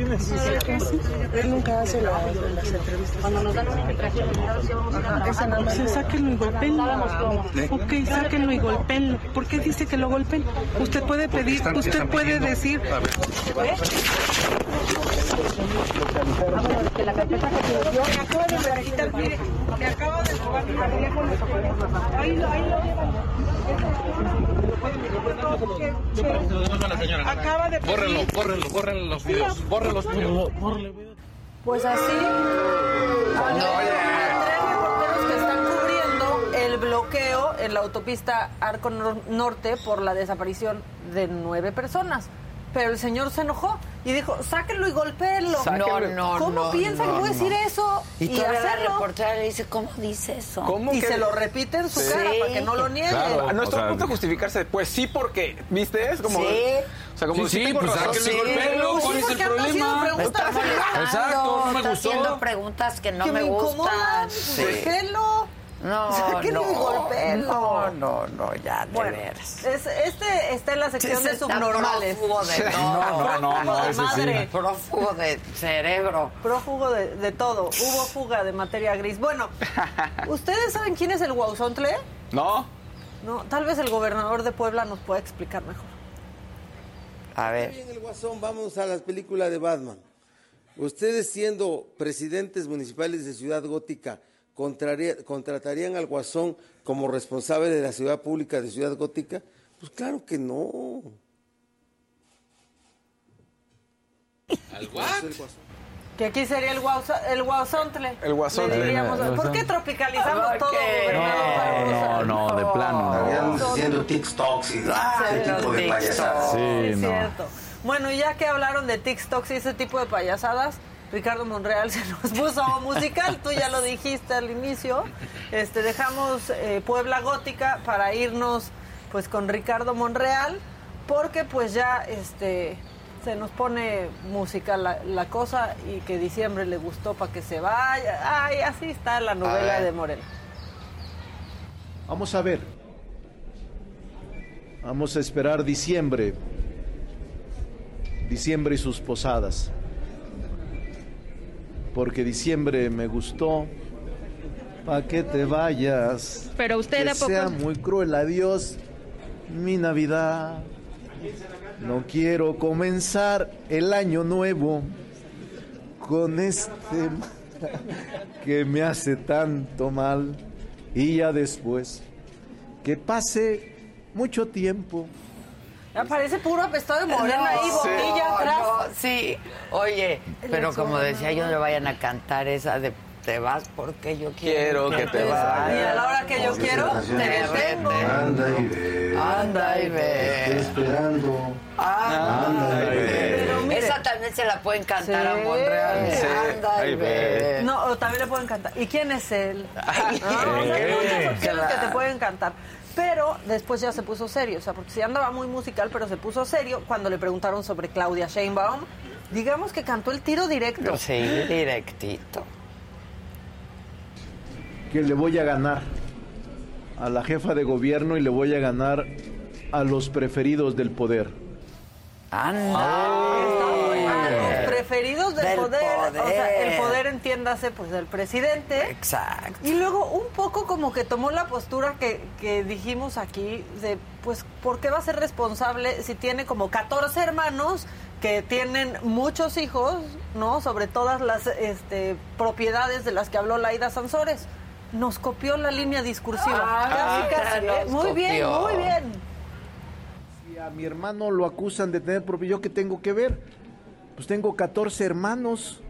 Él nunca hace las entrevistas. Cuando nos dan una infiltración, sí vamos a ir a trabajar. Pues sáquenlo y cómo. Ok, sáquenlo y golpéenlo. ¿Por qué dice que lo golpen? Usted puede pedir, están- usted están puede pidiendo- decir, A ver, Que la carpeta que se dio, me acaba de quitar, mire, me acaba de robar mi teléfono. Ahí lo, ahí lo llevan. Acaba de bórrenlo, bórrenlo, bórrenlo los videos, bórrenlos, Pues así. Hay tres reporteros que están cubriendo el bloqueo en la autopista Arco Nor- Norte por la desaparición de nueve personas. Pero el señor se enojó y dijo, sáquenlo y golpéenlo. No, no, ¿Cómo no, piensa no, que voy a no. decir eso? Y, todavía la hacerlo? reportera le dice, ¿cómo dice eso? ¿Cómo Y que- se lo repite en su Sí. cara para que no lo niegue. Claro. Ah, No está O sea, a punto de justificarse. Pues sí, porque, ¿viste? Es como. Sí. O sea, como Sí, sí, tengo pues sáquenlo y Sí. golpéenlo, ¿cuál Sí, es el porque anda haciendo problema? Exacto, no me está gustó. haciendo preguntas que no que me, me gustan. incomodan. No, Sáquenle no, no, no, no, ya, de Bueno, veras. es- este está en la sección de subnormales. prófugo de todo. No, no, no, no, de sí. madre. Prófugo de cerebro. Prófugo de, de todo. Hubo fuga de materia gris. Bueno, ¿ustedes saben quién es el Guauzontle? ¿No? No, tal vez el gobernador de Puebla nos pueda explicar mejor. A ver. Bien, el Guasón, vamos a las películas de Batman. Ustedes siendo presidentes municipales de Ciudad Gótica, ¿contratarían al Guasón como responsable de la ciudad pública de Ciudad Gótica? Pues claro que no. ¿Al what? Que aquí sería el, guauza- el Guauzontle. El Guasontle. Le diríamos, El ¿Por qué Guasón. tropicalizamos ¿Por todo, qué? gobernador? No, no, de plano. Estaríamos haciendo TikToks y ese tipo de payasadas. Sí, Sí, es no. cierto. Bueno, y ya que hablaron de TikToks y ese tipo de payasadas, Ricardo Monreal se nos puso musical, tú ya lo dijiste al inicio. Este, dejamos eh, Puebla Gótica para irnos pues con Ricardo Monreal, porque pues ya este se nos pone música la, la cosa y que diciembre le gustó para que se vaya. Ay, así está la novela de Morena. Vamos a ver. Vamos a esperar diciembre. Diciembre y sus posadas. Porque diciembre me gustó. Pa' que te vayas. Pero usted que a poco- sea muy cruel. Adiós, mi Navidad. No quiero comenzar el año nuevo con este que me hace tanto mal. Y ya después que pase mucho tiempo. Ya parece puro apestado de Morena ahí, No, bombilla atrás. no, sí. Oye, pero como decía yo, no vayan a cantar esa de te vas porque yo quiero, Quiero que te vayas. Y a la hora que yo quiero, te detengo. Anda y ve. Anda y ve. Esperando. Anda y ve. Mire- Esa también se la pueden cantar a. Monreal. Sí. Anda y ve. No, o también le pueden cantar. ¿Y quién es él? Ay, No, o sea, hay muchas opciones que te pueden cantar. Pero después ya se puso serio, o sea, porque sí andaba muy musical, pero se puso serio cuando le preguntaron sobre Claudia Sheinbaum. Digamos que cantó el tiro directo. Sí, directito. Que le voy a ganar a la jefa de gobierno y le voy a ganar a los preferidos del poder. Anda. Los preferidos del, Del poder, o sea, el poder. entiéndase pues del presidente. Exacto. Y luego un poco como que tomó la postura que, que dijimos aquí de, pues, ¿por qué va a ser responsable si tiene como 14 hermanos que tienen muchos hijos, ¿no? Sobre todas las este, propiedades de las que habló Laida Sansores. Nos copió la línea discursiva. Ah, casi, casi. nos. Muy bien, muy bien. Si a mi hermano lo acusan de tener propiedad, ¿yo qué tengo que ver? Pues tengo 14 hermanos.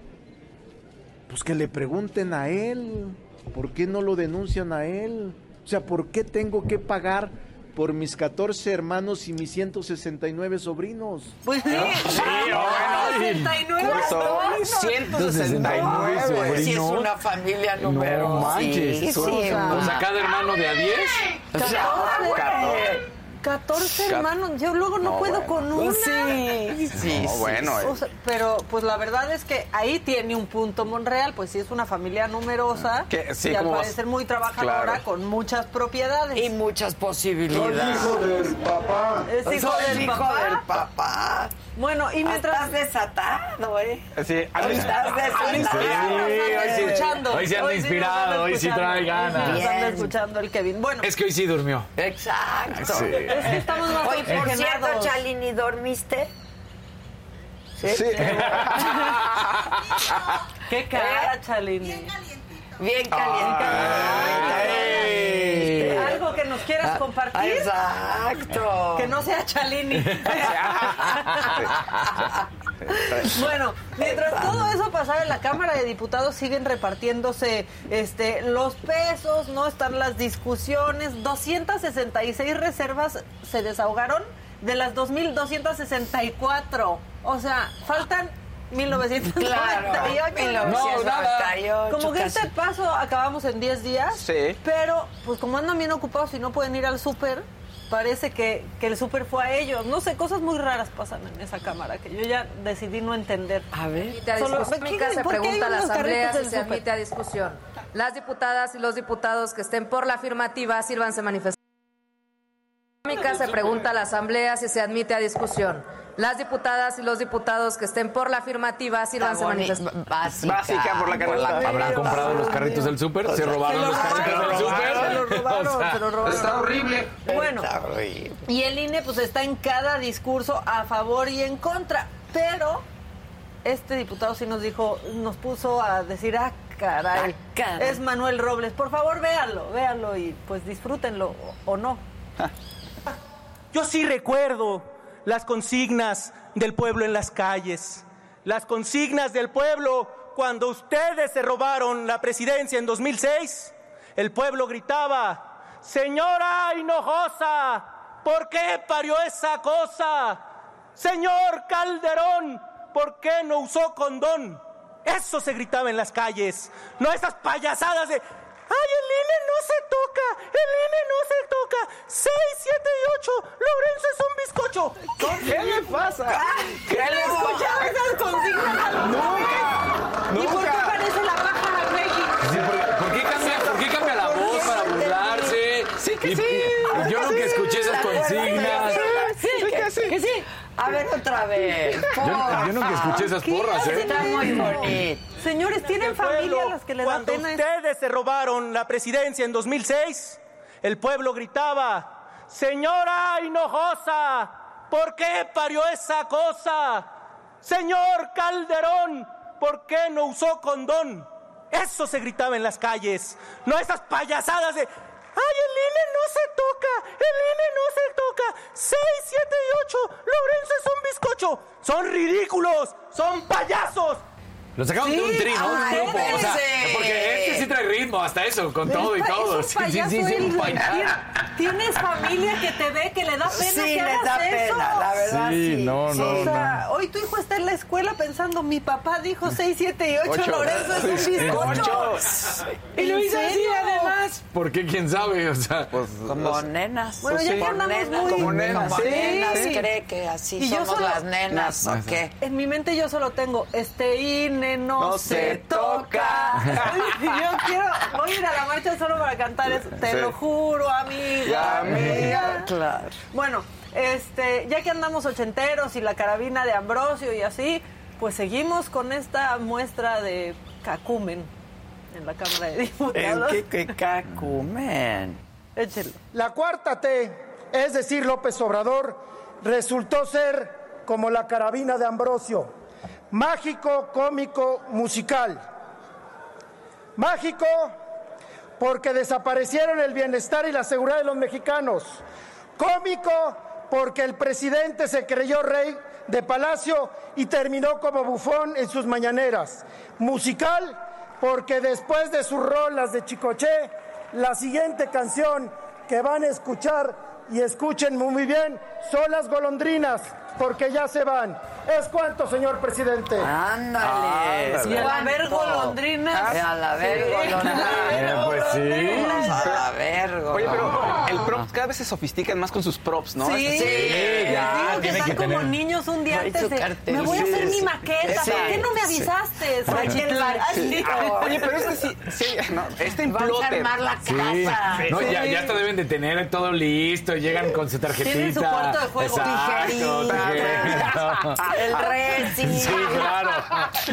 Pues que le pregunten a él. ¿Por qué no lo denuncian a él? O sea, ¿por qué tengo que pagar por mis 14 hermanos y mis 169 sobrinos? Pues sí, Sí, bueno. 69 sobrinos. 169 Si es una familia número No manches, Sí, sí, o sea, cada hermano de a 10. O sea, 14 hermanos, yo luego no, No, puedo bueno. con una. Sí, sí, No, sí, bueno, eh. O sea, pero pues la verdad es que ahí tiene un punto Monreal, pues sí es una familia numerosa Que- sí, y al parecer muy trabajadora Claro. con muchas propiedades. Y muchas posibilidades. del papá. es hijo Soy del hijo papá. del papá. Bueno, y mientras Estás desatado, ¿eh? Sí, al- Estás desatado. Sí, hoy sí- escuchando. hoy sí anda inspirado, hoy sí trae Hoy ganas. anda Bien. escuchando el Kevin. Bueno, Es que hoy sí durmió. Exacto. Sí. Es que estamos más Oye, por cierto. Chalini, ¿dormiste? Sí. Qué cara, Chalini. Bien caliente. Ay. Algo que nos quieras compartir. Exacto. Que no sea Chalini. bueno, mientras todo eso pasaba en la Cámara de Diputados siguen repartiéndose este los pesos, no están las discusiones, 266 reservas se desahogaron de las 2264. O sea, faltan 1998. Claro, 1998, Como que casi. este paso acabamos en 10 días. Sí. Pero, pues como andan bien ocupados y no pueden ir al súper, parece que, que el súper fue a ellos. No sé, cosas muy raras pasan en esa cámara que yo ya decidí no entender. A ver. A Solo- discusión. ¿quién- se qué hay pregunta a la unos Asamblea si se admite a discusión. Las diputadas y los diputados que estén por la afirmativa, sírvanse manifestar. Se pregunta a la Asamblea si se admite a discusión. Las diputadas y los diputados que estén por la afirmativa, sírvanse boni- manifestar. básica. Básica por la canasta. ¿Habrán comprado los carritos del súper? ¿Se robaron los carritos del súper? Se lo O robaron, se robaron. Está horrible. Bueno, Está horrible. y el INE pues está en cada discurso a favor y en contra, pero este diputado sí nos dijo, nos puso a decir, ah, caray, Ah, caray. es Manuel Robles, por favor véanlo, véanlo y pues disfrútenlo o, o no. Yo sí recuerdo las consignas del pueblo en las calles, las consignas del pueblo cuando ustedes se robaron la presidencia en 2006. El pueblo gritaba, señora Hinojosa, ¿por qué parió esa cosa? Señor Calderón, ¿por qué no usó condón? Eso se gritaba en las calles, no esas payasadas de... ¡Ay, el INE no se toca! ¡El INE no se toca! ¡6, 7 y 8! ¡Lorenzo es un bizcocho! ¿Qué le pasa? ¿Qué le escuchaba esas consignas? Nunca. ¿Y por qué parece la pájara México? Sí, ¿por, por qué cambia, ¿Por qué cambia la voz para burlarse? Sí que Y- sí. y A ver otra vez. Yo, yo nunca escuché esas porras, ¿eh? Está muy bonito. Señores, ¿tienen pueblo, familia a las que les da Cuando pena? ustedes se robaron la presidencia en 2006, el pueblo gritaba, señora Hinojosa, ¿por qué parió esa cosa? Señor Calderón, ¿por qué no usó condón? Eso se gritaba en las calles, no esas payasadas de... ¡Ay, el INE no se toca! ¡El INE no se toca! ¡6, 7 y 8! ¡Lorenzo es un bizcocho! ¡Son ridículos! son payasos. Lo sacaron de un Sí, tri, ¿no? Un grupo. O sea, porque este sí trae ritmo, hasta eso, con todo y todo. es Sí, un sí, sí, sí, un Tienes familia que te ve, que le da pena Sí, que le hagas da eso. pena, la verdad, Sí, no, no, o sea, no. hoy tu hijo está en la escuela pensando, mi papá dijo 6, 7 y 8, Ocho. Lorenzo es un bizcocho. Y lo ¿En hizo así, además. ¿Por qué? ¿Quién sabe? O sea, Pues, Como los- nenas. Bueno, ya Sí. que andamos nenas, muy- Como nenas, Como sí, nenas, sí. cree que así Y yo somos solo- las nenas, ¿o qué? En mi mente yo solo tengo, este No, No se, se toca. yo quiero, voy a ir a la marcha solo para cantar eso. Te Sí. lo juro, amiga. Amiga. Claro. Bueno, este, ya que andamos ochenteros y la carabina de Ambrosio y así, pues seguimos con esta muestra de cacumen en la Cámara de Diputados. Es que, que cacumen. Échelo. La cuarta T, es decir, López Obrador, resultó ser como la carabina de Ambrosio, mágico, cómico, musical. Mágico porque desaparecieron el bienestar y la seguridad de los mexicanos. Cómico porque el presidente se creyó rey de palacio y terminó como bufón en sus mañaneras. Musical porque después de sus rolas de Chicoché, la siguiente canción que van a escuchar y escuchen muy bien son las golondrinas porque ya se van. ¿Es cuánto, señor presidente? Ándale. Al ¿cuánto? ver golondrinas. A la ver Sí. golondrinas. Pues sí. A la ver Oye, pero el prop cada vez se sofistican más con sus props, ¿no? Sí, Es- Sí, ya, que están como niños un día antes de, me voy a hacer mi maqueta, ¿por qué no me avisaste? Sí. Oye, pero es que sí, sí, no, este Vamos a implote. armar la casa. No, ya, ya hasta deben de tener todo listo, llegan con su tarjetita. Tienen su cuarto de juego. Exacto. El reci. Sí, claro.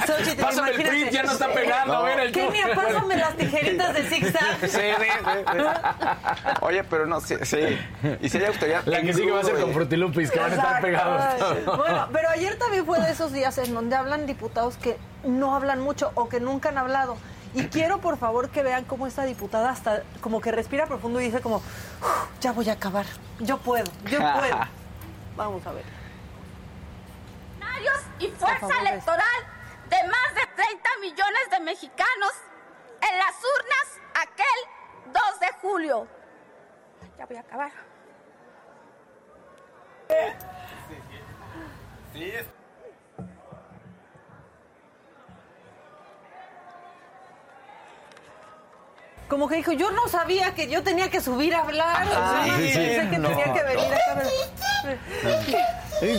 Xochitl, Pásame el imagínate. print, ya no está pegando. A ver, el Kenia, pásame las tijeritas de zigzag. Sí, sí, sí, sí. Oye, pero no, sí, sí. Y si hay autoridad. La que sigue va a ser con frutilupis, que van a estar pegados. Bueno, pero ayer también fue de esos días en donde hablan diputados que no hablan mucho o que nunca han hablado. Y quiero, por favor, que vean cómo esta diputada hasta como que respira profundo y dice como, "Uf, ya voy a acabar, yo puedo, yo puedo. Vamos a ver. Y fuerza favor, electoral de más de 30 millones de mexicanos en las urnas aquel 2 de julio. Ya voy a acabar. Como que dijo, yo no sabía que yo tenía que subir a hablar. Ajá. o sea, Sí, sí. pensé que No. tenía que venir acá. Ya,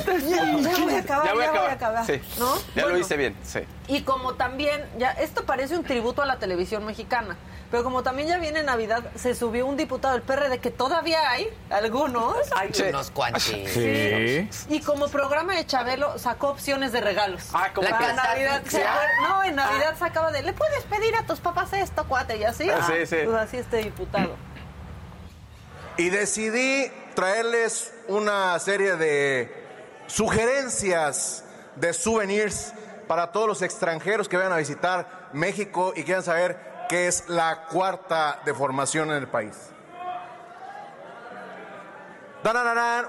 ya voy a acabar, ya voy a acabar. Sí. ¿no? Ya lo Bueno, hice bien, sí. Y como también, ya esto parece un tributo a la televisión mexicana, pero como también ya viene Navidad, se subió un diputado del PRD que todavía hay, algunos. Hay unos cuantos. Sí. Y como programa de Chabelo sacó opciones de regalos. Ah, como Para que- Navidad. ¿se? No, en Navidad sacaba de, le puedes pedir a tus papás esto, cuate, y así. Ah, sí, sí. Pues así este diputado. Y decidí traerles una serie de sugerencias de souvenirs para todos los extranjeros que vayan a visitar México y quieran saber qué es la cuarta deformación en el país.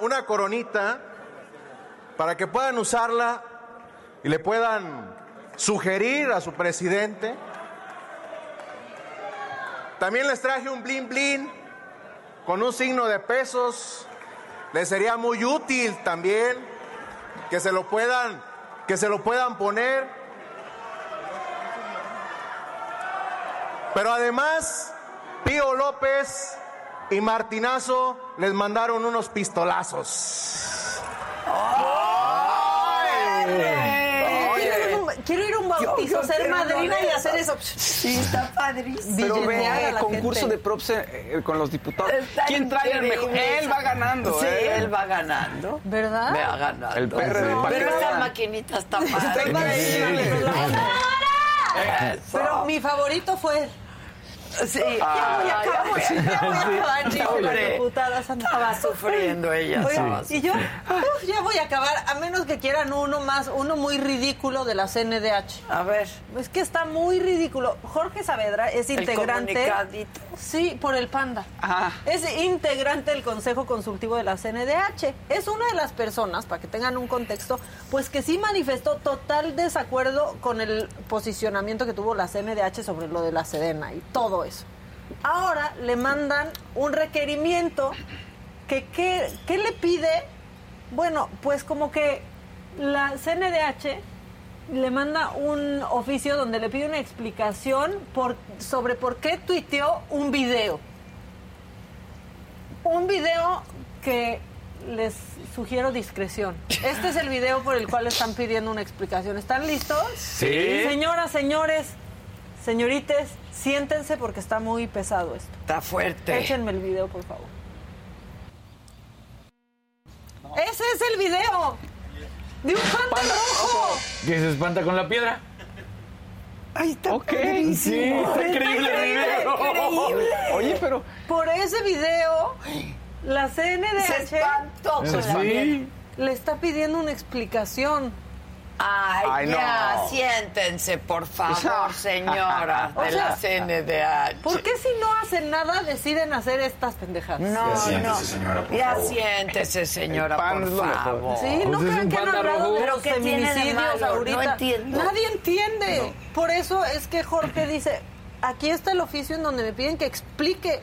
Una coronita para que puedan usarla y le puedan sugerir a su presidente. También les traje un blin blin con un signo de pesos. Les sería muy útil también que se lo puedan que se lo puedan poner. Pero además Pío López y Martinazo les mandaron unos pistolazos ir a un- Quiero ir a un bautizo, yo ser madrina y hacer eso. Sí, está padrísimo. Pero ve, la concurso gente. de props eh, con los diputados. Está ¿Quién trae el mejor? increíble Él va ganando, Sí, ¿eh? él va ganando. ¿Verdad? Va ganando. El para que Pero esta maquinita está Está padre. padrísimo. Eso. Pero mi favorito fue. Sí. Ya voy a acabar, ya voy a acabar, sí. dijo la Hombre. diputada Santa. Estaba sufriendo ella. Oye, estaba y yo, uf, ya voy a acabar, a menos que quieran uno más, uno muy ridículo de la CNDH. A ver. Es que está muy ridículo. Jorge Saavedra es El integrante. comunicadito. Sí, por el panda. Ah. Es integrante del Consejo Consultivo de la CNDH. Es una de las personas, para que tengan un contexto, pues que sí manifestó total desacuerdo con el posicionamiento que tuvo la CNDH sobre lo de la Sedena y todo eso. Ahora le mandan un requerimiento que ¿qué, qué le pide? Bueno, pues como que la CNDH le manda un oficio donde le pide una explicación por, sobre por qué tuiteó un video. Un video que les sugiero discreción. Este es el video por el cual están pidiendo una explicación. ¿Están listos? Sí. Señoras, señores, señorites, siéntense porque está muy pesado esto. Está fuerte. Échenme el video, por favor. Ese es el video. De un panda rojo. Que se espanta con la piedra. Ahí está. Ok. Sí, está increíble el video. Increíble. Oye, pero Por ese video, la CNDH Se espantó con la Sí. le está pidiendo una explicación. Ay, Ay, no. ya, siéntense, por favor, señora O de sea, la CNDH. ¿Por qué si no hacen nada deciden hacer estas pendejadas? No, Ya siéntese, no. señora, por ya favor. siéntese, señora, por favor. Sí, no Pues es crean un que han hablado rojo. de ¿Pero los qué tiene de feminicidios ahorita. No entiendo. Nadie entiende. Por eso es que Jorge dice, aquí está el oficio en donde me piden que explique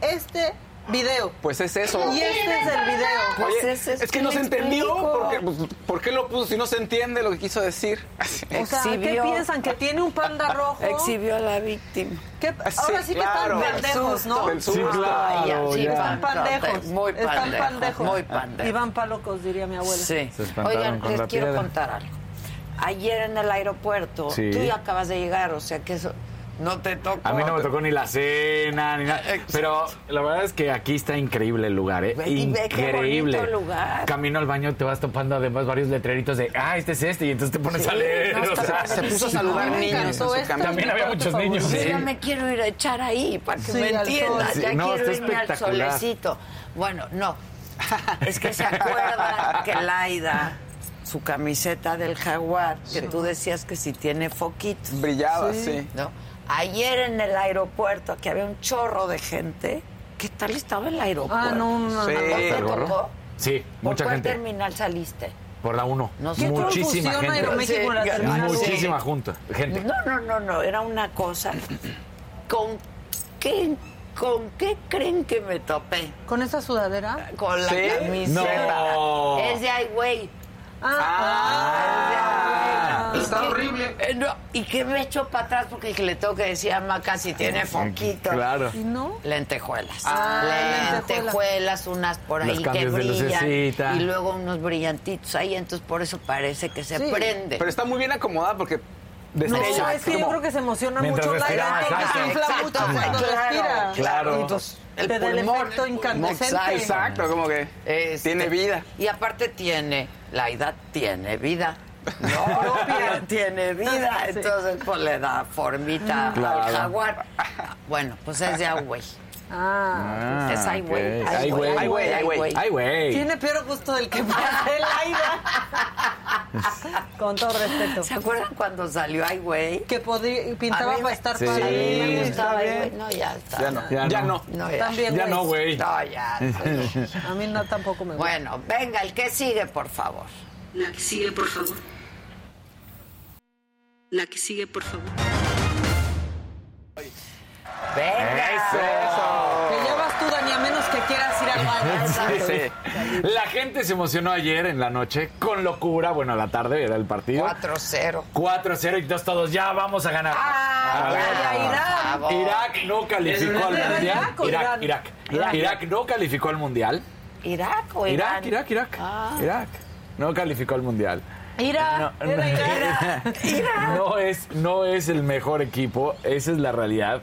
este video. pues es eso. Y este es el video. Pues Oye, ese es, es que no se entendió. Porque, pues, ¿Por qué lo puso si no se entiende lo que quiso decir? O sea, ¿qué piensan? ¿Que tiene un panda rojo? Exhibió a la víctima. ¿Qué- Sí, Ahora sí que claro. están pendejos, ¿no? Del Sí, susto. claro. sí, ya. Están pandejos. Muy Están pandejos. pandejos. Muy pandejos. Iban palocos, diría mi abuela. Sí. Oigan, les quiero piedra. contar algo. Ayer en el aeropuerto, Sí. tú ya acabas de llegar, o sea que eso no te tocó. A mí no me tocó ni la cena, ni nada. Pero la verdad es que aquí está increíble el lugar, ¿eh? Ve- y ve qué increíble. lugar. Camino al baño te vas topando además varios letreritos de, ah, este es este, y entonces te pones Sí, a leer. no, o está sea, Se puso a saludar Me niños. También había muchos niños, sí. ya me quiero ir a echar ahí para que Sí, me entiendas. Sí, ya no, quiero irme al solecito. Bueno, no. Es que se acuerdan que Laida, su camiseta del jaguar, que tú decías que si tiene foquitos. Brillaba, sí. ¿no? Ayer en el aeropuerto, que había un chorro de gente. ¿Qué tal estaba el aeropuerto? Ah, no, no, Sí. no. ¿A ti te tocó? Sí, ¿Por mucha cuál gente. terminal saliste? Por la 1. No sé. Muchísima gente. Aeroméxico en la Sí, terminal. Muchísima junta, gente. No, no, no, no, era una cosa. ¿Con qué, con qué creen que me topé? ¿Con esa sudadera? Con la ¿Sí? camiseta. No. Es de ay, güey. Ah, ay, güey. Está horrible. y que me echo para atrás porque dije, le tengo que decir a Maca si tiene foquito. Claro. ¿Y no? Lentejuelas. Ah, lentejuelas, unas por ahí que brillan. Y luego unos brillantitos ahí, entonces por eso parece que se Sí, prende. Pero está muy bien acomodada porque No, es que yo creo que se emociona Mientras mucho respira, Laila, entonces exacto. se infla Exacto, mucho cuando claro, respira. claro. Y entonces el Te da el pulmón, efecto incandescente. Exacto. Exacto, como que Este, tiene vida. Y aparte tiene, la edad tiene vida. No, propia tiene vida, Sí. entonces pues le da formita Claro. al jaguar. Bueno, pues es de Agüey. Ah, es ay, güey. Ay, güey. Ay, güey, ay, güey. Ay, güey. tiene peor gusto del que pasa Laida. Con todo respeto. ¿Se acuerdan cuando salió Ay, güey? Que pintaba para estar Sí. A mí padre. me Sí, Ay, güey. No, ya está. Ya no. Ya Ya no. no. No, ya. También, Ya no, güey. No, ya. A mí no tampoco me gusta. Bueno, venga, el que sigue, por favor. La que sigue, por favor. La que sigue, por favor. Venga. Que ya vas tú, Dani, a menos que quieras ir al baño. Sí. La gente se emocionó ayer en la noche con locura. Bueno, a la tarde era el partido. 4-0. 4-0 y entonces todos ya vamos a ganar. Ah, A ver. ya, ya, Irán. Irak no calificó al ¿Es mundial. Irak Irak? Irak. Irak no calificó al mundial. ¿Irak o Irán? Irak, Irak, Irak. Ah. Irak. No calificó al mundial. Ira, No, no. Ira. No es, no es el mejor equipo, esa es la realidad.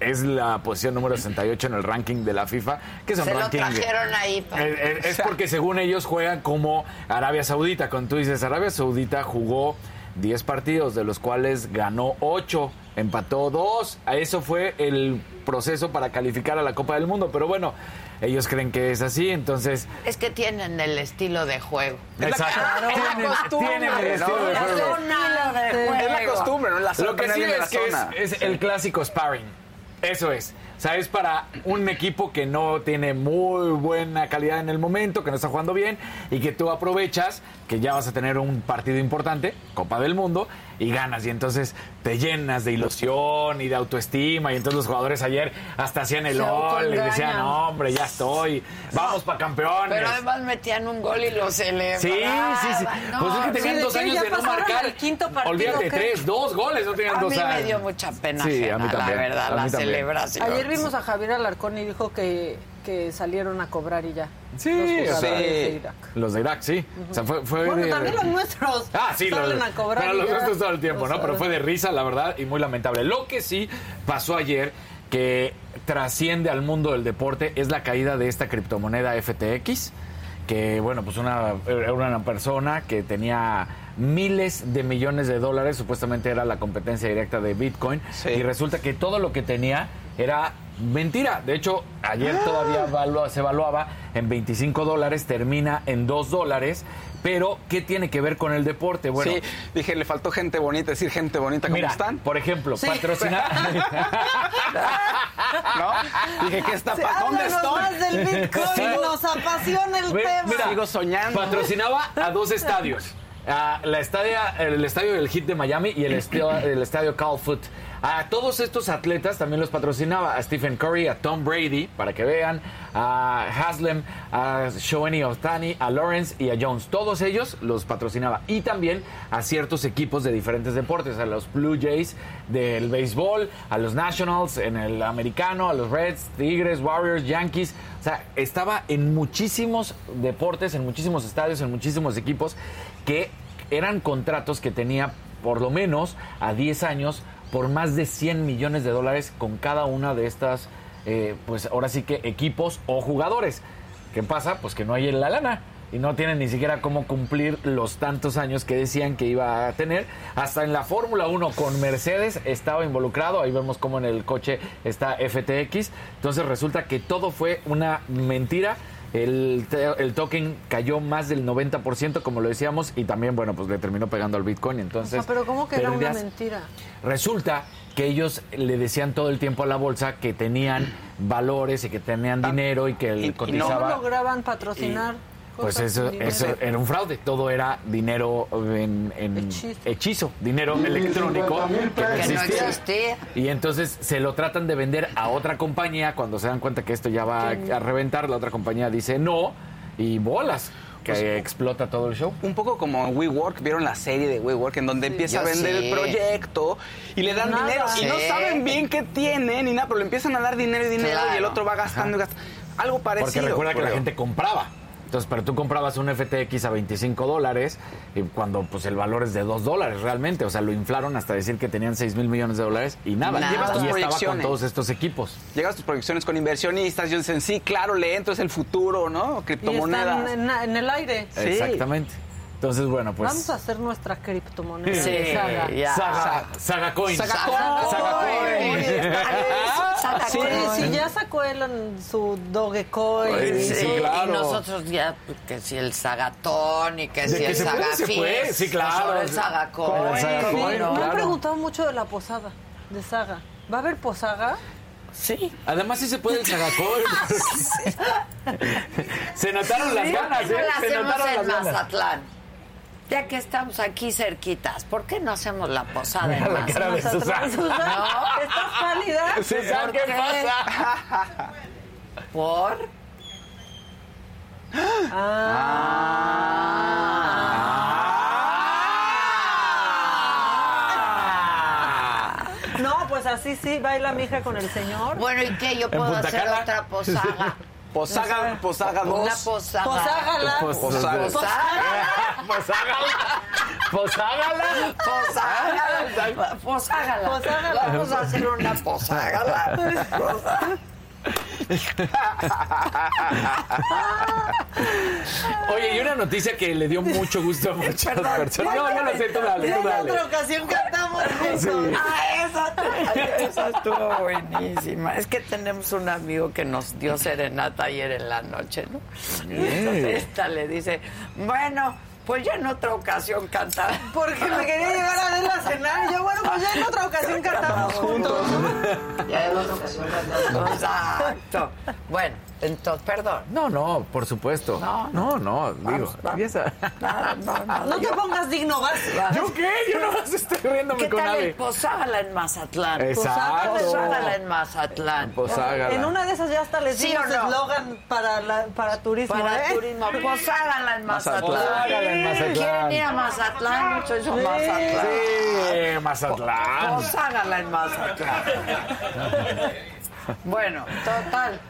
Es la posición número 68 en el ranking de la FIFA, que es un Se lo ranking. trajeron ahí. para- Es, es- es porque según ellos juegan como Arabia Saudita. Cuando tú dices Arabia Saudita jugó 10 partidos, de los cuales ganó 8, empató 2. A Eso fue el proceso para calificar a la Copa del Mundo. Pero bueno, ellos creen que es así, entonces. Es que tienen el estilo de juego. Exacto. Es la costumbre, tienen el ¿no? estilo de La juego. zona de juego. Es la costumbre, ¿no? La Lo que sí es que es, es el clásico sparring. Eso es. O sea, es para un equipo que no tiene muy buena calidad en el momento, que no está jugando bien y que tú aprovechas que ya vas a tener un partido importante, Copa del Mundo, y ganas. Y entonces te llenas de ilusión y de autoestima. Y entonces los jugadores ayer hasta hacían el gol y decían, no, hombre, ya estoy. Vamos para campeones. Pero además metían un gol y lo celebraban. Sí, sí, sí. No, pues es que tenían ¿de dos años ¿Ya de no marcar. al quinto partido, Olvídate, qué? tres, dos goles, no tenían A dos mí me años. dio mucha pena Sí, a mí también, la verdad, a la también. celebración. Ayer vimos a Javier Alarcón y dijo que, que salieron a cobrar y ya. Sí, los sea, de Irak. Los de Irak, sí. O sea, fue, fue Bueno, de- también los nuestros Ah, sí, salen los, a cobrar. pero y los ya. nuestros todo el tiempo, O ¿no? Pero fue de risa, la verdad, y muy lamentable. Lo que sí pasó ayer, que trasciende al mundo del deporte, es la caída de esta criptomoneda FTX, que, bueno, pues una, era una persona que tenía miles de millones de dólares, supuestamente era la competencia directa de Bitcoin, Sí. y resulta que todo lo que tenía era mentira. De hecho, ayer todavía evalua- se evaluaba en 25 dólares, termina en 2 dólares, pero ¿qué tiene que ver con el deporte? Bueno, sí, dije, le faltó gente bonita, decir gente bonita, ¿cómo Mira, están? por ejemplo, Sí. patrocinar. ¿No? Dije, ¿qué está pasando? ¿Dónde estoy? más del Bitcoin, nos apasiona el Ve, tema. mira, Sigo soñando. Patrocinaba a dos estadios. A la estadia, el estadio del Hit de Miami y el estadio, el estadio Foot. A todos estos atletas también los patrocinaba. A Stephen Curry, a Tom Brady, para que vean. A Haslem, a Shohei Ohtani, a Lawrence y a Jones. Todos ellos los patrocinaba. Y también a ciertos equipos de diferentes deportes. A los Blue Jays del béisbol, a los Nationals en el americano, a los Reds, Tigres, Warriors, Yankees. O sea, estaba en muchísimos deportes, en muchísimos estadios, en muchísimos equipos que eran contratos que tenía por lo menos a 10 años por más de 100 millones de dólares con cada una de estas, eh, pues ahora sí que equipos o jugadores. ¿Qué pasa? Pues que no hay la lana y no tienen ni siquiera cómo cumplir los tantos años que decían que iba a tener. Hasta en la Fórmula 1 con Mercedes estaba involucrado, ahí vemos cómo en el coche está FTX. Entonces resulta que todo fue una mentira. El, te- el token cayó más del 90%, como lo decíamos, y también, bueno, pues le terminó pegando al Bitcoin. O Entonces, sea, pero ¿cómo que era una mentira? Resulta que ellos le decían todo el tiempo a la bolsa que tenían valores y que tenían dinero y que y- y el no ¿Cómo cotizaba. lograban patrocinar? Pues eso, era un fraude, todo era dinero en, en Hechizo. hechizo, dinero electrónico que no Que no existía. existía. Y entonces se lo tratan de vender a otra compañía, cuando se dan cuenta que esto ya va a, a reventar, la otra compañía dice no y bolas. que explota todo el show. Un poco como en WeWork, vieron la serie de WeWork en donde empieza Yo a vender sí. el proyecto y le dan Nada. dinero y no saben bien qué tienen ni nada, pero le empiezan a dar dinero y dinero y el otro va gastando y gastando. Algo parecido. Porque recuerda que la gente compraba. Entonces, pero tú comprabas un FTX a 25 dólares y cuando pues el valor es de 2 dólares realmente. O sea, lo inflaron hasta decir que tenían 6 mil millones de dólares y nada. Nada. Llevas tus y estaba con proyecciones. todos estos equipos. Llegas a tus proyecciones con inversionistas, ellos dicen, sí, claro, le entro, es el futuro, ¿no? Y Criptomonedas. están en, en el aire. Exactamente. Entonces, bueno, pues... Vamos a hacer nuestra criptomoneda. Sí, Saga. ya. Saga, Saga Coin. Saga Saga Coin. Saga Sí, Coin. sí, ya sacó él en su Dogecoin. Sí, Y nosotros ya, que si el sagatón y que De si que el puede, sí, claro. El sagacón. Con el sagacón, Me han claro. preguntado mucho de la posada de Saga. ¿Va a haber posada? Sí. Además sí se puede el Sagacol. se notaron las Sí, ganas, ¿por qué ¿eh? la Se notaron en las ganas. Ya que estamos aquí cerquitas, ¿por qué no hacemos la posada Mira en la cara de Mazatlán? Susana. ¿No? ¿Estás pálida? Susana, ¿Por ¿qué qué? pasa? ¿Por? No, pues así sí, baila mi hija con el señor. Bueno, ¿y qué? Yo puedo hacer otra posada. Posaga, Posaga 2. Una posada. Poságala. Posaga. Poságala. Poságala. Poságala. Poságala. Poságala. Vamos a hacer una poságala. Oye, y una noticia que le dio mucho gusto a muchas personas. No, no lo sé, tú dale, tú en otra ocasión cantamos juntos. Sí. Ah, esa, esa estuvo buenísima. Es que tenemos un amigo que nos dio serenata ayer en la noche, ¿no? Y entonces esta le dice, bueno, pues ya en otra ocasión cantar. Porque me quería llevar a ver a cenar. Y yo, bueno, pues ya en otra ocasión cantamos juntos. Ya en otra ocasión cantamos. Exacto. Bueno, entonces, perdón. No, no, por supuesto. No, No, no, digo. vamos. empieza. Nada, no. No te Yo- pongas digno, vas. ¿Yo qué? Yo no estoy riéndome ¿Qué con tal el. Poságala en Mazatlán? Exacto. Poságala en Mazatlán. Poságala. En una de esas ya hasta les ¿Sí dimos o no? eslogan para, la- para turismo. Para ¿eh? turismo. Poságala en Mazatlán. Poságala en Mazatlán. ¿Quieren ir a Mazatlán? Mucho eso, Mazatlán. Sí, Mazatlán. Poságala en Mazatlán. Bueno, total.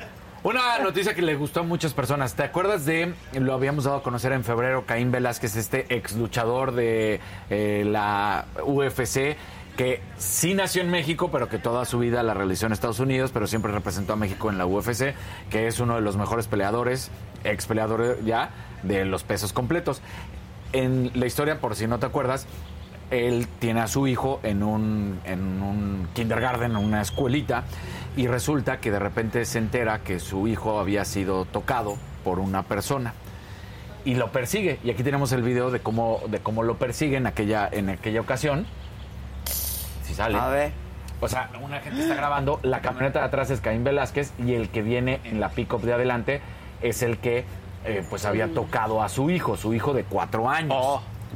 Una noticia que le gustó a muchas personas. ¿Te acuerdas de, lo habíamos dado a conocer en febrero, Caín Velázquez, este ex luchador de eh, la UFC, que sí nació en México, pero que toda su vida la realizó en Estados Unidos, pero siempre representó a México en la UFC, que es uno de los mejores peleadores, ex peleador ya, de los pesos completos. En la historia, por si no te acuerdas, él tiene a su hijo en un, en un kindergarten, en una escuelita, y resulta que de repente se entera que su hijo había sido tocado por una persona y lo persigue. Y aquí tenemos el video de cómo, de cómo lo persigue en aquella, en aquella ocasión. Si sale. A ver. O sea, una gente está grabando, la camioneta de atrás es Caín Velázquez y el que viene en la pick-up de adelante es el que eh, pues había tocado a su hijo, su hijo de cuatro años.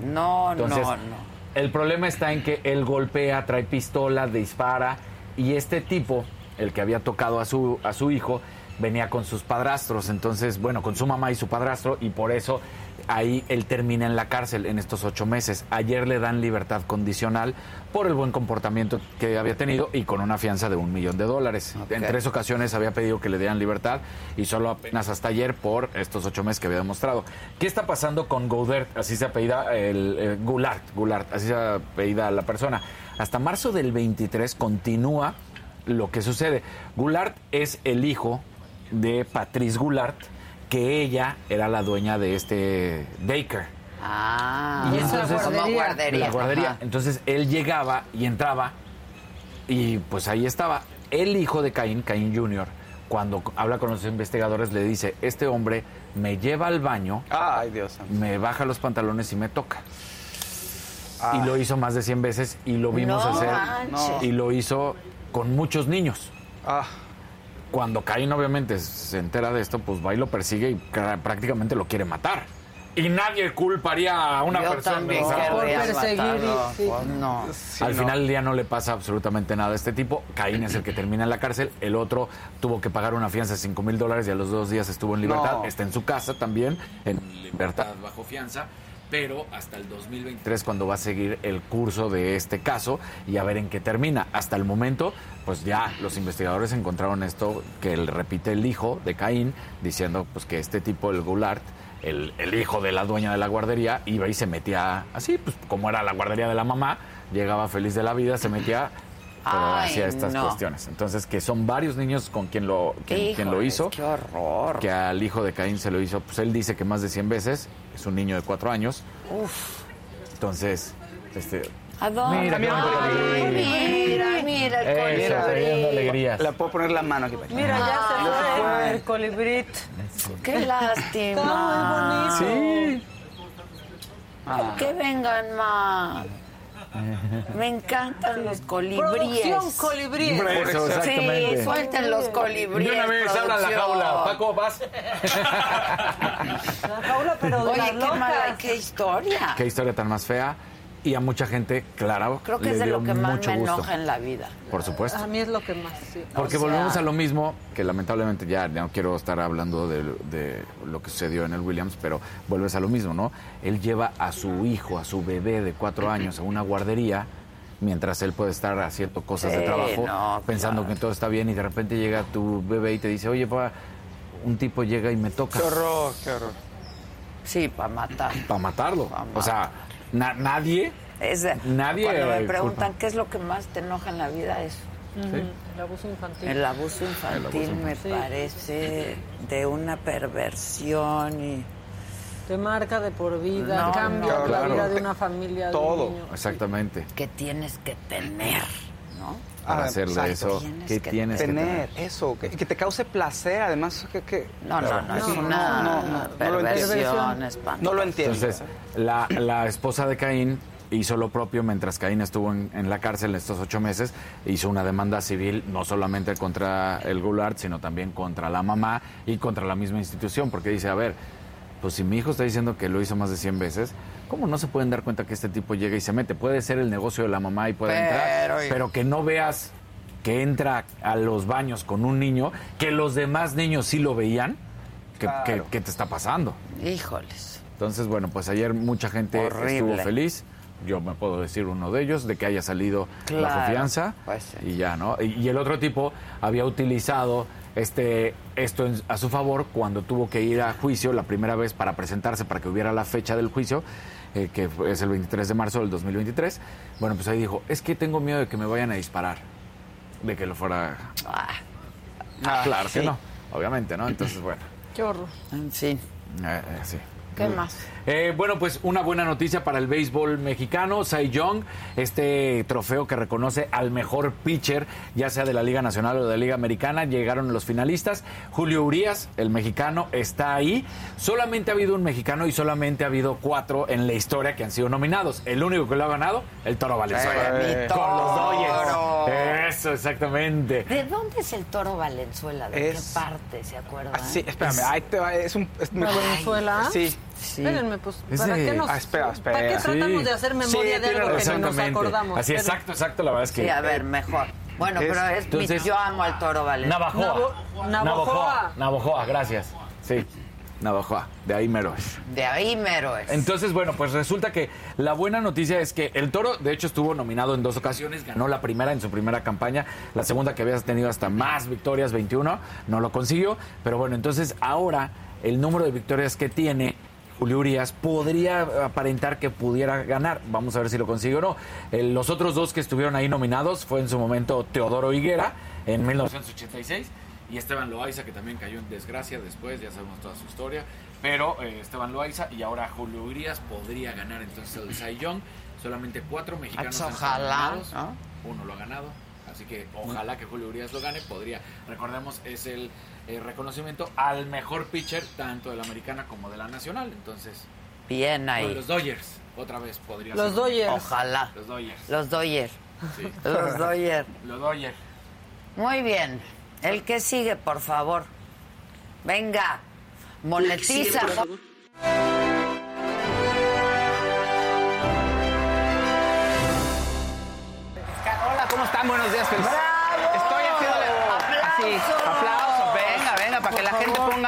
No, Entonces, no, no. el problema está en que él golpea, trae pistola, dispara y este tipo, el que había tocado a su, a su hijo, venía con sus padrastros, entonces, bueno, con su mamá y su padrastro y por eso ahí él termina en la cárcel en estos ocho meses. Ayer le dan libertad condicional por el buen comportamiento que había tenido y con una fianza de un millón de dólares. En tres ocasiones había pedido que le dieran libertad y solo apenas hasta ayer por estos ocho meses que había demostrado. ¿Qué está pasando con Goudert? Así se apellida el, eh, Goulart, Goulart, así se apellida la persona. Hasta marzo del 23 continúa lo que sucede. Goulart es el hijo de Patrice Goulart, que ella era la dueña de este Baker. Ah, Y esa como guardería. guardería. La guardería. Ajá. Entonces él llegaba y entraba y pues ahí estaba. El hijo de Caín, Caín Jr., cuando habla con los investigadores le dice, este hombre me lleva al baño, Ay, Dios me baja los pantalones y me toca. Ay. Y lo hizo más de 100 veces y lo vimos No hacer. manches. Y lo hizo con muchos niños. Ah, Cuando Caín obviamente se entera de esto, pues va y lo persigue y prácticamente lo quiere matar. Y nadie culparía a una Yo persona. también o sea, querría Por perseguir sí. Pues no. Al final del día no le pasa absolutamente nada a este tipo. Caín es el que termina en la cárcel. El otro tuvo que pagar una fianza de 5 mil dólares y a los dos días estuvo en libertad. No. Está en su casa también, en libertad bajo fianza. Pero hasta el 2023 cuando va a seguir el curso de este caso y a ver en qué termina. Hasta el momento, pues ya los investigadores encontraron esto que él repite el hijo de Caín, diciendo pues que este tipo, el Goulart, el, el hijo de la dueña de la guardería, iba y se metía así, pues como era la guardería de la mamá, llegaba feliz de la vida, se metía, pero Ay, hacía estas no. cuestiones. Entonces, que son varios niños con quien lo, quien, quien lo hizo. Qué horror. Que al hijo de Caín se lo hizo, pues él dice que más de 100 veces, es un niño de cuatro años. Uf. Entonces, este... ¿A dónde? Mira, Ay, colibrí. mira, mira el Eso, colibrí. trayendo alegrías. Le puedo poner la mano aquí. Mira, ya se fue el colibrit. Qué lástima. Está muy bonito. Sí. Ay, Que vengan más. Me encantan los colibríes. Producción colibrí. Por eso, exactamente. Sí, suelten los colibríes. De una vez, abran la jaula. Paco, vas. La jaula, pero de Oye, qué mala, qué historia. Qué historia tan más fea. Y a mucha gente, claro, Creo que le es de dio lo que más mucho me gusto. enoja en la vida. Por supuesto. A mí es lo que más, sí. Porque O sea- volvemos a lo mismo, que lamentablemente ya no quiero estar hablando de, de lo que sucedió en el Williams, pero vuelves a lo mismo, ¿no? Él lleva a su hijo, a su bebé de cuatro años a una guardería, mientras él puede estar haciendo cosas de trabajo, no, pensando claro. que todo está bien y de repente llega tu bebé y te dice, oye, pa, un tipo llega y me toca. Qué horror, qué horror. Sí, para matar. Para matarlo. Pa' O sea, na- nadie... Es de- Nadie, Cuando me preguntan culpa. qué es lo que más te enoja en la vida, es Ujú, El abuso infantil. el abuso infantil. El abuso me parece de una perversión y Te marca de por vida, No, cambia no, la vida de una familia, de un Todo. niño. Exactamente. que tienes que tener, ¿no? Para Ah, hacerle exacto. eso, Tienes ¿qué que tienes que Tener tener? eso, que, que te cause placer, además que... que No, no, no, es Sí, una no, no, no lo perversión. No lo entiendo. Entonces, la, la esposa de Caín hizo lo propio mientras Caín estuvo en, en la cárcel estos ocho meses. Hizo una demanda civil no solamente contra el Goulart, sino también contra la mamá y contra la misma institución, porque dice, a ver, pues si mi hijo está diciendo que lo hizo más de 100 veces, ¿cómo no se pueden dar cuenta que este tipo llega y se mete? Puede ser el negocio de la mamá y puede Pero- entrar, pero que no veas que entra a los baños con un niño, que los demás niños sí lo veían, ¿qué, Claro. qué te está pasando? Híjoles. Entonces, bueno, pues ayer mucha gente Horrible. estuvo feliz. Yo me puedo decir uno de ellos, de que haya salido Claro, bajo fianza. pues sí. Y ya, ¿no? Y, y el otro tipo había utilizado este, esto en- a su favor cuando tuvo que ir a juicio la primera vez para presentarse, para que hubiera la fecha del juicio, eh, que es el 23 de marzo del 2023. Bueno, pues ahí dijo, es que tengo miedo de que me vayan a disparar. De que lo fuera... Ah, Ah, claro sí. que no, obviamente, ¿no? Entonces, bueno, Qué horror. en fin. eh, eh, sí. ¿Qué más? Eh, bueno, pues una buena noticia para el béisbol mexicano. Cy Young, este trofeo que reconoce al mejor pitcher, ya sea de la Liga Nacional o de la Liga Americana, llegaron los finalistas. Julio Urias, el mexicano, está ahí. Solamente ha habido un mexicano y solamente ha habido cuatro en la historia que han sido nominados. El único que lo ha ganado, el Toro Valenzuela. Eh, Con los. Eso, exactamente. ¿De dónde es el toro Valenzuela? ¿De Es- qué parte se acuerdan? Ah, sí, espérame, ahí te va, es un... Es, ¿Valenzuela? Sí. Sí. Espérenme, pues, Es ¿para de- qué nos... Ah, espera, espera. ¿Para qué Sí. tratamos de hacer memoria Sí, de algo que ni nos acordamos? Así, exacto, exacto. La verdad es que. Sí, a ver, mejor. Bueno, Es- pero es, entonces- yo amo al toro. Navajoa. Navo- Navajoa. Navajoa. Navajoa, gracias. Sí, Navajoa, de ahí mero es. De ahí mero es. Entonces, bueno, pues resulta que la buena noticia es que el Toro, de hecho, estuvo nominado en dos ocasiones, ganó la primera en su primera campaña, la segunda que había tenido hasta más victorias, 21, no lo consiguió, pero bueno, entonces ahora el número de victorias que tiene Julio Urias podría aparentar que pudiera ganar. Vamos a ver si lo consigue o no. Eh, los otros dos que estuvieron ahí nominados fue en su momento Teodoro Higuera en 1986 y Esteban Loaiza, que también cayó en desgracia después, ya sabemos toda su historia. Pero eh, Esteban Loaiza y ahora Julio Urias podría ganar entonces el Cy Young. Solamente cuatro mexicanos han sido Ojalá, nominados. ¿no? Uno lo ha ganado. Así que ojalá que Julio Urias lo gane. Podría, recordemos, es el eh, reconocimiento al mejor pitcher tanto de la americana como de la nacional. Entonces, bien ahí. Los Dodgers, otra vez podría los ser. Dodgers. Ojalá. Los Dodgers. Los Dodgers. Los Dodgers. Los Dodgers. Muy bien. El que sigue, por favor. Venga, monetiza. Hola, ¿cómo están? Buenos días.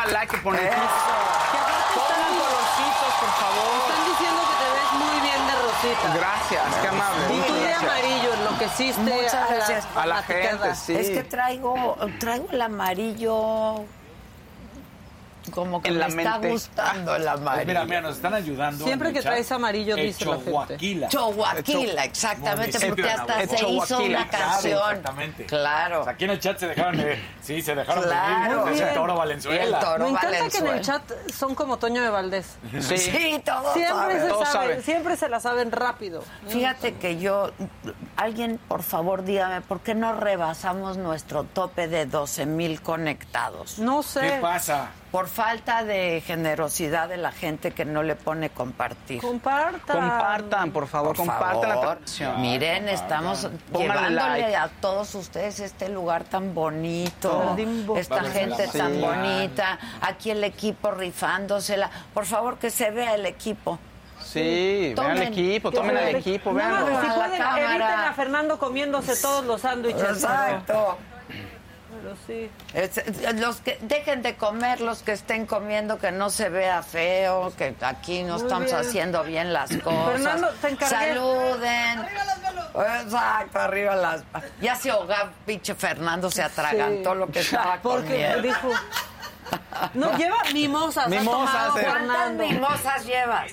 Ponga like y pone. Pongan colorcitos, por favor. Están diciendo que te ves muy bien de rosita. Gracias, qué amable. Y tú de Gracias. amarillo enloqueciste Muchas a la gracias. A la gente, sí. Es que traigo, traigo el amarillo. Como que En me la está mente. gustando el amarillo. Mira, mira, nos están ayudando. Siempre que traes amarillo, dice la gente. Choaquila. Choaquila, exactamente, Municipio porque hasta se hizo una Claro, canción. Exactamente. Claro. Aquí en el chat se dejaron de. Sí, se dejaron Claro. de. Bien. El Toro El Valenzuela. Toro Me encanta que en el chat son como Toño de Valdés. Sí. Sí, todos Siempre saben. se todos saben, saben. siempre se la saben rápido. Fíjate que yo, alguien por favor dígame, ¿por qué no rebasamos nuestro tope de 12 mil conectados? No sé. ¿Qué pasa? Por falta de generosidad de la gente que no le pone compartir. Compartan. Compartan, por favor, Por compartan la favor. transmisión. Miren, estamos Pónganle llevándole like. a todos ustedes este lugar tan bonito, Jardín esta gente la tan Sí. bonita, aquí el equipo rifándosela. Por favor, que se vea el equipo. Sí, vean Tomen. el equipo, tomen al equipo, No, veanlo. pero si A la pueden, eviten a Fernando comiéndose todos los sándwiches. Exacto. Pero sí. Es- Los que dejen de comer, los que estén comiendo, que no se vea feo, que aquí no Muy estamos bien. haciendo bien las cosas. Fernando, te. Saluden. Exacto, arriba las. Ya se ahogaba, pinche Fernando, se atragantó Sí. lo que estaba Porque comiendo. dijo. No, lleva mimosas. Mimosas, tomado eh. ¿Cuántas mimosas llevas?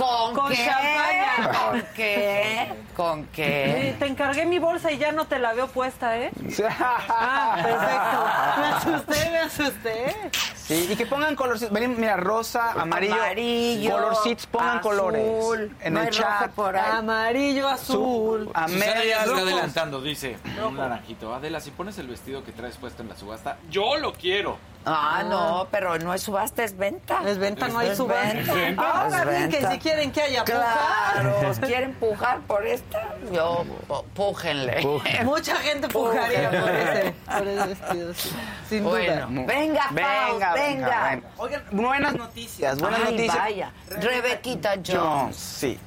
¿Con, Con qué? champaña. ¿Con qué? ¿Con qué? te encargué mi bolsa y ya no te la veo puesta, ¿eh? Ah, perfecto. Me asusté, me asusté. Sí, y que pongan colorcitos. Vení, Mira, rosa, amarillo, Amarillo, colorcitos, pongan azul, colores. En no el chat. por ahí. Amarillo, azul. A Susana ya está adelantando, dice. Un naranjito. Adela, si pones el vestido que traes puesto en la subasta, yo lo quiero. Ah, no, pero no es subasta, es venta. Es venta, no hay Es subasta. venta. Ahora Es bien que venta. si quieren que haya Claro, puja. quieren pujar por esta, yo pújenle. Mucha gente pujaría por ese, por ese vestido, sin Bueno, duda. venga, Faust, venga. venga. Oigan, buenas noticias, buenas Ay, noticias. vaya. Rebequita Jones. Jones, sí.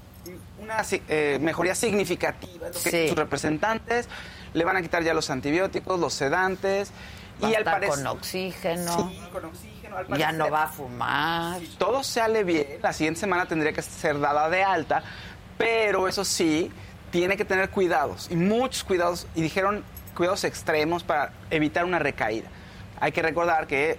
Una eh, mejoría significativa. es lo que Sí. Sus representantes le van a quitar ya los antibióticos, los sedantes. Va y estar con oxígeno. Sí, con oxígeno. al Ya no va a fumar. Si todo sale bien, la siguiente semana tendría que ser dada de alta, pero eso sí, tiene que tener cuidados, y muchos cuidados, y dijeron cuidados extremos para evitar una recaída. Hay que recordar que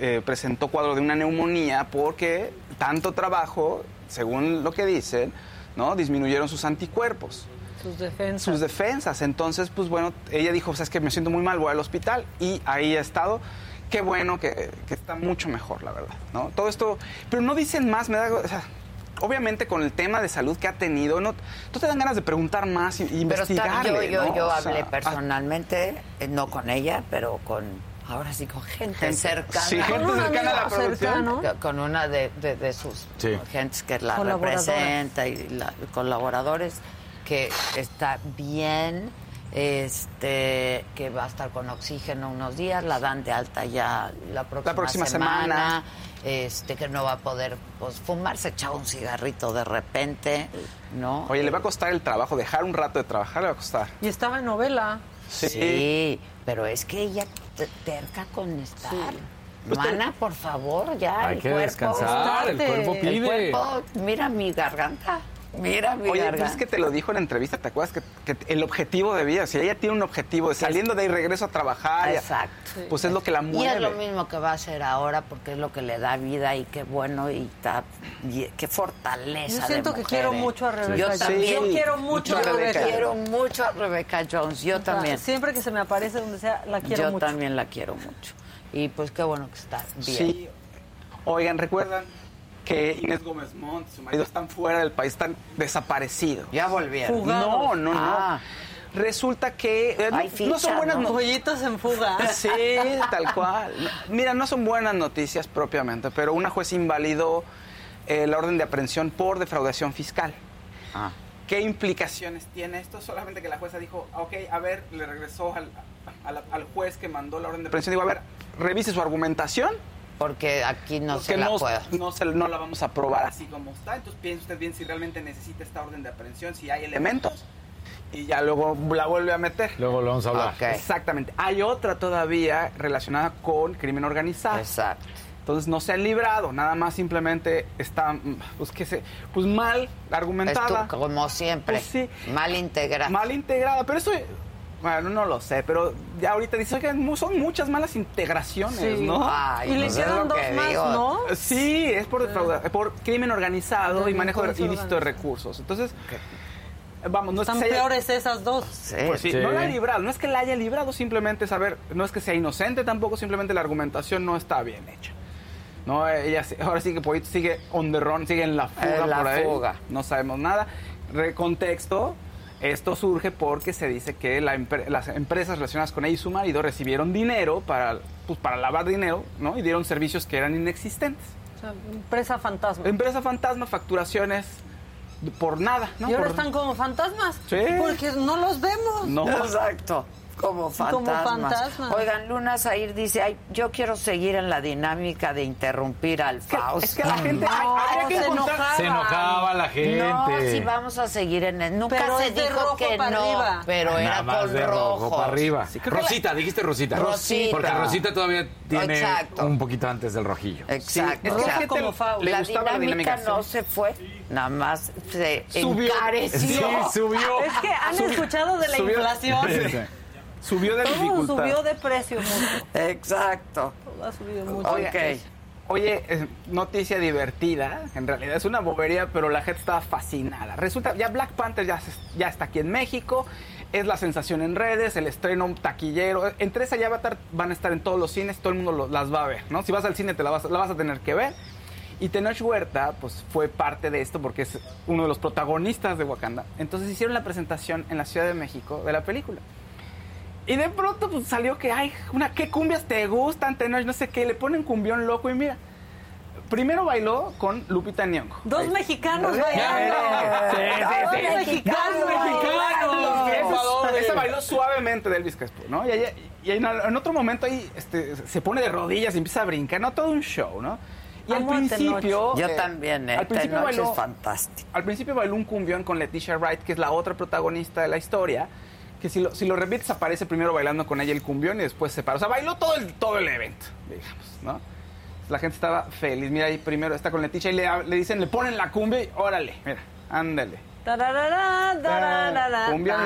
eh, presentó cuadro de una neumonía porque tanto trabajo, según lo que dicen, ¿no? disminuyeron sus anticuerpos Sus defensas. sus defensas. Entonces, pues bueno, ella dijo, o sea, es que me siento muy mal, voy al hospital y ahí ha estado. Qué bueno que, que está mucho mejor, la verdad, ¿no? Todo esto, pero no dicen más, me da, o sea, obviamente con el tema de salud que ha tenido, no, no te dan ganas de preguntar más y, y Pero está, yo, yo, ¿no? yo O sea, hablé ah, personalmente, eh, no con ella, pero con, ahora sí, con gente, Gente. cercana. Sí, gente cercana a la producción. cercano. Con una de, de- de sus Sí. gentes que la representa y la- colaboradores, que está bien, este que va a estar con oxígeno unos días, la dan de alta ya la próxima, próxima semana. este que no va a poder pues fumar, se echaba un cigarrito de repente, ¿no? Oye, le va a costar el trabajo, dejar un rato de trabajar le va a costar. Y estaba en novela. Sí, pero es que ella te- terca con estar. Mana, por favor, ya. Hay el que cuerpo, descansar, el cuerpo El pide. cuerpo, mira mi garganta. Mira mi Oye, garganta. pero es que te lo dijo en la entrevista, ¿te acuerdas? Que, que el objetivo de vida, si ella tiene un objetivo de saliendo de ahí regreso a trabajar, ya- Exacto. pues es lo que la Y mueve. es lo mismo que va a hacer ahora porque es lo que le da vida y qué bueno y, está, y qué fortaleza. Yo siento de que quiero ¿eh? mucho a Rebeca Yo Jones. también. Yo quiero mucho a Rebeca. Quiero mucho a Rebeca Jones. Yo también. Siempre que se me aparece donde sea, la quiero Yo mucho. también la quiero mucho. Y pues qué bueno que está bien. Sí. Oigan, ¿recuerdan que Inés Gómez Montt y su marido están fuera del país, están desaparecidos? Ya volvieron. Fugados. No, no, no. Ah. Resulta que eh, no- Hay no, ficha, son buenas ¿no? Pollitos en fuga. Sí, tal cual. Mira, no son buenas noticias propiamente, pero una juez invalidó eh, la orden de aprehensión por defraudación fiscal. Ah. ¿Qué implicaciones tiene esto? Solamente que la jueza dijo, "Ah, ok, a ver, le regresó al, al- al juez que mandó la orden de aprehensión. Digo, a ver, revise su argumentación. Porque aquí no porque se la no, puedo. no, se- no la vamos a aprobar así como está. Entonces piense usted bien si realmente necesita esta orden de aprehensión, si hay elementos. y ya luego la vuelve a meter. Luego lo vamos a hablar. Exactamente. Hay otra todavía relacionada con crimen organizado. Exacto. Entonces no se han librado, nada más simplemente está, pues que se, pues mal argumentada. Como siempre. Pues sí. Mal integrada. Mal integrada, pero eso, bueno, no lo sé, pero ya ahorita dice, mu- son muchas malas integraciones, Sí. ¿no? Ay, Y le es hicieron dos que más, digo. ¿no? Sí, es por, defrauda- por crimen organizado y manejo ilícito de recursos. Entonces, vamos, no es Están que se haya- peores esas dos. pues sí, no la ha librado, no es que la haya librado, simplemente saber, no es que sea inocente tampoco, simplemente la argumentación no está bien hecha. No, ella sí- ahora sí que Poito sigue on the run, sigue en la fuga En la por ahí. fuga. No sabemos nada. Re- contexto, esto surge porque se dice que la empre- las empresas relacionadas con ella y su marido recibieron dinero para, pues, para lavar dinero, ¿no? Y dieron servicios que eran inexistentes. O sea, empresa fantasma. Empresa fantasma, facturaciones por nada, ¿no? y ahora Por- están como fantasmas. Sí. Porque no los vemos. No. Exacto. Como fantasmas. Como fantasmas. Oigan, Luna Zair dice, ay, yo quiero seguir en la dinámica de interrumpir al Fausto. es que la gente- hay- que se enojaba. Se enojaba la gente. No, sí vamos a seguir en el... Nunca Pero se dijo rojo que para no, arriba. pero Nada era más con de rojo rojo. para arriba. la- Rosita, dijiste Rosita. Rosita. Porque Rosita todavía tiene Exacto. un poquito antes del rojillo. Exacto. Sí, es que O sea, la gente como Fausto. le la gustaba la dinámica dinámica. no se fue, nada más se Subió. encareció. Sí, subió. Es que han Subió- escuchado de la subió- inflación. Subió de Todo dificultad. subió de precio mucho. Exacto. Todo ha subido mucho. Ok. Oye, noticia divertida, en realidad es una bobería, pero la gente estaba fascinada. Resulta, ya Black Panther ya, está aquí en México, es la sensación en redes, el estreno taquillero. Entre esa y Avatar van a estar en todos los cines, todo el mundo lo- las va a ver, ¿no? Si vas al cine te la vas, la vas a tener que ver. Y Tenoch Huerta, pues fue parte de esto porque es uno de los protagonistas de Wakanda. Entonces hicieron la presentación en la Ciudad de México de la película. Y de pronto pues, salió que, ay, una, ¿qué cumbias te gustan, Tenoch? No sé qué, le ponen cumbión loco y mira. Primero bailó con Lupita Nyong'o. Dos mexicanos bailando. veré. Sí, sí, Dos mexicanos. Dos mexicanos. Triunfadores. Esa bailó suavemente de Elvis Crespo, ¿no? Y, ahí- y en, en otro momento ahí este, se pone de rodillas y empieza a brincar, ¿no? Todo un show, ¿no? Y al Amo principio... Yo eh, también, ¿eh? Al principio bailó, es fantástico. al principio bailó un cumbión con Leticia Wright, que es la otra protagonista de la historia, que si lo, si lo repites aparece primero bailando con ella el cumbión y después se para. O sea, bailó todo el, todo el evento, digamos, ¿no? La gente estaba feliz. Mira, ahí primero está con Leticia y le, le dicen, le ponen la cumbia y órale, mira, ándale. Tararara, Cumbión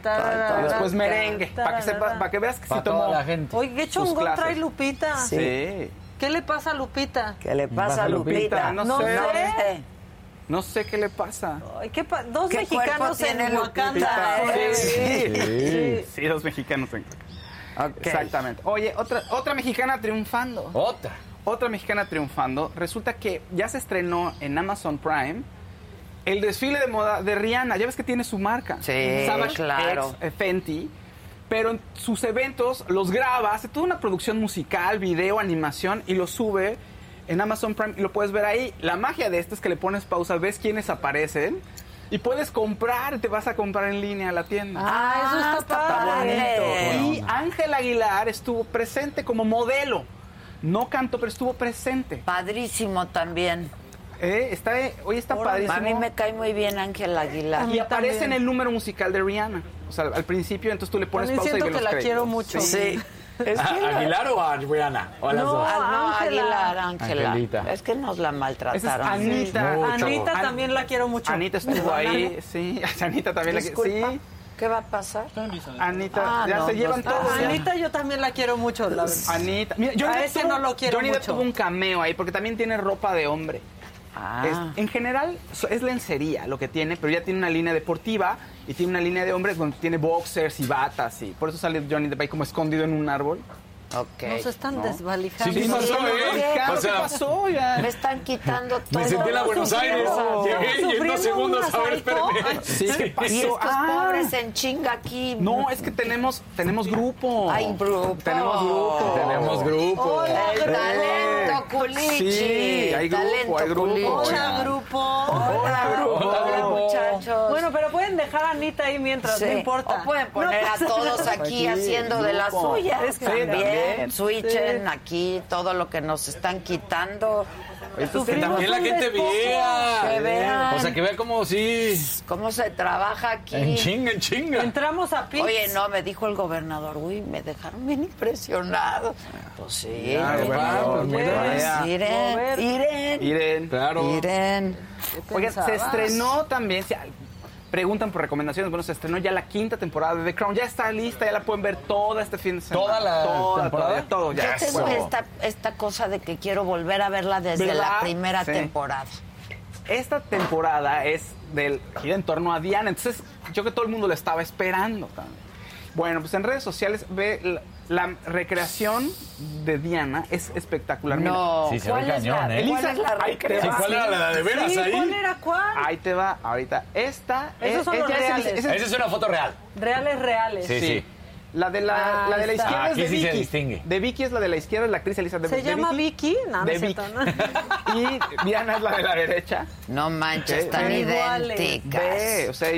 tararara, Después merengue, para que, para que veas que se tomó la gente. Oye, qué clases. trae Lupita. Sí. ¿Qué le pasa a Lupita? ¿Qué le pasa a Lupita? Lupita, no No sé. sé. No sé qué le pasa. Ay, ¿qué pa- Dos ¿Qué mexicanos en? Wakanda. Sí. Sí. Sí, los mexicanos en. Exactamente. Oye, otra, otra mexicana triunfando. Otra. Otra mexicana triunfando. Resulta que ya se estrenó en Amazon Prime el desfile de moda de Rihanna. Ya ves que tiene su marca. Sí, claro. X, eh, Fenty. Pero en sus eventos los graba, hace toda una producción musical, video, animación y lo sube en Amazon Prime y lo puedes ver ahí. La magia de esto es que le pones pausa, ves quiénes aparecen y puedes comprar, te vas a comprar en línea a la tienda. Ah, eso está padre. Y Ángel Aguilar estuvo presente como modelo. No cantó, pero estuvo presente. Padrísimo también. Eh, está, hoy está padrísimo. A mí me cae muy bien Ángel Aguilar. Y aparece en el número musical de Rihanna. O sea, al principio, entonces tú le pones También pausa y siento ves que los la créditos. quiero mucho. Sí. Es ¿A- que la- ¿Aguilar o a Rihanna? ¿O a las No, dos? Ah, no. Aguilar, Ángela. Angelita. Es que nos la Esa es maltrataron. Anita. Anita An- también la quiero mucho. Anita estuvo ahí, sí. Anita también la Disculpa. Sí. ¿Qué va a pasar? Anita, Ah, ya no, se llevan todos. Anita yo también la quiero mucho, la verdad. Anita. Mira, Johnny A ese tuvo- no lo quiero Johnny mucho. tuvo un cameo ahí porque también tiene ropa de hombre. Ah. Es- en general es lencería lo que tiene, pero ya tiene una línea deportiva y tiene una línea de hombres donde tiene boxers y batas y por eso sale Johnny Depp ahí como escondido en un árbol. Ok. Nos están No. desvalijando. Sí, ¿qué pasó, eh? Ricardo, O sea, ¿qué pasó? Ya. Me están quitando todo. Me sentí en la Buenos Aires. Llegué y en dos segundos, a ver, espérame. Sí, ¿qué pasó? Y estos Ah. pobres en chinga aquí. No, es que tenemos tenemos grupo. Hay grupo. Tenemos grupo. Tenemos grupo. El talento Culichi. Sí, hay grupo, talento hay grupo. Culichi. Hola, grupo. Hola, grupo. Hola, muchachos. Bueno, pero pueden dejar a Anita ahí mientras, Sí. no importa. O pueden poner No a todos aquí, Aquí, haciendo de las grupo. suyas. Es que también. También. Switchen Sí. aquí todo lo que nos están quitando. Que Sufrimos también la gente vea. Que vean. O sea, que vea como sí. ¿Cómo se trabaja aquí? En chinga, en chinga. Entramos a Pix. Oye, no, me dijo el gobernador, uy, me dejaron bien impresionado. Pues sí, gobernador, pues, muy bien. Iren. Iren, Irene. Claro. Iren. Oigan, se estrenó también, preguntan por recomendaciones, bueno, se estrenó ya la quinta temporada de The Crown, ya está lista, ya la pueden ver toda este fin de semana. ¿Toda la Toda, temporada? toda, todo, ya. Yo tengo esta, esta cosa de que quiero volver a verla desde ¿Verdad? la primera Sí. temporada. Esta temporada es del gira en torno a Diana, entonces yo que todo el mundo lo estaba esperando también. Bueno, pues en redes sociales ve la, recreación de Diana es espectacular. Mira. No, Sí, se ¿cuál, ve es cañón, la, ¿eh? ¿cuál es la recreación? Sí, ¿cuál era la de veras Sí, ahí? ¿cuál era cuál? Ahí te va ahorita. Esta Esos es, son es- los es reales. es el- Esa es una foto real. Reales, reales. Sí, sí. La de la, Ah, la de la está. izquierda Aquí es de sí se Vicky. distingue. De Vicky es la de la izquierda, la actriz Elizabeth ¿Se de llama Vicky? No, no De es Vicky. y Diana es la de la derecha. No manches, Sí. están idénticas. Ve, o sea,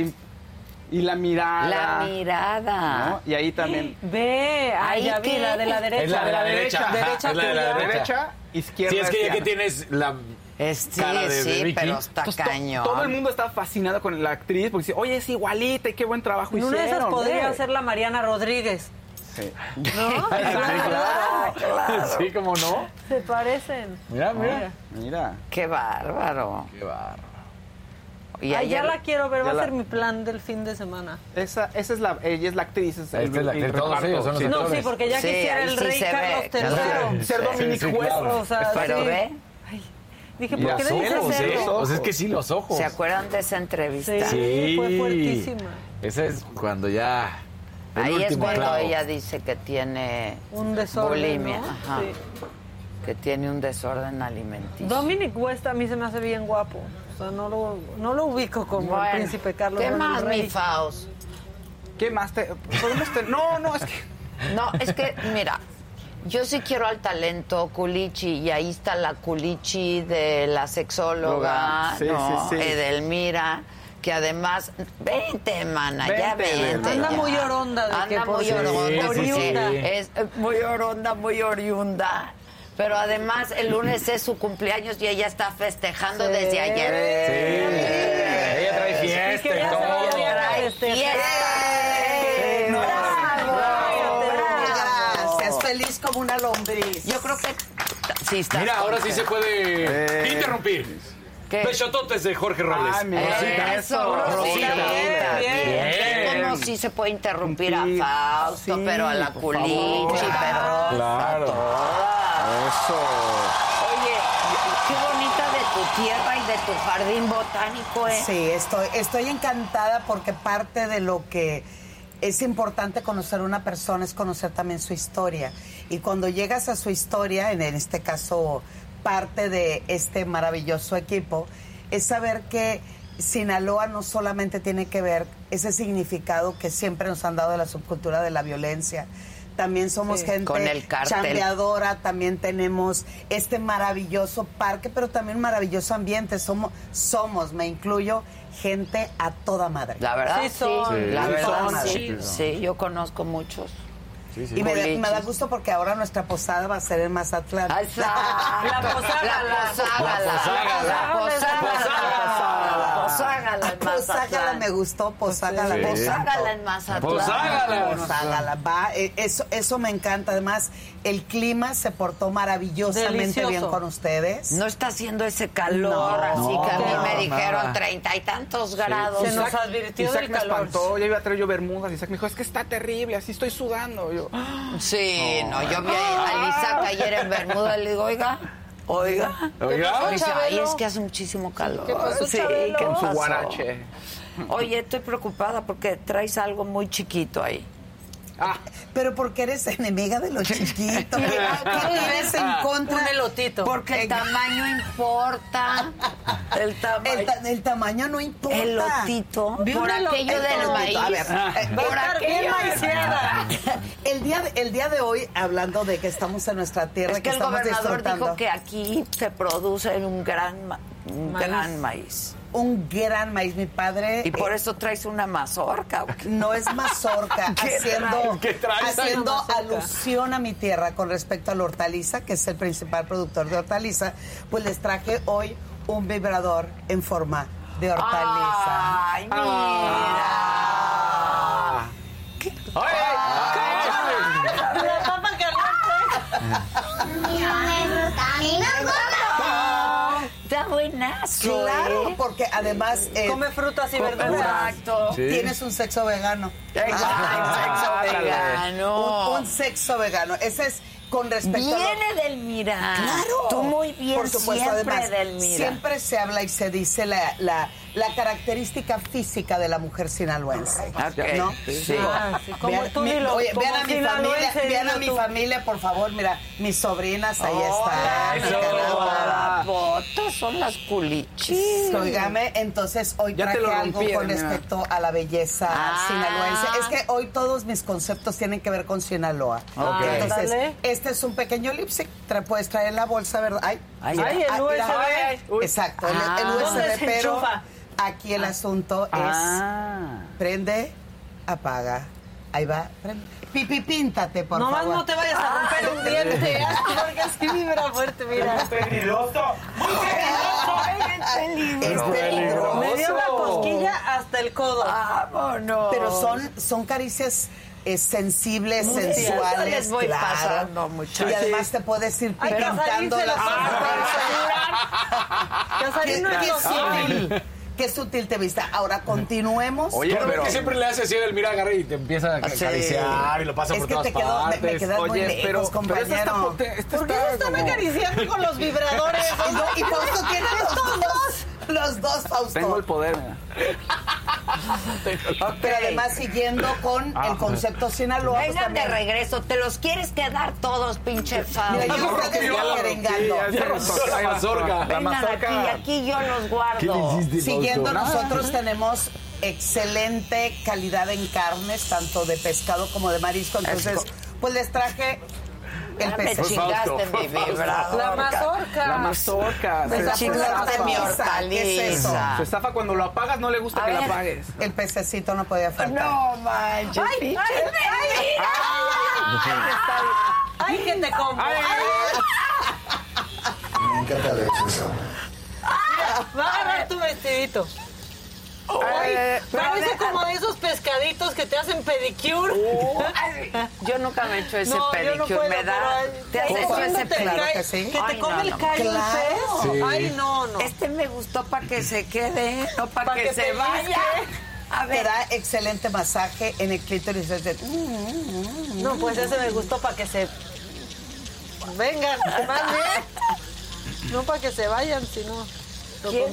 y, la mirada. La mirada. ¿no? Y ahí también. Ve, ahí Ahí ya vi la de la derecha. Es la de la derecha. Derecha es la de la derecha. Izquierda. Sí, es que ya que tienes la Es- sí, cara de, de sí, pero está Entonces, to- cañón. Todo el mundo está fascinado con la actriz porque dice, oye, es igualita y qué buen trabajo En una de hicieron. esas podría ve". ser la Mariana Rodríguez. Sí. ¿No? claro. Sí, como no. Se parecen. Mira, mira. Mira. Qué bárbaro. Qué barro. Y Ay, ya ayer- la quiero ver, va ya a la- ser mi plan del fin de semana. Esa, esa es la, ella es la actriz. Es el, el actriz, todos reparto. ellos son los Sí. No, sí, porque ya Sí, quisiera el sí rey Carlos. III. Ser Dominic sea, Pero sí. ve, Dije, ¿por qué le dices ojos, ¿eh? cerdo? O sea, es que sí, los ojos. ¿se acuerdan de esa entrevista? Sí, fue fuertísima. Esa es cuando ya. el Ahí es cuando clavo. ella dice que tiene Un desorden, bulimia, ¿no? ajá, Sí. que tiene un desorden alimenticio. Dominic West a mí se me hace bien guapo. Sea, no lo, no lo ubico como Bueno, el príncipe Carlos. ¿Qué más, Rey. mi Faust? ¿Qué más te.? podemos te- No, no, es que. No, es que, mira, yo sí quiero al talento Culichi y ahí está la Culichi de la sexóloga, Sí, ¿no? sí, sí. Edelmira, que además, vente, mana, ya Vente. Anda ya. muy oronda de Anda que muy oronda, Sí, sí, sí. es muy oronda, muy oriunda. Pero además el lunes es su cumpleaños y ella está festejando Sí. desde ayer. Sí. Ella trae fiesta y todo. a Trae fiesta. ¡Bravo! Gracias, feliz como una lombriz. Yo creo que sí está. Mira, ahora sí se puede Eh. interrumpir. ¿Qué? Besototes de Jorge Robles. Ay, mira. Rosita. Eso, Rosita. Bien, bien. Bien, como sí se puede interrumpir a Sí, Fausto, sí, pero a la Culichi, pero... Claro. Eso. Oye, qué bonita de tu tierra y de tu jardín botánico, ¿eh? Sí, estoy, estoy encantada porque parte de lo que es importante conocer a una persona es conocer también su historia. Y cuando llegas a su historia, en este caso parte de este maravilloso equipo, es saber que Sinaloa no solamente tiene que ver ese significado que siempre nos han dado de la subcultura de la violencia. También somos Sí. gente Con el chambeadora, también tenemos este maravilloso parque, pero también maravilloso ambiente. Somos, somos, me incluyo, gente a toda madre. La verdad, sí. Sí son. La verdad, son. sí. Sí, yo conozco muchos. Y me, da- Culichis. me da gusto porque ahora nuestra posada va a ser en Mazatlán. Exacto. La poságala. La poságala. La poságala. poságala. En Mazatlán. me gustó, poságala. Sí. Poságala en Mazatlán. Poságala. Poságala, va, eh, eso, eso me encanta. Además, el clima se portó maravillosamente Delicioso. bien con ustedes. No está haciendo ese calor, No, así que a mí no, me dijeron nada. treinta y tantos grados. Se nos advirtió Isaac del me calor. espantó, ya iba a traer yo bermudas. Isaac me dijo, es que está terrible, así estoy sudando. Yo, Sí, no, yo vi a Isaac ayer en Bermuda y le digo, oiga, oiga. Oiga. Ay, es que hace muchísimo calor. ¿Qué pasó, sí? ¿qué con su pasó? guarache. Oye, estoy preocupada porque traes algo muy chiquito ahí. Pero porque eres enemiga de los chiquitos. ¿Qué tienes en contra? Un elotito. Porque el tamaño importa. El tamaño. El, ta- el tamaño no importa. Elotito. Vi un Por aquello el del maíz. A ver, eh, Por estar aquello. El día, de, el día de hoy, hablando de que estamos en nuestra tierra, Es que el estamos gobernador dijo que aquí se produce un gran, ma- un Maíz. gran maíz. Un gran maíz, mi padre. Y por eh, eso traes una mazorca. No es mazorca, ¿Qué haciendo, traes? ¿Qué traes? haciendo mazorca. alusión a mi tierra con respecto a la hortaliza, que es el principal productor de hortaliza, pues les traje hoy un vibrador en forma de hortaliza. Ay, mira. Papa buenazo. Claro, ¿eh? porque además eh, Come frutas y verduras. Exacto. Sí. tienes un sexo vegano. Exacto, sexo vegano. Un, un sexo vegano. Ese es con respecto a lo- Viene del Mira. Claro. Tú muy bien, Por supuesto, siempre además, del Mira. siempre se habla y se dice la, la, la característica física de la mujer sinaloense. Ok. ¿No? Sí. Ah, sí, como vean, tú mi- dilo, oye, como vean a mi familia, vean a mi tú. familia, por favor, mira, mis sobrinas ahí están. Eso. caramba. Fotos son las culichis. Oígame, entonces hoy Ya te traje algo con mira. respecto a la belleza Ah. sinaloense. Es que hoy todos mis conceptos tienen que ver con Sinaloa. Ok. Entonces, Dale. este es un pequeño lipstick. Tra puedes traer en la bolsa, ¿verdad? Ay, Ay, ay, el ah. USB. Exacto, el, el Ah. USB, ¿Dónde se pero enchufa? aquí el asunto es prende, apaga. Ahí va, prende. Pipi, píntate, por Nomás favor. no te vayas a romper un diente, porque así vibra fuerte, mira. Peligroso. Es peligroso. Me dio la cosquilla hasta el codo. Vámonos. Pero son, son caricias eh, sensibles, Muy sensuales, voy claro. pasando, muchachos. Y además te puedes ir pintando las Casarín no es lo sutil, qué sutil te viste. Ahora continuemos. Oye, Pero- pero que siempre le hace así el mira agarra y te empieza a Sí. acariciar y lo pasa es por que todas te me, me partes. quedas muy Oye, lejos, pero, pero esta compañero. está pote- esta ¿Por qué está me están como- acariciando con los vibradores? Y por eso tienes los dos, los dos, Fausto. Tengo el poder. Pero además siguiendo con el concepto Sinaloa. pues Vengan de regreso, te los quieres quedar todos, pinche Fausto. Mira, yo creo que estoy rozó. La mazorca. La Vengan aquí, aquí yo los guardo. ¿Qué le hiciste, Siguiendo, nosotros tenemos excelente calidad en carnes, tanto de pescado como de marisco. Entonces, pues les traje el Ya me pez. chingaste mi vibrador. La mazorca. La mazorca. Me Se está chingaste estafa. mi hortaliza. ¿Qué es eso? Se estafa cuando lo apagas, no le gusta A que la apagues. El pececito no podía faltar. No manches, Ay, pinche ay, mentira. Ay, que te como. Me encanta la extensión. Va a agarrar tu vestidito. Ay, Eh, parece como de esos pescaditos que te hacen pedicure. Ay, Yo nunca me he hecho ese no, yo no pedicure, puedo, me da. pero, ¿Te has hecho ese te pedicure? cae- que sí. Que te Ay, come no, el no. callo el Claro. pez. Sí. Ay, no, no. Este me gustó para que se quede, no para Pa' que, que se te vaya. A Te ver, da excelente masaje en el clítoris. Es de- No, pues ese me gustó para que se vengan, más bien. No para que se vayan, sino. Sí,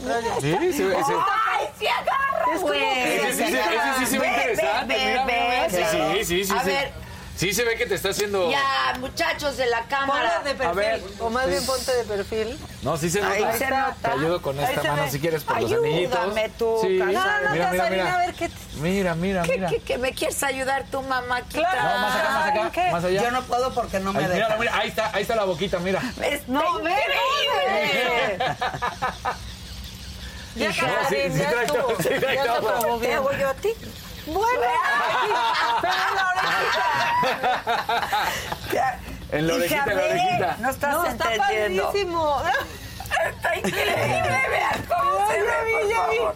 sí, sí. ¡Ay, sí agarra, Es güey! Ese sí, se- ese sí se ve Ve, interesante. ve, mira, ve, mira, ve. Sí, sí, sí. A sí. ver, Sí se ve que te está haciendo... ya, muchachos de la cámara. Ponla de A ver. perfil, o más bien ponte de perfil. No, sí se nota. Ahí se nota. Te ayudo con esta mano ve. si quieres por los Ayúdame anillitos. tú, sí. No, no, mira, mira, Casarín, mira. a ver qué... Mira, mira, ¿Qué, mira. qué, qué me quieres ayudar tu mamáquita? Claro. No, más acá, más acá, ¿Qué? más allá. Yo no puedo porque no me Ahí, deja. mira, mira, ahí está, ahí está la boquita, mira. Está No, ve, increíble. Ya, ya estuvo. Ya te todo. probó ¿Te bien. hago yo a ti? Mueve. Pero la orejita. En la orejita, en la orejita. No estás No, está entendiendo. padrísimo. Está increíble, vean cómo se Ya ve, vi, por ya vi. favor.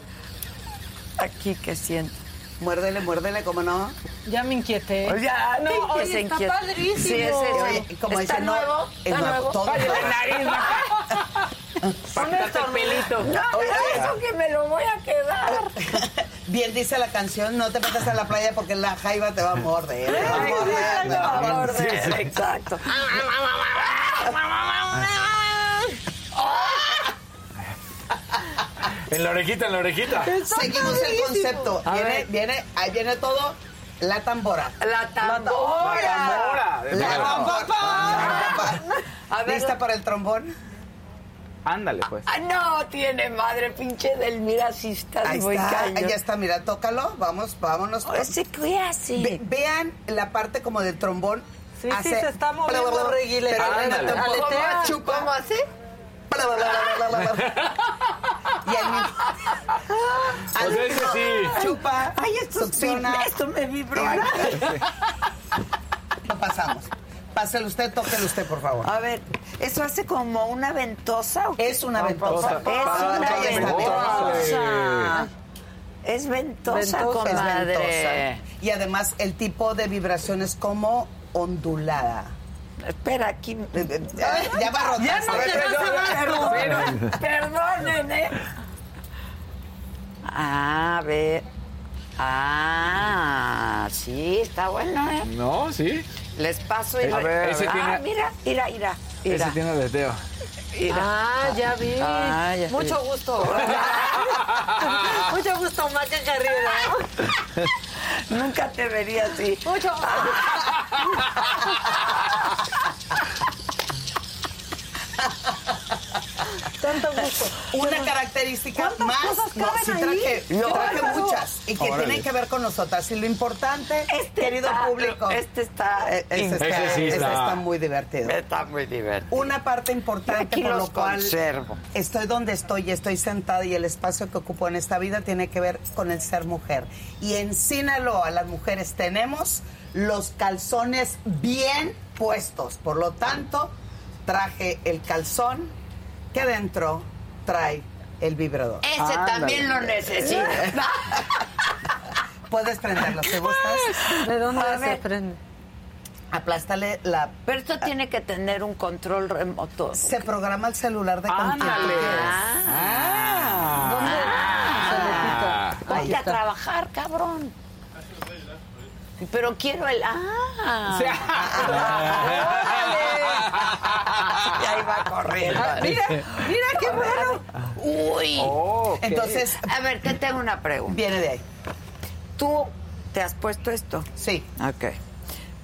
Aquí que siento. Muérdele, muérdele, ¿cómo no? Ya me inquieté. Oye, ti no, oye, se está inquieta. padrísimo. Sí, es ese. Oye, como ¿Está dice, no, nuevo? es ¿Está nuevo, nuevo? todo Oye, nuevo. la nariz Un estornudito. No, eso que me lo voy a quedar. Bien dice la canción, no te metas a la playa porque la jaiba te va a morder. Te va a morder, te va a no, morder. morder, Exacto. En la orejita, en la orejita. Seguimos el concepto. A Viene, ver. viene, ahí viene todo. La tambora. La tambora. La tambora. La tambora. A ver, ¿Lista para el trombón? Ándale, pues. Ah, no tiene madre, pinche del mira si estás Ahí muy está, cañón. ahí está, mira, tócalo, vamos, vámonos. Ese qué así. Ve- vean la parte como del trombón. Sí, sí, se está moviendo Aletea. chupa. ¿Cómo hace? Y al mismo- al O sea, ese mismo- sí. Chupa. Ay, esto, succiona. esto me vibró. Lo pasamos. Pásale usted, tóquele usted, por favor. A ver, ¿eso hace como una ventosa? o qué? Es una ventosa. Es una Ahí está, ventosa. Es ventosa, Ventosa. Es comadre. ventosa. Y además el tipo de vibración es como ondulada. Espera, aquí. Ya va a rotar. Ya no te vas a dar Perdón, Perdonen, ¿eh? Ah, a ver. Ah, sí, está bueno, ¿eh? No, sí. Les paso y A ver, ese ah, tiene- mira, mira, mira. mira. Ese tiene aleteo. Mira. Ah, ya vi. Ah, ya Mucho vi. gusto. Mucho gusto, Maca Carrera. Nunca te vería así. Mucho Tanto gusto. Una característica ¿Cuántas más. cosas No, sí traje, No, traje no. muchas y que Órale. tienen que ver con nosotras. Y lo importante, Este querido está- público, Este está. eh, este está, Ese sí este está- está muy divertido. Está muy divertido. Una parte importante Aquí por lo cual conservo. estoy donde estoy y estoy sentada y el espacio que ocupo en esta vida tiene que ver con el ser mujer. Y en Sinaloa las mujeres tenemos los calzones bien puestos. Por lo tanto, traje el calzón que dentro trae el vibrador. Ese Ándale. también lo necesita. Puedes prenderlo, ¿te gustas? ¿De dónde A se prende? Aplástale la... Pero esto tiene que tener un control remoto. Se programa el celular de. Ah. ¿Dónde se le pica? Ahí Ponte a trabajar, cabrón. Pero quiero el. ¡Ah! y ahí va corriendo. Ah, mira, mira qué bueno. Uy. Oh, ok. Entonces, A ver, te tengo una pregunta. viene de ahí. ¿Tú te has puesto esto? Sí. Ok.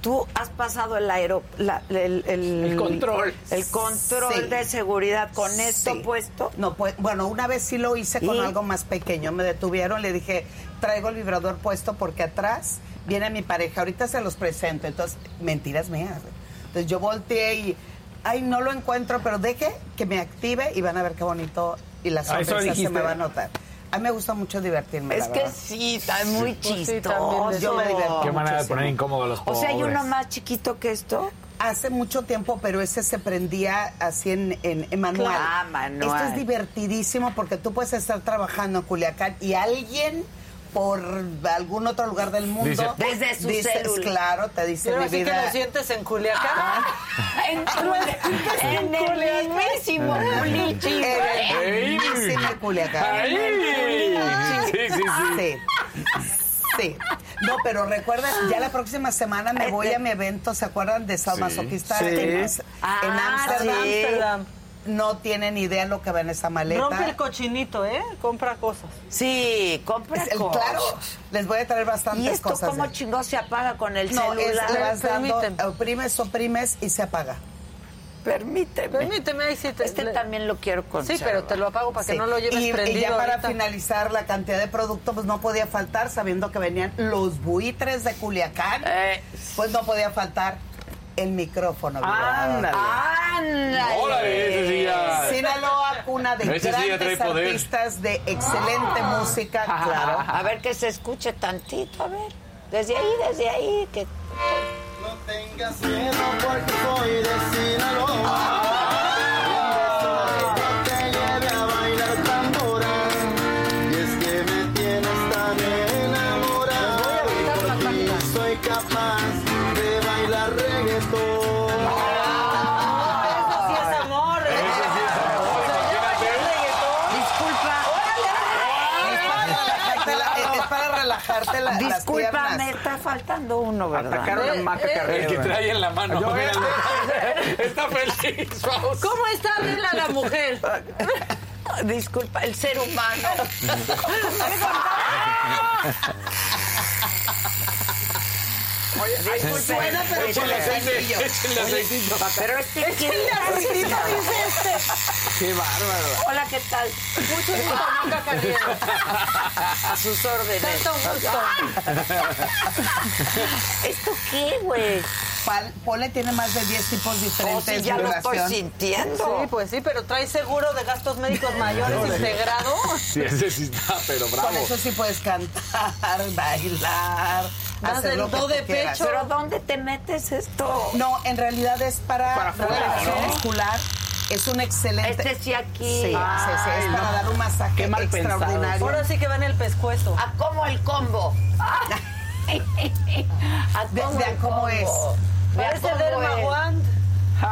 ¿Tú has pasado el aero, la- el, el- El control. el control Sí. de seguridad con esto puesto? No, pues, bueno, una vez sí lo hice con ¿Y? algo más pequeño. Me detuvieron, le dije, traigo el vibrador puesto porque atrás viene mi pareja. Ahorita se los presento. Entonces, mentiras mías. Entonces yo volteé y, ay, no lo encuentro, pero deje que me active y van a ver qué bonito y la Ah, eso sonrisa se me va a notar. A mí me gusta mucho divertirme. Es la que verdad. sí, está muy Pues sí, chistoso. Yo me eso. divertí Qué manera de poner incómodo a los O pobres. sea, hay uno más chiquito que esto. Hace mucho tiempo, pero ese se prendía así en, en, en manual. Ah, manual. Esto es divertidísimo porque tú puedes estar trabajando en Culiacán y alguien por algún otro lugar del mundo Dice- Desde su dices, celular. claro, te dice Pero mi así que vida. lo sientes en Culiacán. Ah, en, en el mismísimo Culichi. En el Ey. mismísimo Culiacán. Sí, sí, sí. Sí. Sí. No, pero recuerda, ya la próxima semana me voy a mi evento, ¿se acuerdan de Salmasoquista Sí. en Ah, en Ámsterdam? sí. No tienen idea lo que va en esa maleta. Rompe el cochinito, ¿eh? Compra cosas. Sí, compra Es el- cosas. claro, les voy a traer bastantes ¿Y esto cosas. cómo chingón se apaga con el no, es, celular? le vas dando, Permíteme. oprimes, oprimes y se apaga. Permíteme. Permíteme, ahí sí te... Este le- también lo quiero Sí, conservar. pero te lo apago para que Sí. no lo lleves y, y prendido ya para ahorita. finalizar la cantidad de producto, pues no podía faltar, sabiendo que venían los buitres de Culiacán, Eh. pues no podía faltar el micrófono. Ándale. ¡Ándale! Órale, ese sí ya. Sinaloa, cuna de grandes poder. artistas de excelente música, claro. A ver que se escuche tantito, a ver. Desde ahí, desde ahí. Que... No tengas miedo porque soy de Sinaloa. Yo está faltando uno, ¿verdad? Atacaron a Maca Eh, eh, Carrera. El que trae en la mano. Yo mira. Está feliz, vamos. ¿Cómo está Adela la mujer? Disculpa, el ser humano. Disculpe, Suena, pero Oye. Pero este aceitito, dice este. Qué bárbaro. Hola, ¿qué tal? Mucho gusto, Maca Carriero. A sus órdenes. Tanto gusto. ¿Esto qué, güey? Pole tiene más de 10 tipos diferentes Oh, sí, ya de lo estoy sintiendo. Sí, pues sí, pero trae seguro de gastos médicos mayores integrado. Sí, ese sí está, pero bravo. Con eso sí puedes cantar, bailar, Das hacer el lo que do tú de quieras. pecho. ¿Pero dónde te metes esto? No, en realidad es para, Para relajación ¿no? muscular. Es un excelente. Este sí aquí. Sí, sí, sí, es para no. dar un masaje Qué mal pensado. extraordinario. Ahora sí que va en el pescuezo. ¿A cómo el combo? ¿A cómo vean el cómo combo? es. Parece Dermawand.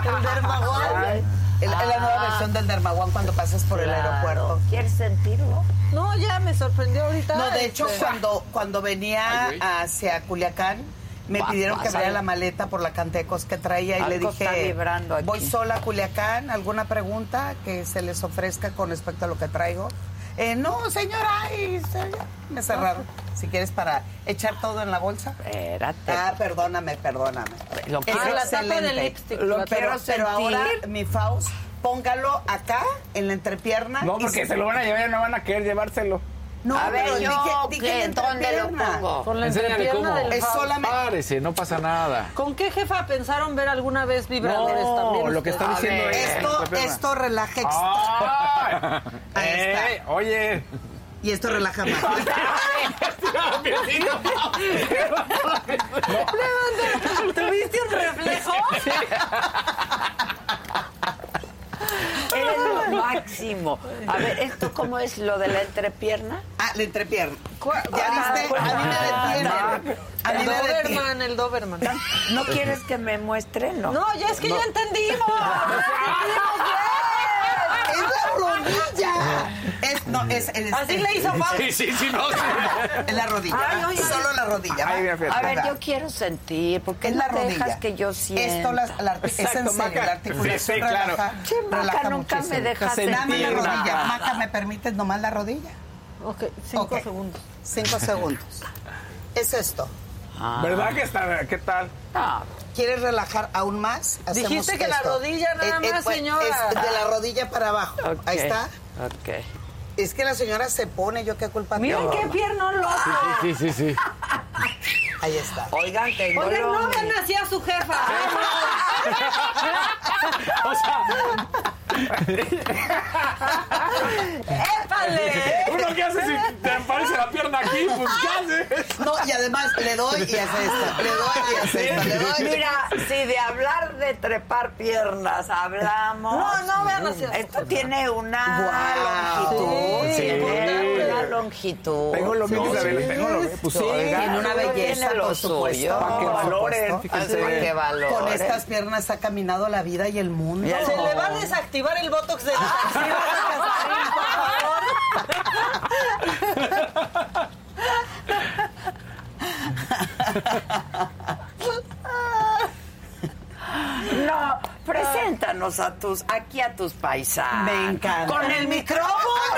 El Dermawand. Es la nueva Ah. versión del Dermawan cuando pasas por el aeropuerto. ¿Quieres sentirlo? No, ya me sorprendió ahorita. No, de hecho, este. cuando, cuando venía hacia Culiacán, me Pa- pidieron que abriera la maleta por la cantidad de cosas que traía y le Algo dije, voy sola a Culiacán, ¿alguna pregunta que se les ofrezca con respecto a lo que traigo? Eh, no, señora, y se- me cerraron. Si quieres para echar todo en la bolsa. Espérate. Ah, perdóname, perdóname. Lo Es quiero- Ah, la tapa lipstick. Lo quiero, pero ahora, mi Faust, póngalo acá, en la entrepierna. No, y porque se lo van a llevar y no van a querer llevárselo. No, a ver, yo, dije- dije ¿qué? ¿dónde lo pongo? Con la Enséñale cómo. del Es solamente... Párese, no pasa nada. ¿Con qué jefa pensaron ver alguna vez vibradores No, también? lo que está diciendo ver. es... Esto, esto relaja. Ahí está. ¡Eh! Oye. y esto relaja más. ¿Tuviste un reflejo? Máximo. A ver, ¿esto cómo es lo de la entrepierna? Ah, la entrepierna. ¿Cuál? ¿Ya Ah, viste? ¿cuál? A mí me detiene. El. Doberman, el Doberman. ¿No quieres que me muestre? No. No, ya es que ya entendimos. ¡Es la rodilla! Es, no, es, es- Así es- le hizo Faust. Sí, sí, sí, no. Es la rodilla. Ay, oye. Solo la rodilla. Ay. A ver, yo quiero sentir, porque Es no la te dejas rodilla. que yo sienta. Esto la, la es en Exacto, serio, Maca. la articulación Sí, sí, claro. relaja, Che, Maca, relaja nunca muchísimo. me dejas Dame la sentir rodilla. nada. Maca, ¿me permites nomás la rodilla? Ok, cinco segundos. Cinco segundos. Es esto. ¿Verdad que está? ¿Qué tal? No, ¿Quieres relajar aún más? Hacemos Dijiste que la rodilla nada más, pues, señora. Es de la rodilla para abajo. Ahí está. Ok. Es que la señora se pone, yo qué culpa Miren tengo. qué pierno loco. Sí, sí, sí. Ahí está. Oigan, tengo Oigan, no ven así a su jefa. O sea, ¡Épale! ¿uno qué hace si te aparece la pierna aquí? Pues, ¿qué haces? No, y además le doy y hace esto. Le doy y hace esto. Le doy. Mira, si de hablar de trepar piernas hablamos. No, no vean así. Esto tiene una Guau. longitud. Sí. Una longitud. Tengo lo mismo. Isabel. Tengo lo mismo. Pues sí. Tiene una belleza, por supuesto. Para que supuesto. fíjense. Para que valoren. Con estas piernas ha caminado la vida y el mundo. Se le va a desactivar el botox de las axilas a Casarín, por favor. No, preséntanos a tus, aquí a tus paisanos. Me encanta. Con el micrófono.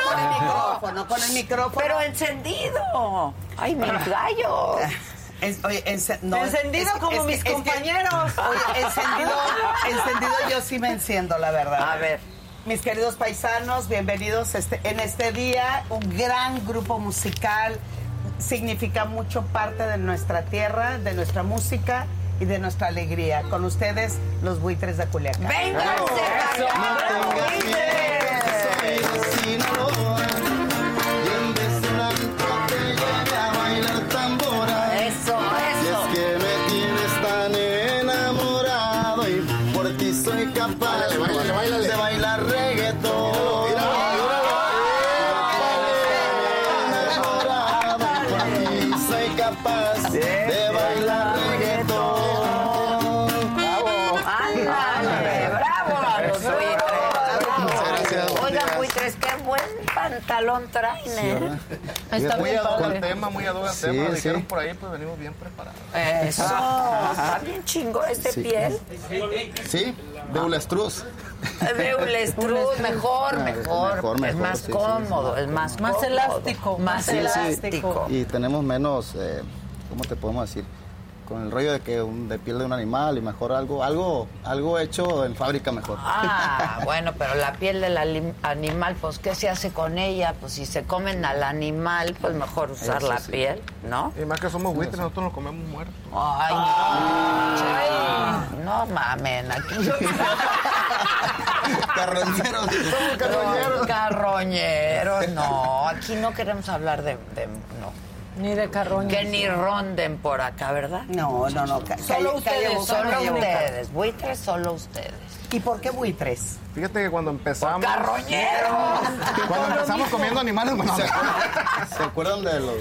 Con el micrófono, con el micrófono. Pero encendido. Ay. Es- oye, ence- no, Encendido como mis que- compañeros. oye, encendido, encendido yo sí me enciendo, la verdad. A ver. Mis queridos paisanos, bienvenidos este, en este día. Un gran grupo musical significa mucho parte de nuestra tierra, de nuestra música y de nuestra alegría. Con ustedes, los buitres de Culiacán. ¡Vénganse, pantalón traen, ¿eh? Está muy bien ad hoc padre. al tema, muy ad hoc al Sí, tema. Lo sí. dijeron por ahí, pues venimos bien preparados. Eso. Está bien chingo este Sí. piel. Sí, de Ulestruz. De Ulestruz, mejor, mejor. Mejor, Es mejor, más sí, sí, cómodo, es más Más elástico, Más más elástico. Y tenemos menos, eh, ¿cómo te podemos decir? Con el rollo de que un, de piel de un animal y mejor algo, algo, algo hecho en fábrica mejor. Ah, bueno, pero la piel del animal, pues, ¿qué se hace con ella? Pues si se comen al animal, pues mejor usar Eso la sí. piel, ¿no? Y más que somos buitres, nosotros nos comemos muertos. Ay, no, Ay, no mamen, aquí. Carroñeros. Somos carroñeros. Carroñeros, no. Aquí no queremos hablar de. de- no. Ni de carroñas. Que ni ronden por acá, ¿verdad? No, no, no. Solo ustedes, calle solo ustedes. Buitres, solo ustedes. ¿Y por qué buitres? Fíjate que cuando empezamos. ¡Carroñeros! Cuando empezamos comiendo animales, bueno, ¿Se acuerdan de los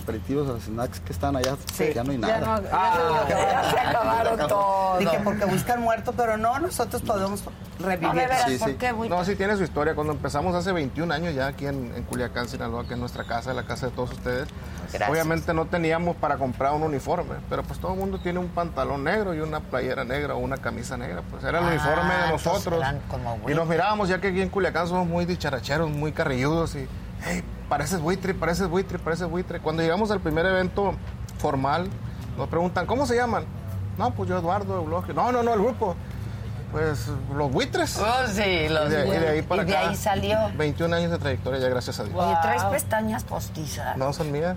aperitivos, los snacks que están allá? Ya no hay nada. Ya no- ya Ah, se- ya se acabaron todos. Dije, porque buscan muerto, pero no, nosotros podemos revivir. No, sí tiene su historia. Cuando empezamos hace 21 años ya aquí en, en Culiacán, Sinaloa, que es nuestra casa, la casa de todos ustedes. Gracias. Obviamente no teníamos para comprar un uniforme, pero pues todo el mundo tiene un pantalón negro y una playera negra o una camisa negra. Pues era el Ah, uniforme de nosotros. como Y nos mirábamos ya que aquí en Culiacán somos muy dicharacheros, muy carrilludos y, hey, pareces buitre, pareces buitre, pareces buitre. Cuando llegamos al primer evento formal, nos preguntan, ¿cómo se llaman? No, pues yo Eduardo, Eulogio. No, no, no, el grupo. Pues los buitres. Oh, sí, los y de, y de ahí para Y de acá. ahí salió. 21 años de trayectoria ya, gracias a Dios. Oye, traes pestañas postizas. No, son mías.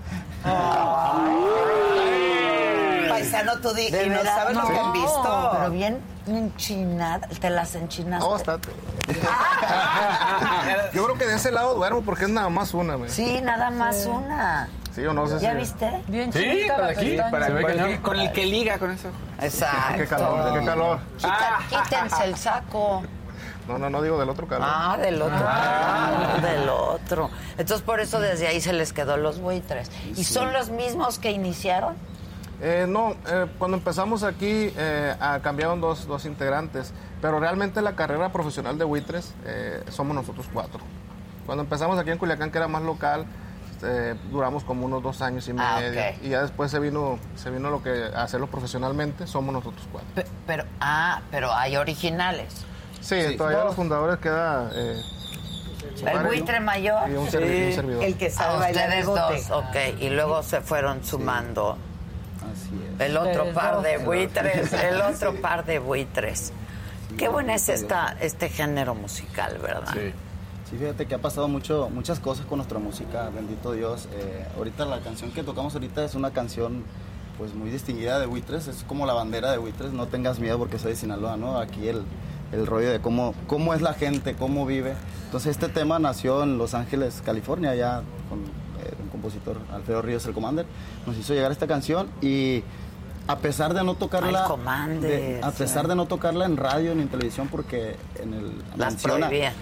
Paisano, tú di, De y no verdad, sabes lo que han visto. Pero bien enchinadas. ¿Te las enchinaste? No, estate. Yo creo que de ese lado duermo porque es nada más una. me. Sí, nada más una. Sí, o no sé ¿Ya si- viste? Bien Sí, chiquita para aquí, para Se ve con, que no. con el que liga con eso. Exacto. Qué calor, qué calor. Quita- quítense el saco. No, no, no digo del otro calor. Ah, del otro. Ah, del otro. Entonces, por eso desde ahí se les quedó los buitres. ¿Y son los mismos que iniciaron? Eh, no, eh, cuando empezamos aquí eh, ah, cambiaron dos, dos integrantes, pero realmente la carrera profesional de buitres eh, somos nosotros cuatro. Cuando empezamos aquí en Culiacán, que era más local, eh, duramos como unos dos años y Ah, medio. Y ya después se vino, se vino lo que hacerlo profesionalmente, somos nosotros cuatro. Pe- Pero, ah, pero hay originales. Sí, todavía los fundadores queda... eh, El buitre mayor. Y un servi- un servidor. El que sabe Ah, bailar ustedes dos, ok. Y luego se fueron sumando. Así es. El otro par dos. de buitres, el otro par de buitres. Qué bueno es esta, este género musical, ¿verdad? Sí. Sí, fíjate que ha pasado mucho, muchas cosas con nuestra música, bendito Dios. Eh, ahorita la canción que tocamos ahorita es una canción pues muy distinguida de Buitres, es como la bandera de Buitres, no tengas miedo porque soy de Sinaloa, ¿no? Aquí el, el rollo de cómo, cómo es la gente, cómo vive. Entonces este tema nació en Los Ángeles, California, ya con eh, un compositor, Alfredo Ríos, el Commander, nos hizo llegar esta canción y a pesar de no tocarla, de- a pesar de no tocarla en radio ni en televisión porque en el Las menciona- eh,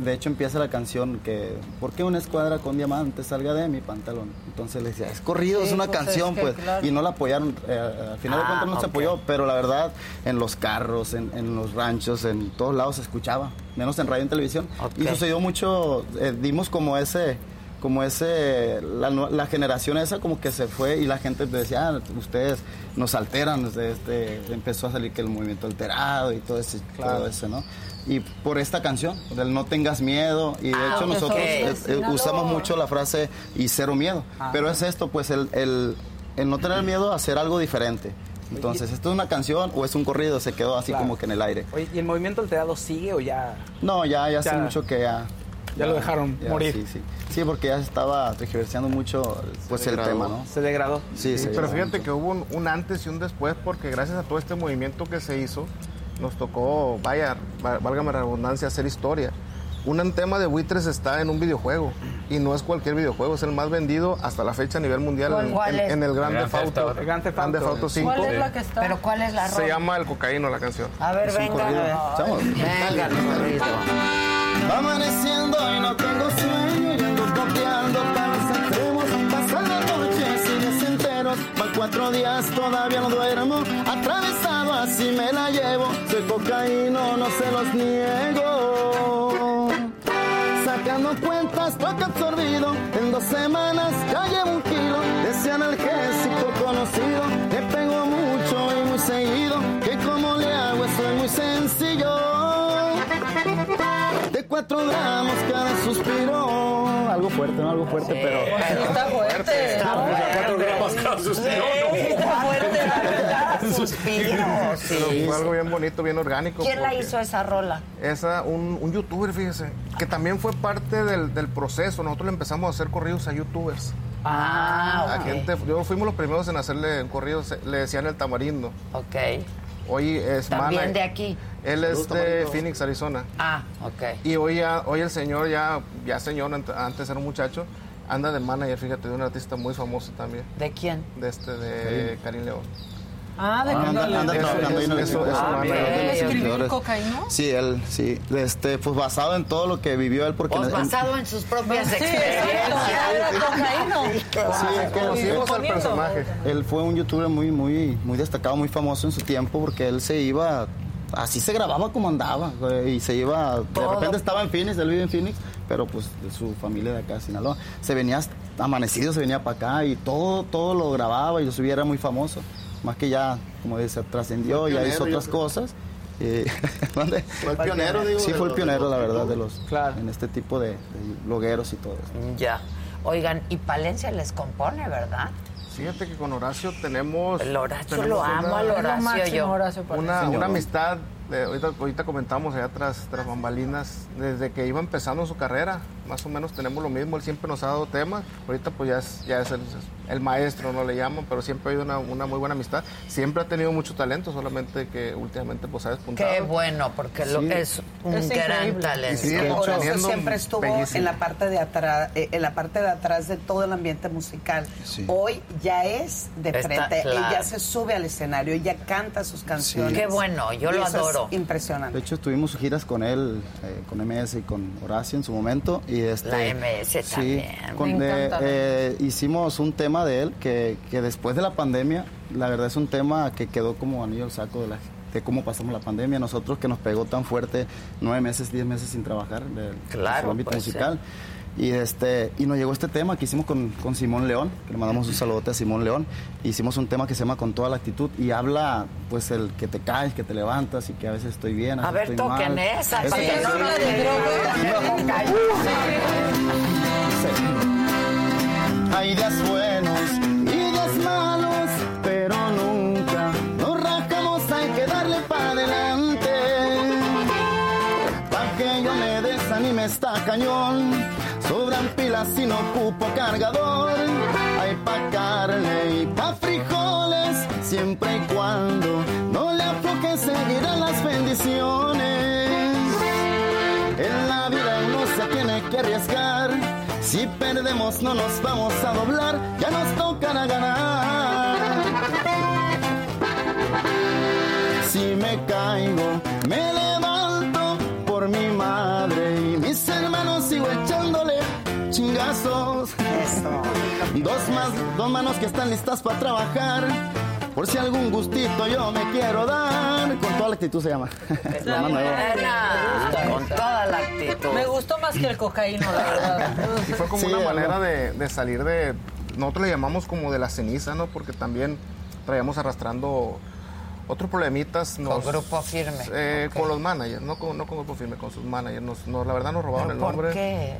De hecho empieza la canción que ¿por qué una escuadra con diamantes salga de mi pantalón? Entonces le decía, es corrido, Sí, es una pues, canción, es que, pues. claro. Y no la apoyaron, eh, al final Ah, de cuentas no se apoyó, pero la verdad, en los carros, en, en los ranchos, en todos lados se escuchaba, menos en radio y en televisión. Y sucedió mucho, eh, dimos como ese como ese, la, la generación esa como que se fue y la gente decía, ah, ustedes nos alteran, este, este, empezó a salir que el movimiento alterado y todo ese, todo eso, ¿no? Y por esta canción, del no tengas miedo, y de Ah, hecho nosotros eh, eh, Sinaloa. usamos mucho la frase y cero miedo, pero es esto, pues el, el, el no tener miedo a hacer algo diferente. Entonces, ¿esto es una canción o es un corrido? Se quedó así Claro. como que en el aire. Oye, ¿y el movimiento alterado sigue o ya? No, ya, ya hace Ya. mucho que ya... Ya lo dejaron morir. Sí, sí. Sí, porque ya estaba tergiversando mucho pues el tema, ¿no? Se degradó. Sí, Sí, se pero fíjate mucho. que hubo un, un antes y un después porque gracias a todo este movimiento que se hizo, nos tocó, vaya, va- válgame la redundancia, hacer historia. Un tema de buitres está en un videojuego y no es cualquier videojuego, es el más vendido hasta la fecha a nivel mundial ¿Cuál- en, el Grand Theft Auto. Auto. Grand Theft Grand Theft Auto. Auto 5. ¿Cuál es la que está? ¿Pero cuál es la Se llama El Cocaíno la canción. A ver, venga. Venga. Amaneciendo y no tengo sueño y ando copiando para extremos. Pasan la noche sin desenteros. Van cuatro días, todavía no duermo. Atravesado así me la llevo. Soy cocaíno, no se los niego. Sacando cuentas, poco absorbido. En dos semanas ya llevo un kilo. De ese analgésico gramos cada suspiro. Algo fuerte. fuerte, ¿no? Algo fuerte, pero... Está fuerte. Está Cuatro gramos cada suspiro. Está fuerte, la verdad. Suspiro, Pero sí. fue algo bien bonito, bien orgánico. ¿Quién la hizo esa rola? Esa, un, un youtuber, fíjese, que también fue parte del, del proceso. Nosotros le empezamos a hacer corridos a youtubers. Ah, La gente, yo fuimos los primeros en hacerle un corrido, se- le decían el tamarindo. Ok. Hoy es También mana- de aquí. Él es de. Phoenix, Arizona. Ah, ok. Y hoy, ya, hoy el señor, ya, ya señor, ant- antes era un muchacho, anda de manager, fíjate, de un artista muy famoso también. ¿De quién? De este, de Karim León. Ah, de Anda, anda ahí Eso- eso- Ah. Sí, él, sí. Este, pues basado en todo lo que vivió él, porque... Pues basado en sus propias Sí, experiencias. Sí, Conocimos al personaje. Él fue un youtuber muy, muy, muy destacado, muy famoso en su tiempo, porque él se iba, así se grababa como andaba, güey, y se iba, de Todo. repente estaba en Phoenix, él vive en Phoenix, pero pues de su familia de acá, Sinaloa, se venía amanecido, se venía para acá y todo, todo lo grababa y lo subía, era muy famoso, más que ya, como dice, trascendió, Fue ya pionero, hizo otras cosas. eh, ¿dónde? Fue el pionero, digo, Sí, de fue el pionero, la de verdad, de los, en este tipo de, de blogueros y todo eso. Ya. Oigan, y Palencia les compone, ¿verdad? Fíjate que con Horacio tenemos. El Horacio tenemos lo amo, al Horacio yo. Horacio. Una, una amistad, eh, ahorita, ahorita comentamos allá tras, tras bambalinas, desde que iba empezando su carrera, más o menos tenemos lo mismo, él siempre nos ha dado temas, ahorita pues ya es, ya es el, el maestro, no le llaman, pero siempre ha habido una, una muy buena amistad, siempre ha tenido mucho talento, solamente que últimamente pues ha despuntado. Qué bueno, porque lo- Sí. es un Es gran talento. Sí, Horacio teniendo siempre estuvo bellísimo. en la parte de atrás, eh, en la parte de atrás de todo el ambiente musical. Sí. Hoy ya es de Está frente, claro. ella se sube al escenario, ella canta sus canciones. Qué bueno, yo Y lo eso es adoro. impresionante. De hecho, tuvimos giras con él, eh, con MS y con Horacio en su momento. Y este, La MS sí, también, con- me encanta. eh, hicimos un tema de él que, que después de la pandemia, la verdad es un tema que quedó como anillo al saco de, la, de cómo pasamos la pandemia. Nosotros que nos pegó tan fuerte, nueve meses, diez meses sin trabajar del Claro, ámbito pues, musical. Y, este, y nos llegó este tema que hicimos con, con Simón León, que le mandamos un saludote a Simón León. Hicimos un tema que se llama Con toda la actitud y habla, pues, el que te caes, que te levantas y que a veces estoy bien, a, A ver, estoy toquen mal. esa, para que no habla de. Hay días buenos y días malos, pero nunca nos rajamos, hay que darle para adelante. Pa' que yo me desanime está cañón, sobran pilas y no ocupo cargador. Hay pa' carne y pa' frijoles, siempre y cuando no le afloje seguirán las bendiciones. En la vida uno se tiene que arriesgar. Si perdemos no nos vamos a doblar, ya nos tocará ganar. Si me caigo, me levanto Dos más, dos manos que están listas para trabajar. Por si algún gustito yo me quiero dar. Con toda la actitud se llama. La. Buena, con toda la actitud. Me gustó más que el cocaíno, la verdad. Y fue como Sí, una manera de, de salir de. Nosotros le llamamos como de la ceniza, ¿no? Porque también traíamos arrastrando otros problemitas. Nos, Grupo Firme, eh. Con los managers, no con, no con Grupo Firme, con sus managers. Nos, nos- la verdad nos robaron ¿Pero el nombre. ¿Por qué?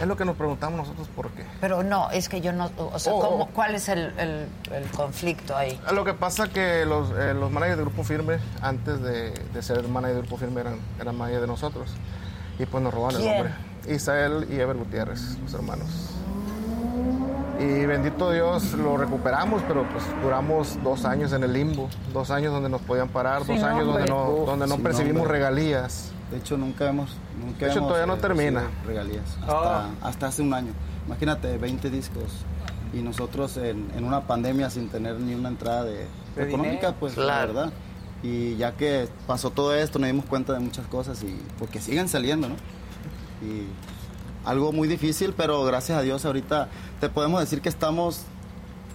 Es lo que nos preguntamos nosotros por qué. Pero no, es que yo no, o sea, Oh, ¿cómo- oh. ¿cuál es el, el- el conflicto ahí? Lo que pasa que los, eh, los managers de Grupo Firme, antes de, de ser manager de Grupo Firme, eran, eran managers de nosotros. Y pues nos robaron ¿Quién? el nombre. Isael y Ever Gutiérrez, los hermanos. Y bendito Dios, lo recuperamos, pero pues duramos dos años en el limbo. Dos años donde nos podían parar, Sí, dos años donde no, donde no Sí, percibimos hombre. regalías. De hecho, nunca hemos. Nunca De hecho, hemos, todavía no eh, termina. Regalías. Hasta, Ah. hasta hace un año. Imagínate, 20 discos. Y nosotros en, en una pandemia sin tener ni una entrada de, De económica, dinero. pues Claro. la verdad. Y ya que pasó todo esto, nos dimos cuenta de muchas cosas y porque siguen saliendo, ¿no? Y algo muy difícil, pero gracias a Dios ahorita te podemos decir que estamos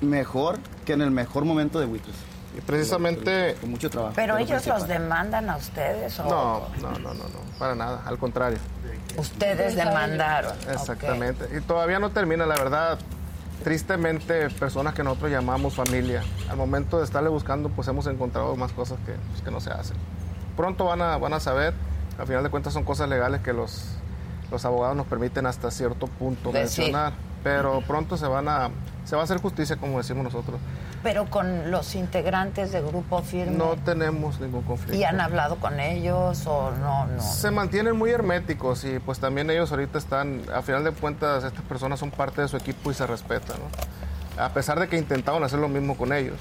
mejor que en el mejor momento de Buitres. Precisamente... Con mucho trabajo. ¿Pero ellos principal. los demandan a ustedes o No, no, no, no, no, para nada, al contrario. ustedes demandaron? Exactamente. Y todavía no termina, la verdad. Tristemente, personas que nosotros llamamos familia, al momento de estarle buscando, pues hemos encontrado más cosas que, pues, que no se hacen. Pronto van a, van a saber, al final de cuentas son cosas legales que los, los abogados nos permiten hasta cierto punto Decir. mencionar, pero pronto se van a se va a hacer justicia como decimos nosotros. Pero con los integrantes de Grupo Firme. No tenemos ningún conflicto. ¿Y han hablado con ellos o no? no? Se mantienen muy herméticos y pues también ellos ahorita están, a final de cuentas, estas personas son parte de su equipo y se respetan, ¿no? A pesar de que intentaron hacer lo mismo con ellos.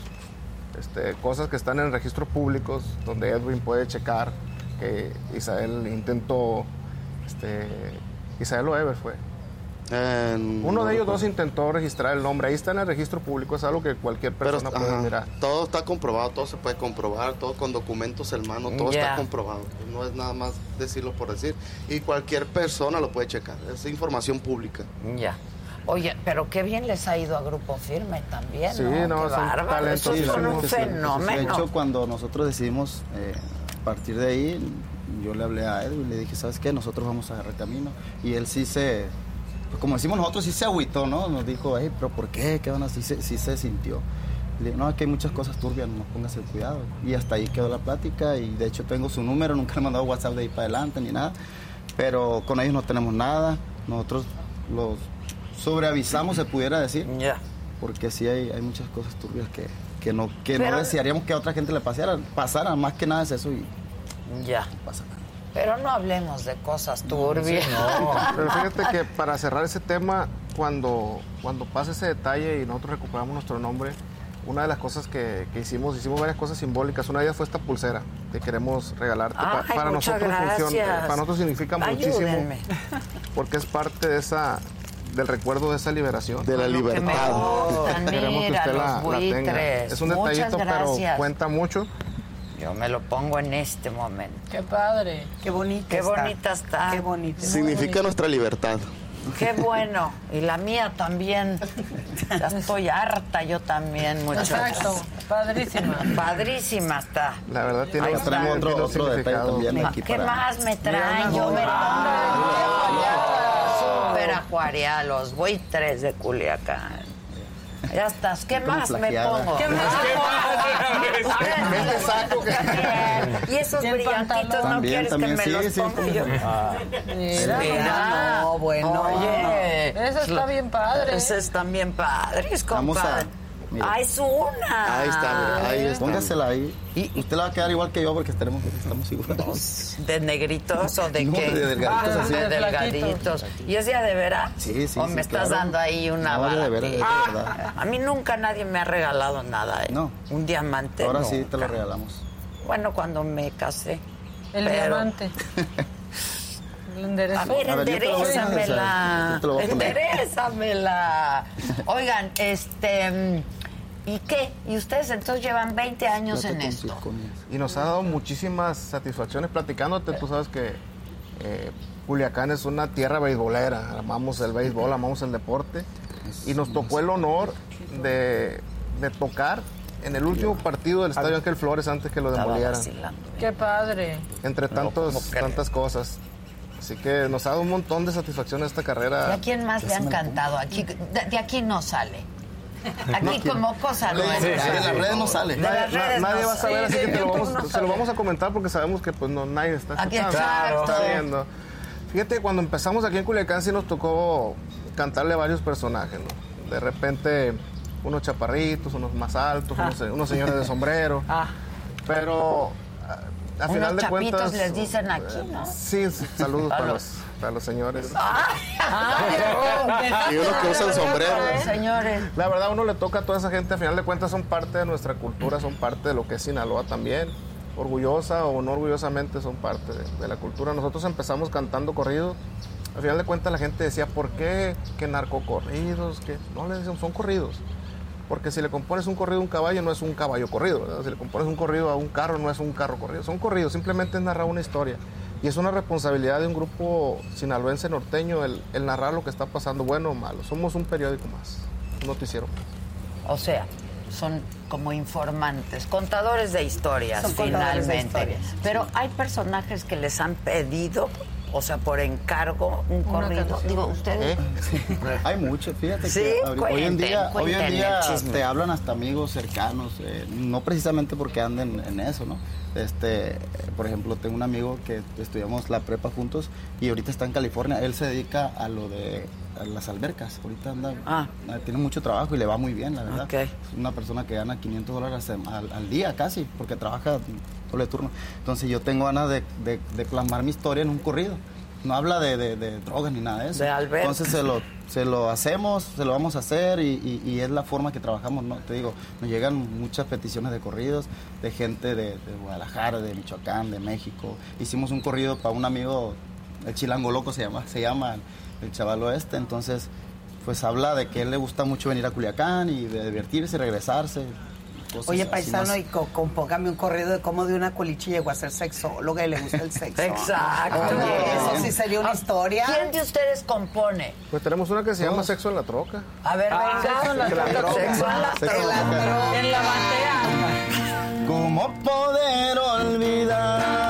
Este, cosas que están en registros públicos donde Edwin puede checar que Isael intentó, este, Isael Oever fue. Uno de ellos dos intentó registrar el nombre, ahí está en el registro público, es algo que cualquier Pero, persona puede ajá, mirar. todo está comprobado, todo se puede comprobar, todo con documentos en mano, todo está comprobado. No es nada más decirlo por decir. Y cualquier persona lo puede checar, es información pública. Ya. Oye, pero qué bien les ha ido a Grupo Firme también, Sí, ¿no? no, qué son un fenómeno. De hecho, cuando nosotros decidimos eh, partir de ahí, yo le hablé a Edwin, le dije, ¿sabes qué? Nosotros vamos a agarrar camino. Y él sí se, como decimos nosotros, sí se agüitó, ¿no? Nos dijo, hey, pero ¿por qué? ¿Qué van a hacer? Sí, se- sí se sintió. Le dije, no, aquí hay muchas cosas turbias, no pongas el cuidado. Y hasta ahí quedó la plática y de hecho tengo su número, nunca le he mandado WhatsApp de ahí para adelante ni nada. Pero con ellos no tenemos nada. Nosotros los sobreavisamos, se pudiera decir. Porque sí hay, hay muchas cosas turbias que, que no, que Pero- no desearíamos que a otra gente le pasara. Pasara, más que nada es eso y Ya. pasa nada. Pero no hablemos de cosas turbias. Pero fíjate que para cerrar ese tema, cuando, cuando pasa ese detalle y nosotros recuperamos nuestro nombre, una de las cosas que, que hicimos, hicimos varias cosas simbólicas. Una de ellas fue esta pulsera que queremos regalarte. Pa- para nosotros funciona, para nosotros significa muchísimo porque es parte de esa del recuerdo de esa liberación. De la Lo que me gustan, Queremos que usted la, tenga. Es un Muchas detallito, pero cuenta mucho. Yo me lo pongo en este momento. Qué padre. Qué bonita Qué está. bonita está. Qué bonita. Significa nuestra libertad. Qué bueno. Y la mía también. Ya estoy harta yo también, muchachos. Exacto. Padrísima. Padrísima está. La verdad tiene está. traemos otro, otro detalle también aquí ¿Qué para- más me traen? Yo me Ah, Súper buitres de Culiacán. Ya estás. ¿Qué más me pongo? ¿Qué más? Vete saco que- Y esos Y el brillantitos, ¿no quieres también, que me sí, los sí, ponga sí. yo? Mira. Mira. No, bueno. Oye. Eso está bien padre. Esos están bien a- compadre. Mira. Ah, es una. Ahí está, ahí está. Póngasela ahí. Y usted la va a quedar igual que yo porque estaremos, estamos iguales. ¿De negritos o de No, qué? de delgaditos, Ah, así. de delgaditos. ¿Y es día de veras? Sí, sí, ¿O sí, me estás dando ahí una No, de veras, de verdad. A mí nunca nadie me ha regalado nada. ¿eh? No. Un diamante. Ahora sí te lo regalamos. Bueno, cuando me casé. El Pero- diamante. A ver, A ver, yo te lo voy a poner, enderezamela. yo te lo voy a poner. Enderezamela. Oigan, este... ¿Y qué? ¿Y ustedes entonces llevan 20 años en esto? Y nos ha dado muchísimas satisfacciones platicándote. Tú sabes que eh, Culiacán es una tierra beisbolera. Amamos el béisbol, amamos el deporte. Y nos tocó el honor de, de tocar en el último partido del Estadio Ángel Flores antes que lo demolieran. vacilando. Qué padre. Entre tantos, tantas cosas. Así que nos ha dado un montón de satisfacción esta carrera. ¿Y a quién más le han cantado? Aquí, de, de aquí no sale. Aquí como cosa De nuestra. las redes no sale. De las redes nadie no va a saber, sale. así que te lo vamos- no se lo vamos a comentar porque sabemos que pues no nadie está Aquí, escuchando, exacto. está viendo. Fíjate, cuando empezamos aquí en Culiacán sí nos tocó cantarle a varios personajes, ¿no? De repente unos chaparritos, unos más altos, unos, se- unos señores de sombrero. Ah. Pero a, a Unos final de chapitos cuentas... les dicen aquí, ¿no? Sí, sí, saludos para los, para los señores. Y unos que usan sombrero. Señores. La verdad, uno le toca a toda esa gente, a final de cuentas son parte de nuestra cultura, son parte de lo que es Sinaloa también. Orgullosa o no orgullosamente son parte de, de la cultura. Nosotros empezamos cantando corridos. Al final de cuentas la gente decía, ¿por qué? Que narcocorridos, que no le decían, son corridos. Porque si le compones un corrido a un caballo, no es un caballo corrido, ¿verdad? Si le compones un corrido a un carro, no es un carro corrido. Son corridos, simplemente es narrar una historia. Y es una responsabilidad de un grupo sinaloense norteño el, el narrar lo que está pasando, bueno o malo. Somos un periódico más, un noticiero más. O sea, son como informantes, contadores de historias, Son contadores de finalmente. historias. Pero hay personajes que les han pedido O sea, por encargo, un corrido. Digo, ustedes. Hay mucho, fíjate Sí, que hoy en cuenten, día, hoy en día te hablan hasta amigos cercanos, eh, no precisamente porque anden en eso, ¿no? Este, por ejemplo, tengo un amigo que estudiamos la prepa juntos y ahorita está en California. Él se dedica a lo de a las albercas. Ahorita anda, eh, tiene mucho trabajo y le va muy bien, la verdad. Es una persona que gana 500 dólares al, al día casi, porque trabaja doble turno. Entonces yo tengo ganas de, de, de plasmar mi historia en un corrido. No habla de, de- de drogas ni nada de eso. De albercas. Entonces se lo, se lo hacemos, se lo vamos a hacer y, y- y es la forma que trabajamos, ¿no? Te digo, nos llegan muchas peticiones de corridos de gente de, de Guadalajara, de Michoacán, de México. Hicimos un corrido para un amigo, el Chilango Loco se llama, se llama el chaval oeste, entonces pues habla de que a él le gusta mucho venir a Culiacán y de divertirse, regresarse. Cosas Oye, así paisano, más. y co- compóngame un corrido de cómo de una culichi llegó a ser sexóloga y le gusta el sexo. Exacto. Oye, eso sí sería una historia. ¿Quién de ustedes compone? Pues tenemos una que se llama Sexo en la Troca. A ver, Ah, venga. sexo en la troca. Sexo en la Sexo en la troca. troca. En la batea. ¿Cómo poder olvidar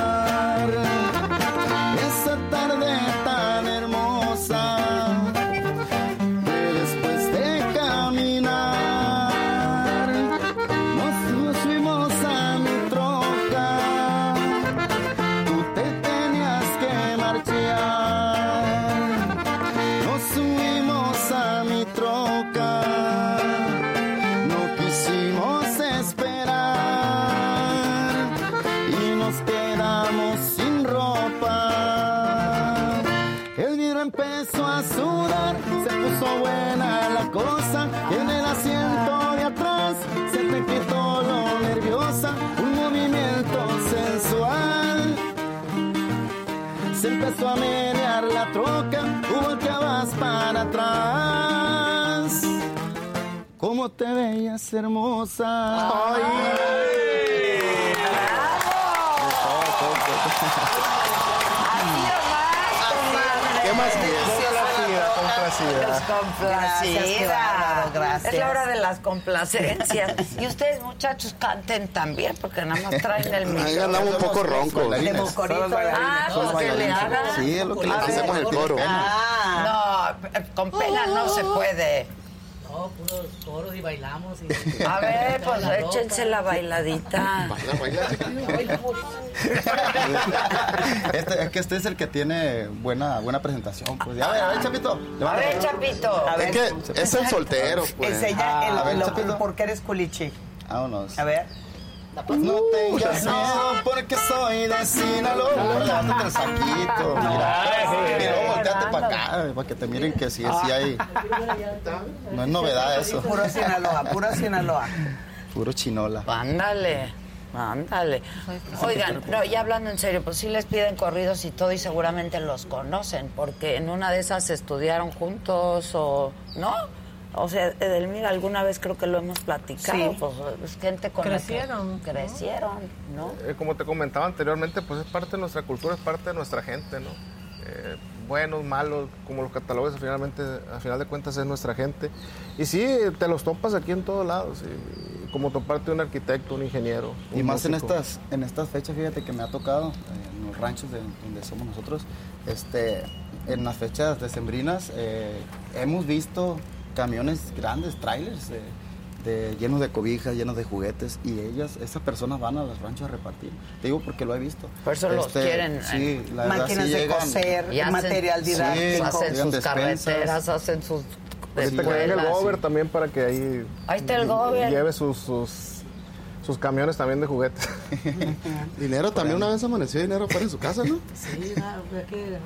¿Cómo te veías hermosa? ¿Qué más quieres? Complacidad, Complacida. Gracias. Es la hora de las complacencias. y ustedes, muchachos, canten también, porque nada más traen el Ahí andamos un poco ronco. De mocorito. Ah, pues que le hagan. Sí, es lo que le A ver. hacemos el coro. Ah, no, con pena no se puede. No, puros coros y bailamos. Y... A ver, pues La échense la bailadita. Este, es que este es el que tiene buena, buena presentación. Pues. Ya, a ver, a ver, Chapito. A ver, Chapito. A ver, Es que es el soltero, pues. Enseña el, A ver, lo- Chapito. por qué eres culichi. Vámonos. A ver. No tengas miedo porque soy de Sinaloa. Levántate el saquito. Mira. Y luego volteate para acá, para que te miren que sí, sí hay. No es novedad eso. Puro Sinaloa, puro Sinaloa. Puro chinola. Ándale, ándale. Oigan, no, ya hablando en serio, pues sí les piden corridos y todo y seguramente los conocen, porque en una de esas estudiaron juntos o, ¿no? O sea, Edelmira, alguna vez creo que lo hemos platicado, Sí. pues es gente con la que Crecieron. crecieron, ¿no? Eh, como te comentaba anteriormente, pues es parte de nuestra cultura, es parte de nuestra gente, ¿no? Eh, buenos, malos, como los catálogos, finalmente, a final de cuentas es nuestra gente. Y sí, te los topas aquí en todos lados, y- como toparte un arquitecto, un ingeniero. Y un más en músico. estas, en estas fechas, fíjate que me ha tocado, eh, en los ranchos de, donde somos nosotros, este, en las fechas decembrinas, eh, hemos visto camiones grandes, trailers, eh, de, llenos de cobijas, llenos de juguetes, y ellas, esas personas van a los ranchos a repartir. Te digo porque lo he visto. Este, Por eso los quieren, Sí, la verdad, Máquinas sí de llegan- coser, Y hacen- material Sí, didáctico. hacen llegan sus despensas. carreteras, hacen sus el gober también para que ahí, Ahí está el gober. lleve sus, sus, sus camiones también de juguetes. Dinero también una vez amaneció dinero fuera de su casa, ¿no? Sí, fue que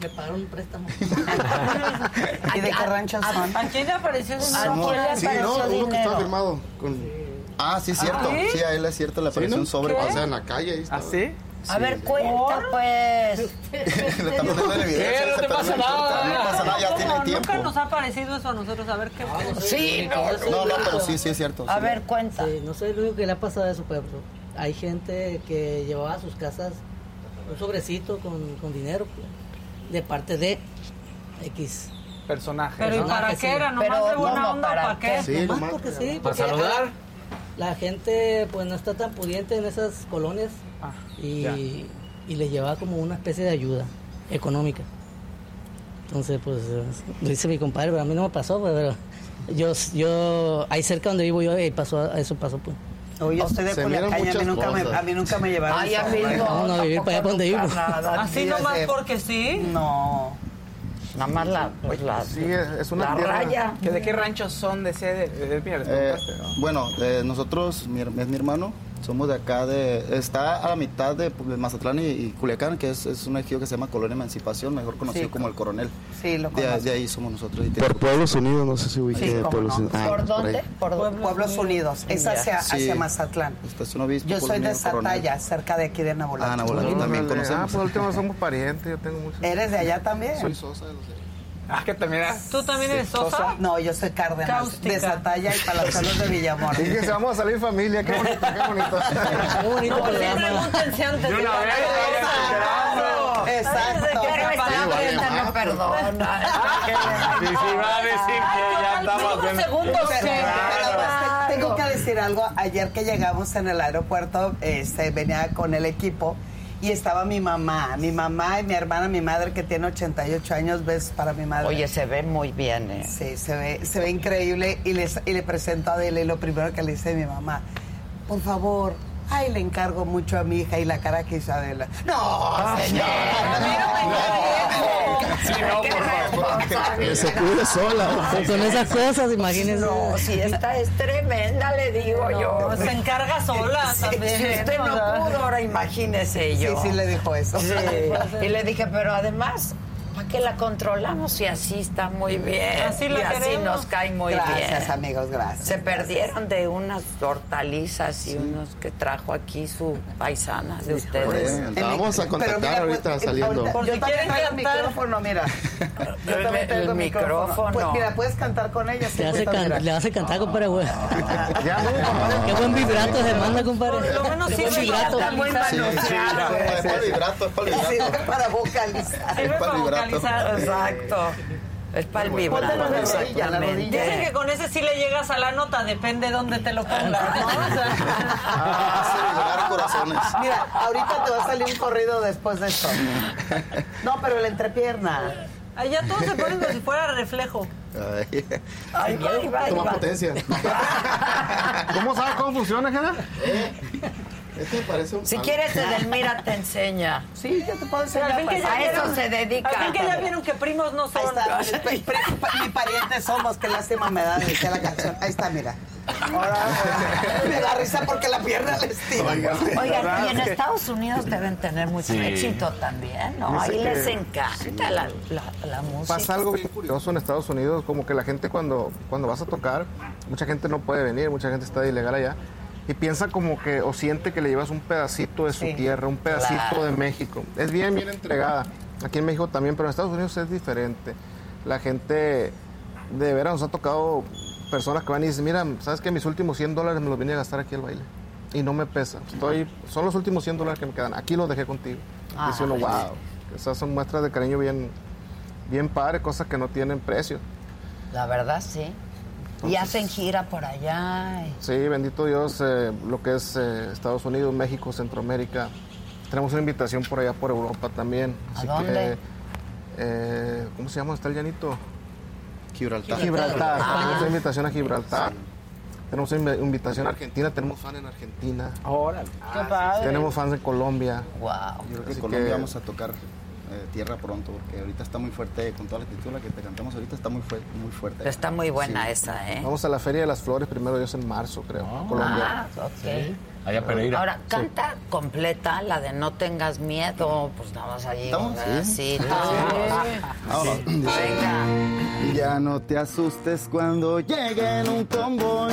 me pagaron un préstamo. ¿Y de qué ranchos son? ¿A quién le apareció ese ¿A nombre? quién le Sí, no, uno que estaba dinero? firmado con... Ah, sí, cierto. ¿sí? Sí, a él es cierto, le ¿Sí, apareció no? un sobre. O sea, en la calle ahí estaba. ¿Ah, sí? A ver, cuenta, pues. le estamos dando la evidencia. ¿Qué? No te pasa nada. No pasa nada, ya tiene tiempo. Nunca nos ha parecido eso a nosotros. A ver qué. Sí, no, No, no, pero sí, sí es cierto. A sí. ver, cuenta. Sí, no soy el único que le ha pasado a su pueblo. Hay gente que llevaba a sus casas un sobrecito con, con dinero pues, de parte de X. Personaje. Pero ¿y ¿no? para que qué era? ¿Nomás Pero, de buena onda? ¿Para ¿Para qué? Sí, Nomás nomás. porque sí. ¿Para porque saludar? La gente pues no está tan pudiente en esas colonias Ah, y, ya. y les llevaba como una especie de ayuda. económica. Entonces, pues, lo dice mi compadre, pero a mí no me pasó, pues, pero yo, yo, ahí cerca donde vivo yo, ahí pasó, eso pasó, pues. Oye, yo estoy de Se Culiacán a mí, nunca me, a mí nunca me llevaron. Ay, a mí no, No, no, vivir para allá donde vivo. Así nomás porque sí. No. Nada más la, pues, la, Sí, es, una la tierra- raya. ¿Que ¿De qué ranchos son? De ese, de, de- mira, les Eh, ¿no? bueno, eh, nosotros, mi, es mi hermano, somos de acá, de está a la mitad de, Mazatlán y, y Culiacán, que es, es un ejido que se llama Colonia Emancipación, mejor conocido Sí, como el Coronel. Sí, lo de, de ahí somos nosotros. y Por Pueblos Unidos, no sé si ubique Sí, Pueblos no. Unidos. Ah, ¿Por dónde? Por Pueblos, Unidos. Es hacia, Sí. hacia Mazatlán. Estación Obispo, Yo soy de. Sataya, cerca de aquí de Nabolato. Ah, Nabolato también Ah, conocemos. pues último somos parientes, yo tengo muchos. ¿Eres de allá también? Soy Sosa de los Ah, que también era. ¿Tú también eres Sosa? No, yo soy Cárdenas, Cáustica. de Sataya y Palazuelos de Villamor. Fíjense, vamos a salir familia, qué bonito, qué bonito. Qué bonito No, sí, pregúntense antes De de una vez. Exacto. No perdona. Sí, sí, va a decir que ya estamos segundos que- tengo que decir algo. Ayer que llegamos en el aeropuerto, este, venía con el equipo y estaba mi mamá, mi mamá y mi hermana, mi madre que tiene 88 años, ves para mi madre. Oye, se ve muy bien, ¿eh? Sí, se ve, se ve increíble y, les, y le presento a Adela y lo primero que le dice mi mamá, por favor, ay, le encargo mucho a mi hija y la cara que hizo Adela. No, señor. Sí, no, por favor. Que se cuide sola. Con, con esas cosas, imagínense. No, si esta es tremenda, le digo yo. Se encarga sola también. Si usted no pudo, ahora imagínese Sí, yo. sí le dijo eso. Sí. Y le dije, pero además, ¿para qué la controlamos? Y así está muy bien. Así la y así queremos. nos cae muy Gracias, bien. amigos, gracias. Se perdieron de unas hortalizas y unos que trajo aquí su paisana de ustedes. la vamos a contactar mira, ahorita pues, saliendo. Por yo si también quieren traigo el micrófono, mira. Yo también traigo el micrófono. Pues mira, puedes cantar con ella. sí, Le hace, pues, can- mira. le hace cantar, compadre, güey. Ya, no, compadre. Qué buen vibrato se manda, compadre. Por lo menos buen sirve vibrato. para Muy vocalizar. manoseado. Es para el vibrato, es para el Sí, vibrato. para vocalizar. Para para el vibrato. Exacto. Es para el rodilla. Dicen que con ese sí le llegas a la nota, depende dónde te lo pongas, ¿no? O sea, Hace vibrar corazones. Mira, ahorita te va a salir un corrido después de esto. No, pero la entrepierna. Ahí ya todo se pone como si fuera reflejo. Ay. Va, Toma va. potencia. ¿Cómo sabes cómo funciona, Jena? Este parece un. Si quieres, Edelmira te enseña. Sí, yo te puedo Al enseñar. fin que ya A eso se dedica. Al fin que ya vieron que primos no Ahí son. está, mi, pa- mi pariente somos, qué lástima me da, decía la canción. Ahí está, mira. Ahora me da risa porque la pierna le estira. Oigan, y en Estados Unidos deben tener mucho Sí. éxito también, ¿no? Dice Ahí que- les encanta la, la, la música. Pasa algo bien curioso en Estados Unidos, como que la gente cuando, cuando vas a tocar, mucha gente no puede venir, mucha gente está ilegal allá, y piensa como que, o siente que le llevas un pedacito de su Sí, tierra, un pedacito claro. de México. Es bien, bien entregada. Aquí en México también, pero en Estados Unidos es diferente. La gente, de veras, nos ha tocado personas que van y dicen, mira, ¿sabes que Mis últimos 100 dólares me los vine a gastar aquí al baile. Y no me pesa. Estoy, son los últimos 100 dólares que me quedan. Aquí los dejé contigo. Dice uno, wow. Esas son muestras de cariño bien, bien padre, cosas que no tienen precio. La verdad, sí. Y hacen gira por allá. y- Sí, bendito Dios, eh, lo que es eh, Estados Unidos, México, Centroamérica. Tenemos una invitación por allá por Europa también. ¿A Así dónde? que, eh, ¿Cómo se llama? ¿Está el llanito? Gibraltar. Gibraltar. Ah. Tenemos una invitación a Gibraltar. Tenemos una invi- invitación a Argentina. Tenemos fan en Argentina. Órale. Qué padre. Tenemos fans en Colombia. Wow. Yo creo que en Colombia que- vamos a tocar eh, tierra pronto, porque ahorita está muy fuerte, con toda la actitud la que te cantamos ahorita está muy, fue- muy fuerte. Está muy buena Sí. esa, ¿eh? Vamos a la Feria de las Flores, primero Dios en marzo, creo. Colombia. Ah, ok. Allá Pereira. Ahora, canta completa la de No tengas miedo, pues nada más allí. Sí, Sí. Ahora, dice, Ya no te asustes cuando llegue en un convoy,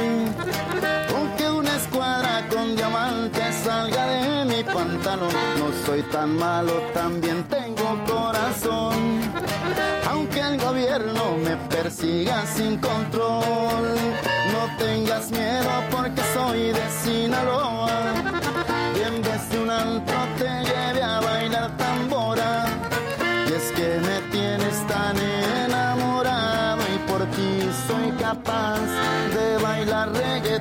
aunque una escuadra con diamantes salga de mi pantalón. No soy tan malo, también tengo corazón, aunque el gobierno me persiga sin control. No tengas miedo porque soy de Sinaloa, y en vez de un antro te lleve a bailar tambora. Y es que me tienes tan enamorado y por ti soy capaz de bailar reggaetón.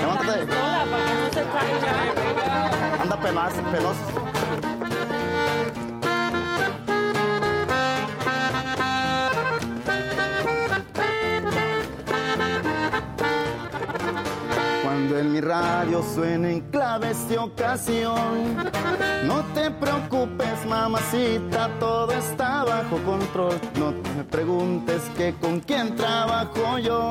Levántate. Anda penas, penosos. En mi radio suenen claves de ocasión, no te preocupes, mamacita, todo está bajo control. No me preguntes que con quién trabajo yo.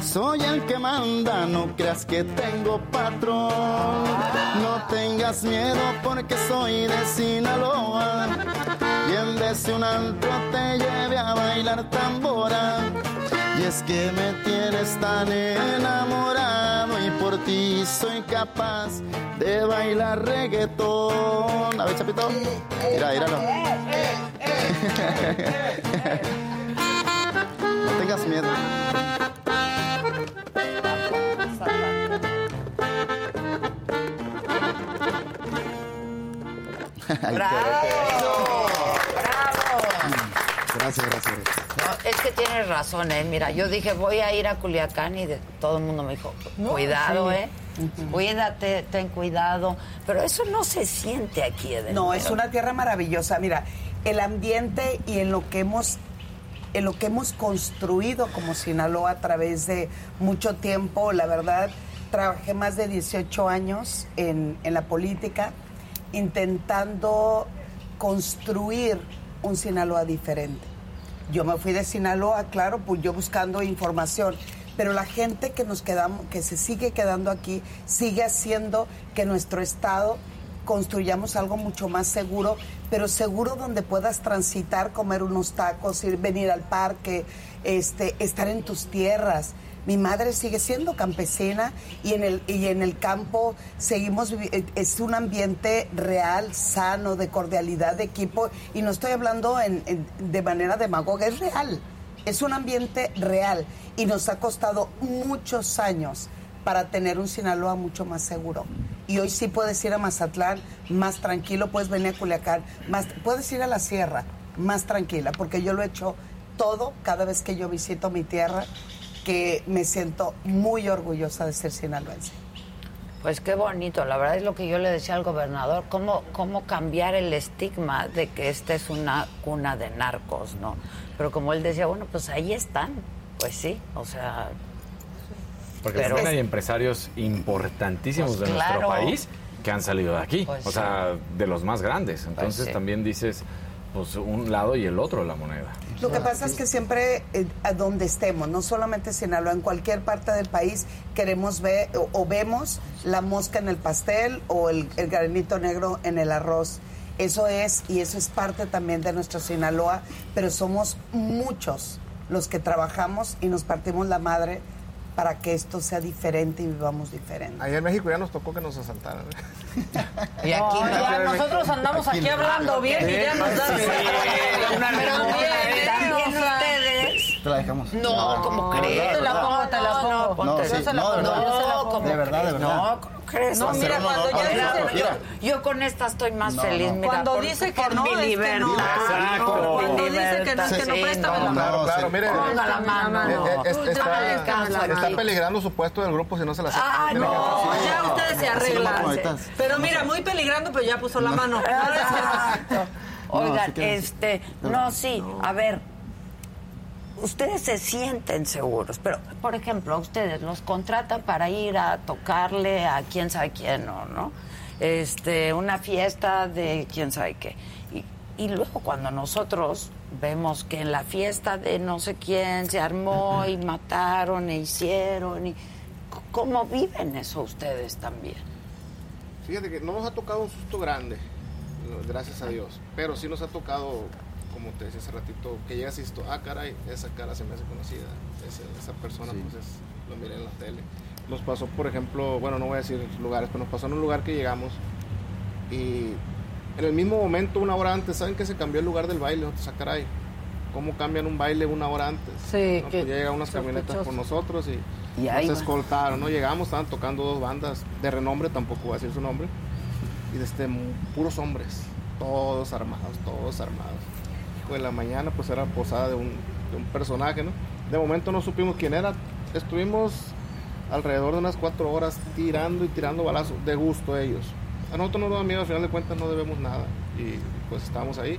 Soy el que manda, no creas que tengo patrón. No tengas miedo porque soy de Sinaloa. Y en vez un antro te lleve a bailar tambora. Y es que me tienes tan enamorado y por ti soy capaz de bailar reggaetón. A ver, Chapito. Mira, míralo. No tengas miedo. Ay, ¡Bravo! Gracias, gracias. Es que tienes razón, ¿eh? Mira, yo dije, voy a ir a Culiacán y de- todo el mundo me dijo, cuidado, sí. ¿eh? Cuídate, ten cuidado. Pero eso no se siente aquí, Edelmiro. No, es una tierra maravillosa. Mira, el ambiente y en lo que hemos en lo que hemos construido como Sinaloa a través de mucho tiempo, la verdad, trabajé más de 18 años en, en la política intentando construir un Sinaloa diferente. Yo me fui de Sinaloa, claro, pues yo buscando información, pero la gente que nos quedamos, que se sigue quedando aquí, sigue haciendo que nuestro estado construyamos algo mucho más seguro, pero seguro donde puedas transitar, comer unos tacos, ir, venir al parque, este, estar en tus tierras. Mi madre sigue siendo campesina y en el, y en el campo seguimos, eh, es un ambiente real, sano, de cordialidad, de equipo, y no estoy hablando en- en- de manera demagoga, es real, es un ambiente real y nos ha costado muchos años para tener un Sinaloa mucho más seguro. Y hoy sí puedes ir a Mazatlán más tranquilo, puedes venir a Culiacán, más, puedes ir a la sierra más tranquila, porque yo lo he hecho todo cada vez que yo visito mi tierra, que me siento muy orgullosa de ser sinaloense. Pues qué bonito, la verdad es lo que yo le decía al gobernador, cómo, cómo cambiar el estigma de que esta es una cuna de narcos, ¿no? Pero como él decía, bueno, pues ahí están, pues sí, o sea... Porque Pero- también hay empresarios importantísimos Pues de nuestro país que han salido de aquí. Pues o sea, de los más grandes. Entonces sí. también dices, pues un lado y el otro de la moneda. Lo que pasa es que siempre, eh, a donde estemos, no solamente Sinaloa, en cualquier parte del país, queremos ver o, vemos la mosca en el pastel o el, el granito negro en el arroz. Eso es, y eso es parte también de nuestro Sinaloa, pero somos muchos los que trabajamos y nos partimos la madre para que esto sea diferente y vivamos diferente. Allá en México ya nos tocó que nos asaltaran. Y aquí No, ya nosotros andamos aquí hablando bien y ya nos dan. Ustedes... Te la dejamos. No, ¿cómo crees? Yo te la pongo, te la pongo. ponte- No, sí, Yo se la no, de pongo, yo la. ¿cómo De verdad, de crees? verdad. No, ¿cómo crees? No, mira, cuando ya dice- mira. Yo con esta estoy más No, feliz, no. mira. Cuando por- dice que por no, mi es que libertad. no. Exacto. Cuando dice que no, es que no, Sí, préstamelo. no, Claro, No, mire. Ponga la mano. Está, aquí. peligrando su puesto del grupo si no se la acepta. Ah, No, ya ustedes se arreglan. Pero mira, muy peligrando, pero ya puso la mano. Exacto. Oigan, que- este, no, sí, a ver, ustedes se sienten seguros, pero, por ejemplo, ustedes los contratan para ir a tocarle a quién sabe quién, ¿no? ¿no? Este, una fiesta de quién sabe qué. Y, y luego cuando nosotros vemos que en la fiesta de no sé quién se armó y mataron e hicieron, y, ¿cómo viven eso ustedes también? Fíjate que no nos ha tocado un susto grande, gracias a Dios, pero sí nos ha tocado, como te decía hace ratito, que llegas y esto, ah, caray, esa cara se me hace conocida, esa, esa persona, pues es, lo miré en la tele. Nos pasó, por ejemplo, bueno, no voy a decir lugares, pero nos pasó en un lugar que llegamos y en el mismo momento, una hora antes, ¿saben que se cambió el lugar del baile? Nosotros, ah, caray, ¿cómo cambian un baile una hora antes? Sí, No, que pues ya llegan unas camionetas con nosotros y, Y ahí nos va. escoltaron, ¿no? Llegamos, estaban tocando dos bandas de renombre, tampoco voy a decir su nombre, y de este, puros hombres, todos armados, todos armados. Pues en la mañana pues era posada de un, de un personaje, ¿no? De momento no supimos quién era, estuvimos alrededor de unas cuatro horas tirando y tirando balazos, de gusto ellos. A nosotros no nos da miedo, al final de cuentas no debemos nada. Y pues estábamos ahí.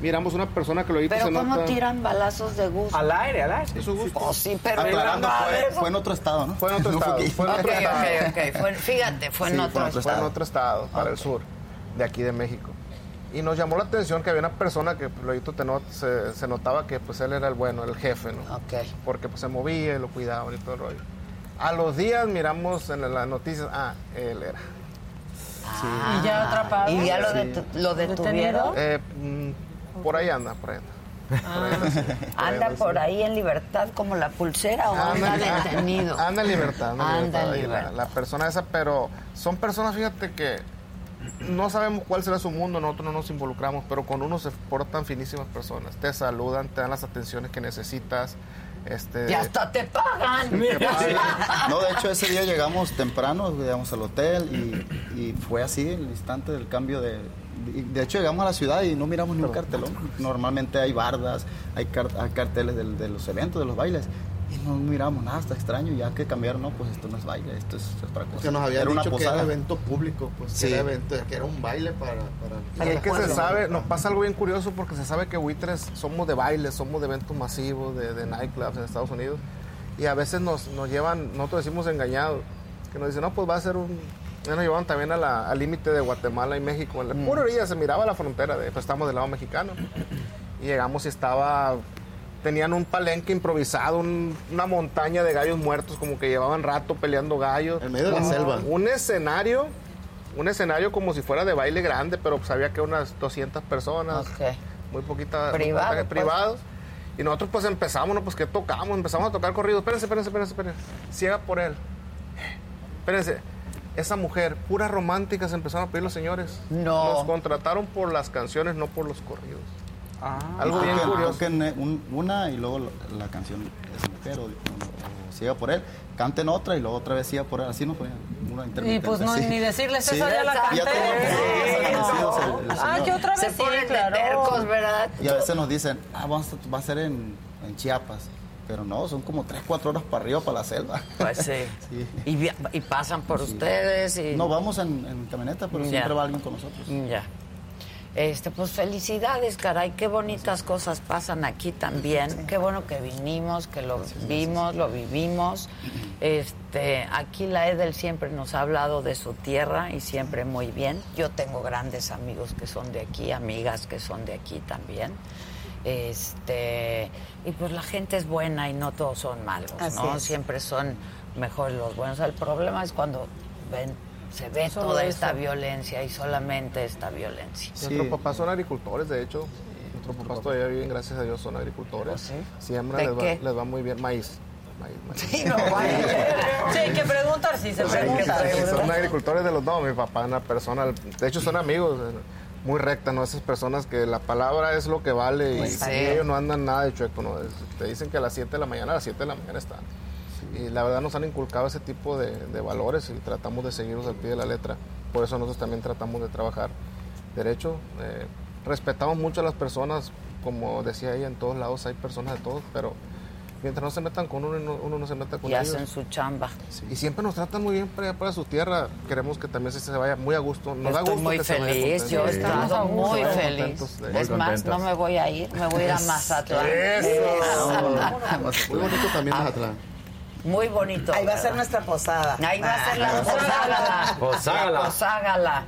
Miramos una persona que lo ahorita Pero se ¿cómo nota... tiran balazos de gusto? Al aire, al aire. Es su gusto. Oh, sí, pero Aclarando, fue, en otro estado, ¿no? Fue en otro No estado. Fue en otro estado. Fue- fíjate, fue en Sí, otro en otro Fue en estado. otro estado, para el sur, de aquí de México. Y nos llamó la atención que había una persona que pues, luego te not- se, se notaba que pues él era el bueno, el jefe, ¿no? Ok. Porque pues se movía y lo cuidaban y todo el rollo. A los días miramos en las noticias, ah, él era. ¿Y ya atrapado? ¿Y ya lo, Sí. detu- lo detuvieron? Eh, mm, por ahí anda, por ahí anda. Por ahí anda, por ahí ¿Anda anda, por sí. ahí en libertad como la pulsera o anda Anda- detenido? Anda en libertad. Anda, en Anda libertad la- libertad. La, persona esa, pero son personas, fíjate que no sabemos cuál será su mundo, nosotros no nos involucramos, pero con uno se portan finísimas personas. Te saludan, te dan las atenciones que necesitas. Este, Y hasta te pagan. No, de hecho ese día llegamos temprano, llegamos al hotel y, y fue así el instante del cambio de... De hecho llegamos a la ciudad y no miramos ni un cartelón. Normalmente hay bardas, hay, car- hay carteles del- de, los eventos, de los bailes. Y no miramos nada, está extraño. Ya que cambiaron, no, pues esto no es baile, esto es otra cosa. Que nos habían Era una dicho que posada. era evento público, pues Sí. que era evento, que era un baile para... para Y es que se sabe, nos pasa algo bien curioso porque se sabe que buitres somos de baile, somos de eventos masivos, de, de nightclubs en Estados Unidos. Y a veces nos, nos llevan, nosotros decimos engañados, que nos dicen, no, pues va a ser un... Ya nos llevaban también a la- al límite de Guatemala y México. En la pura orilla se miraba la frontera, de, pues estamos del lado mexicano. Y llegamos y estaba... Tenían un palenque improvisado, un- una montaña de gallos muertos, como que llevaban rato peleando gallos. En medio de la selva. Un escenario un escenario como si fuera de baile grande, pero pues había que unas 200 personas, muy poquita, muy Privado, pues. privados. Y nosotros pues empezamos, ¿no? Pues que tocamos, empezamos a tocar corrido. Espérense, espérense, espérense, espérense. Ciega por él. Espérense. Esa mujer, puras románticas, empezaron a pedir los señores. No. Nos contrataron por las canciones, no por los corridos. Algo Y bien curioso. toquen, eh, un- una y luego la, canción es mujer o, o- o siga por él. Canten otra y luego otra vez siga por él. Así no fue una Y pues no, sí. ni decirles Sí. eso, ya la canté. el- el Ah, que otra vez Se sí, ponen de claro. tercos, ¿verdad? Y a veces nos dicen, ah, vamos a- va a ser en, en Chiapas. Pero no, son como 3, 4 horas para arriba, para la selva. Pues sí. Y, pasan por ustedes y... No, vamos en, en camioneta, pero Ya. siempre va alguien con nosotros. Ya. Este, pues felicidades, caray, qué bonitas cosas pasan aquí también. Qué bueno que vinimos, que lo vimos, lo vivimos. Este, aquí la Edel siempre nos ha hablado de su tierra y siempre muy bien. Yo tengo grandes amigos que son de aquí, amigas que son de aquí también. Este, y pues la gente es buena y no todos son malos, Así ¿no? es. Siempre son mejores los buenos. El problema es cuando ven, se ve Solo toda eso. esta violencia y solamente esta violencia. Nuestros papás son agricultores, de hecho. Nuestros papás todavía viven, gracias a Dios, son agricultores. Siembran, ¿De les va, les va muy bien. Maíz. Maíz, maíz. Sí, hay que preguntar, sí, se pregunta. son agricultores de los dos. Mi papá es una persona, de hecho son amigos, muy recta, ¿no? Esas personas que la palabra es lo que vale y, Pues sí. ellos no andan nada de chueco, ¿no? Te dicen que a las 7 de la mañana, a las 7 de la mañana están. Y la verdad nos han inculcado ese tipo de, de valores y tratamos de seguirlos al pie de la letra. Por eso nosotros también tratamos de trabajar derecho. eh, respetamos mucho a las personas, como decía ella, en todos lados hay personas de todos, pero mientras no se metan con uno, uno, uno no se meta con Y ellos. hacen su chamba. Y siempre nos tratan muy bien para, para su tierra. Queremos que también se, se vaya muy a gusto. Nos da gusto muy que se vaya feliz, yo he estado muy feliz. Es más, no me voy a ir, me voy a ir a Mazatlán. Muy bonito también Mazatlán. Muy bonito. Ahí va a ser nuestra posada. Ahí va a ser la poságala. Poságala. La poságala.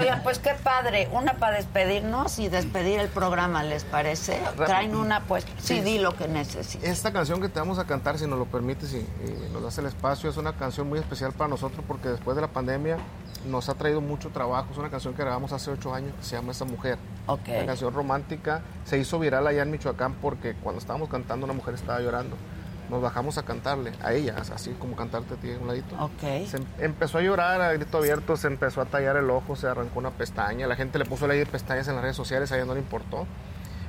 Oigan, pues qué padre. Una para despedirnos y despedir el programa, ¿les parece? Traen una, pues, sí, di lo que necesites. Esta canción que te vamos a cantar, si nos lo permites y, y nos das el espacio, es una canción muy especial para nosotros porque después de la pandemia nos ha traído mucho trabajo. Es una canción que grabamos hace ocho años que se llama Esa Mujer. Ok. Una canción romántica. Se hizo viral allá en Michoacán porque cuando estábamos cantando una mujer estaba llorando. Nos bajamos a cantarle a ella, así como cantarte a ti en un ladito. Ok. Se em- empezó a llorar a grito abierto, se empezó a tallar el ojo, se arrancó una pestaña. La gente le puso ley de pestañas en las redes sociales, a ella no le importó.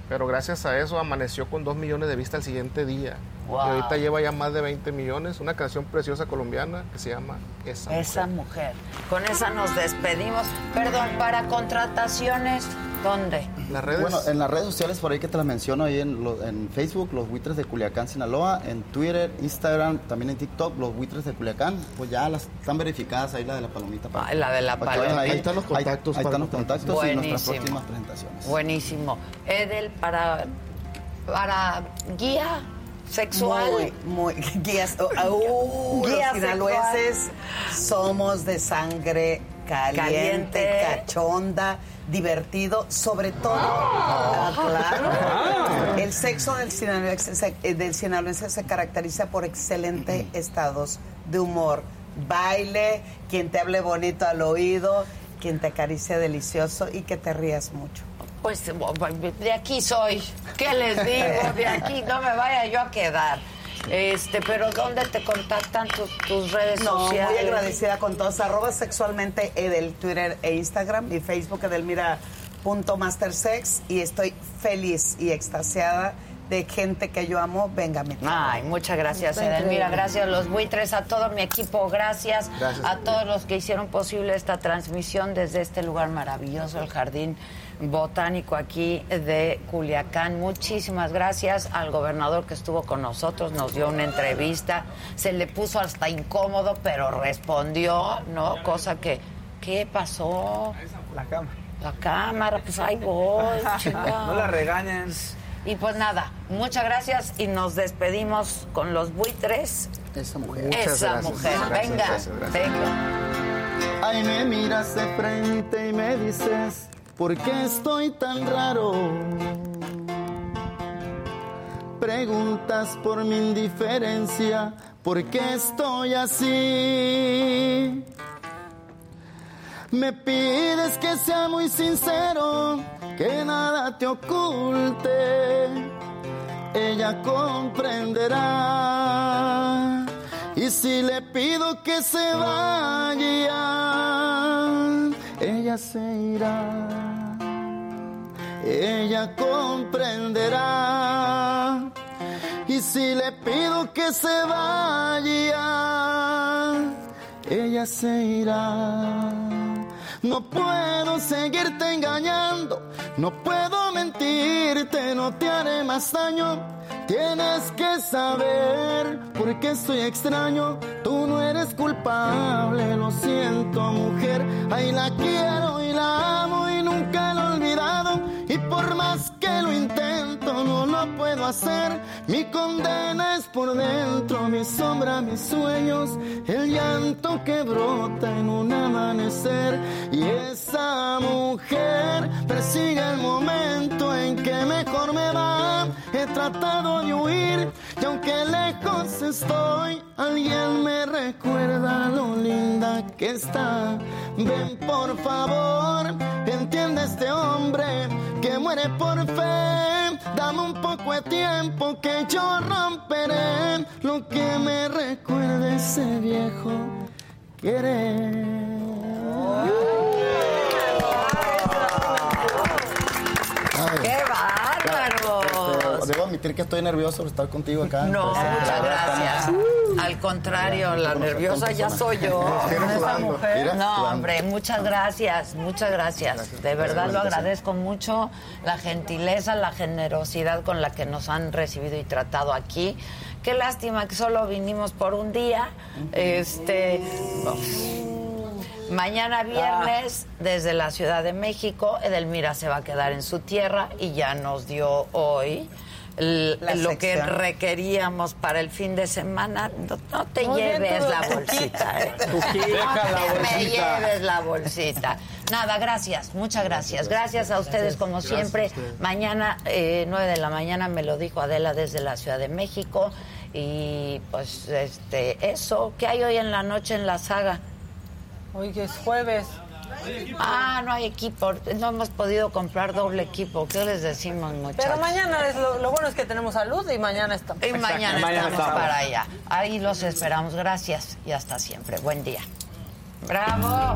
Pero gracias a eso amaneció con 2 millones de vistas al siguiente día. Wow. Y ahorita lleva ya más de 20 millones. Una canción preciosa colombiana que se llama Esa. Esa mujer. Con esa nos despedimos. Perdón, para contrataciones, ¿Dónde? Las redes. Bueno, en las redes sociales por ahí que te las menciono, ahí en, lo- en Facebook, los buitres de Culiacán, Sinaloa, en Twitter, Instagram, también en TikTok, los buitres de Culiacán, pues ya las están verificadas ahí la de la palomita. para- Ah, la de la palomita. Ahí, Ahí están los contactos Ahí, están los contactos y nuestras Buenísimo. próximas presentaciones. Buenísimo. Edel, para, para guía sexual. Muy, muy. Guías. uh, uh, Guía los sinaloenses somos de sangre caliente, Caliente. cachonda, divertido, sobre todo. ah, claro. Ah. El sexo del sinaloense, eh, del sinaloense se caracteriza por excelentes estados de humor. Baile, quien te hable bonito al oído, quien te acaricie delicioso y que te rías mucho. Pues de aquí soy. ¿Qué les digo? De aquí no me vaya yo a quedar. Este, pero ¿dónde te contactan tus, tus redes No, sociales? muy agradecida con todos. Arroba sexualmente Edel, Twitter e Instagram. Mi Facebook edelmira.mastersex. Y estoy feliz y extasiada de gente que yo amo. Venga, mi Ay, muchas gracias, Edelmira. Gracias a los buitres, a todo mi equipo. Gracias, Gracias. a todos los que hicieron posible esta transmisión desde este lugar maravilloso, el Jardín Botánico aquí de Culiacán. Muchísimas gracias al gobernador que estuvo con nosotros, nos dio una entrevista. Se le puso hasta incómodo, pero respondió, ¿no? Cosa que, ¿qué pasó? La cámara. La cámara, pues ahí voy, chinga. No la regañen. Y pues nada, muchas gracias y nos despedimos con los buitres. Esa mujer. Esa mujer. venga, venga. Ay, me miras de frente y me dices, ¿por qué estoy tan raro? Preguntas por mi indiferencia, ¿por qué estoy así? Me pides que sea muy sincero, que nada te oculte. Ella comprenderá. Y si le pido que se vaya, ella se irá. Ella comprenderá. Y si le pido que se vaya, ella se irá. No puedo seguirte engañando, no puedo mentirte, no te haré más daño. Tienes que saber por qué estoy extraño. Tú no eres culpable, lo siento, mujer. Ahí la quiero y la amo y nunca la he olvidado. Y por más lo intento, no lo puedo hacer. Mi condena es por dentro, mi sombra, mis sueños. El llanto que brota en un amanecer. Y esa mujer persigue el momento en que mejor me va. He tratado de huir y aunque lejos estoy, alguien me recuerda lo linda que está. Ven por favor, entiende este hombre que muere por fe. Dame un poco de tiempo que yo romperé lo que me recuerde ese viejo querer. ¡Qué bárbaros! Este, debo admitir que estoy nervioso por estar contigo acá. No, muchas gracias. Al contrario, la nerviosa ya soy yo. Esa mujer. No, hombre, muchas gracias, muchas gracias. De verdad lo agradezco mucho, la gentileza, la generosidad con la que nos han recibido y tratado aquí. Qué lástima que solo vinimos por un día. Este. Mañana viernes, desde la Ciudad de México, Edelmira se va a quedar en su tierra y ya nos dio hoy La lo que requeríamos para el fin de semana. No, no te Muy lleves la bolsita. ¿eh? No Deja la te me lleves la bolsita. Nada, gracias, muchas gracias. Gracias a ustedes como Gracias siempre. Mañana, eh, 9 de la mañana, me lo dijo Adela desde la Ciudad de México. Y pues este eso, ¿qué hay hoy en la noche en la saga? Hoy es jueves. Ah, no hay equipo. No hemos podido comprar doble equipo. ¿Qué les decimos, muchachos? Pero mañana es lo, lo bueno es que tenemos salud y mañana estamos. Y mañana, estamos, para allá. Ahí los esperamos. Gracias y hasta siempre. Buen día. ¡Bravo!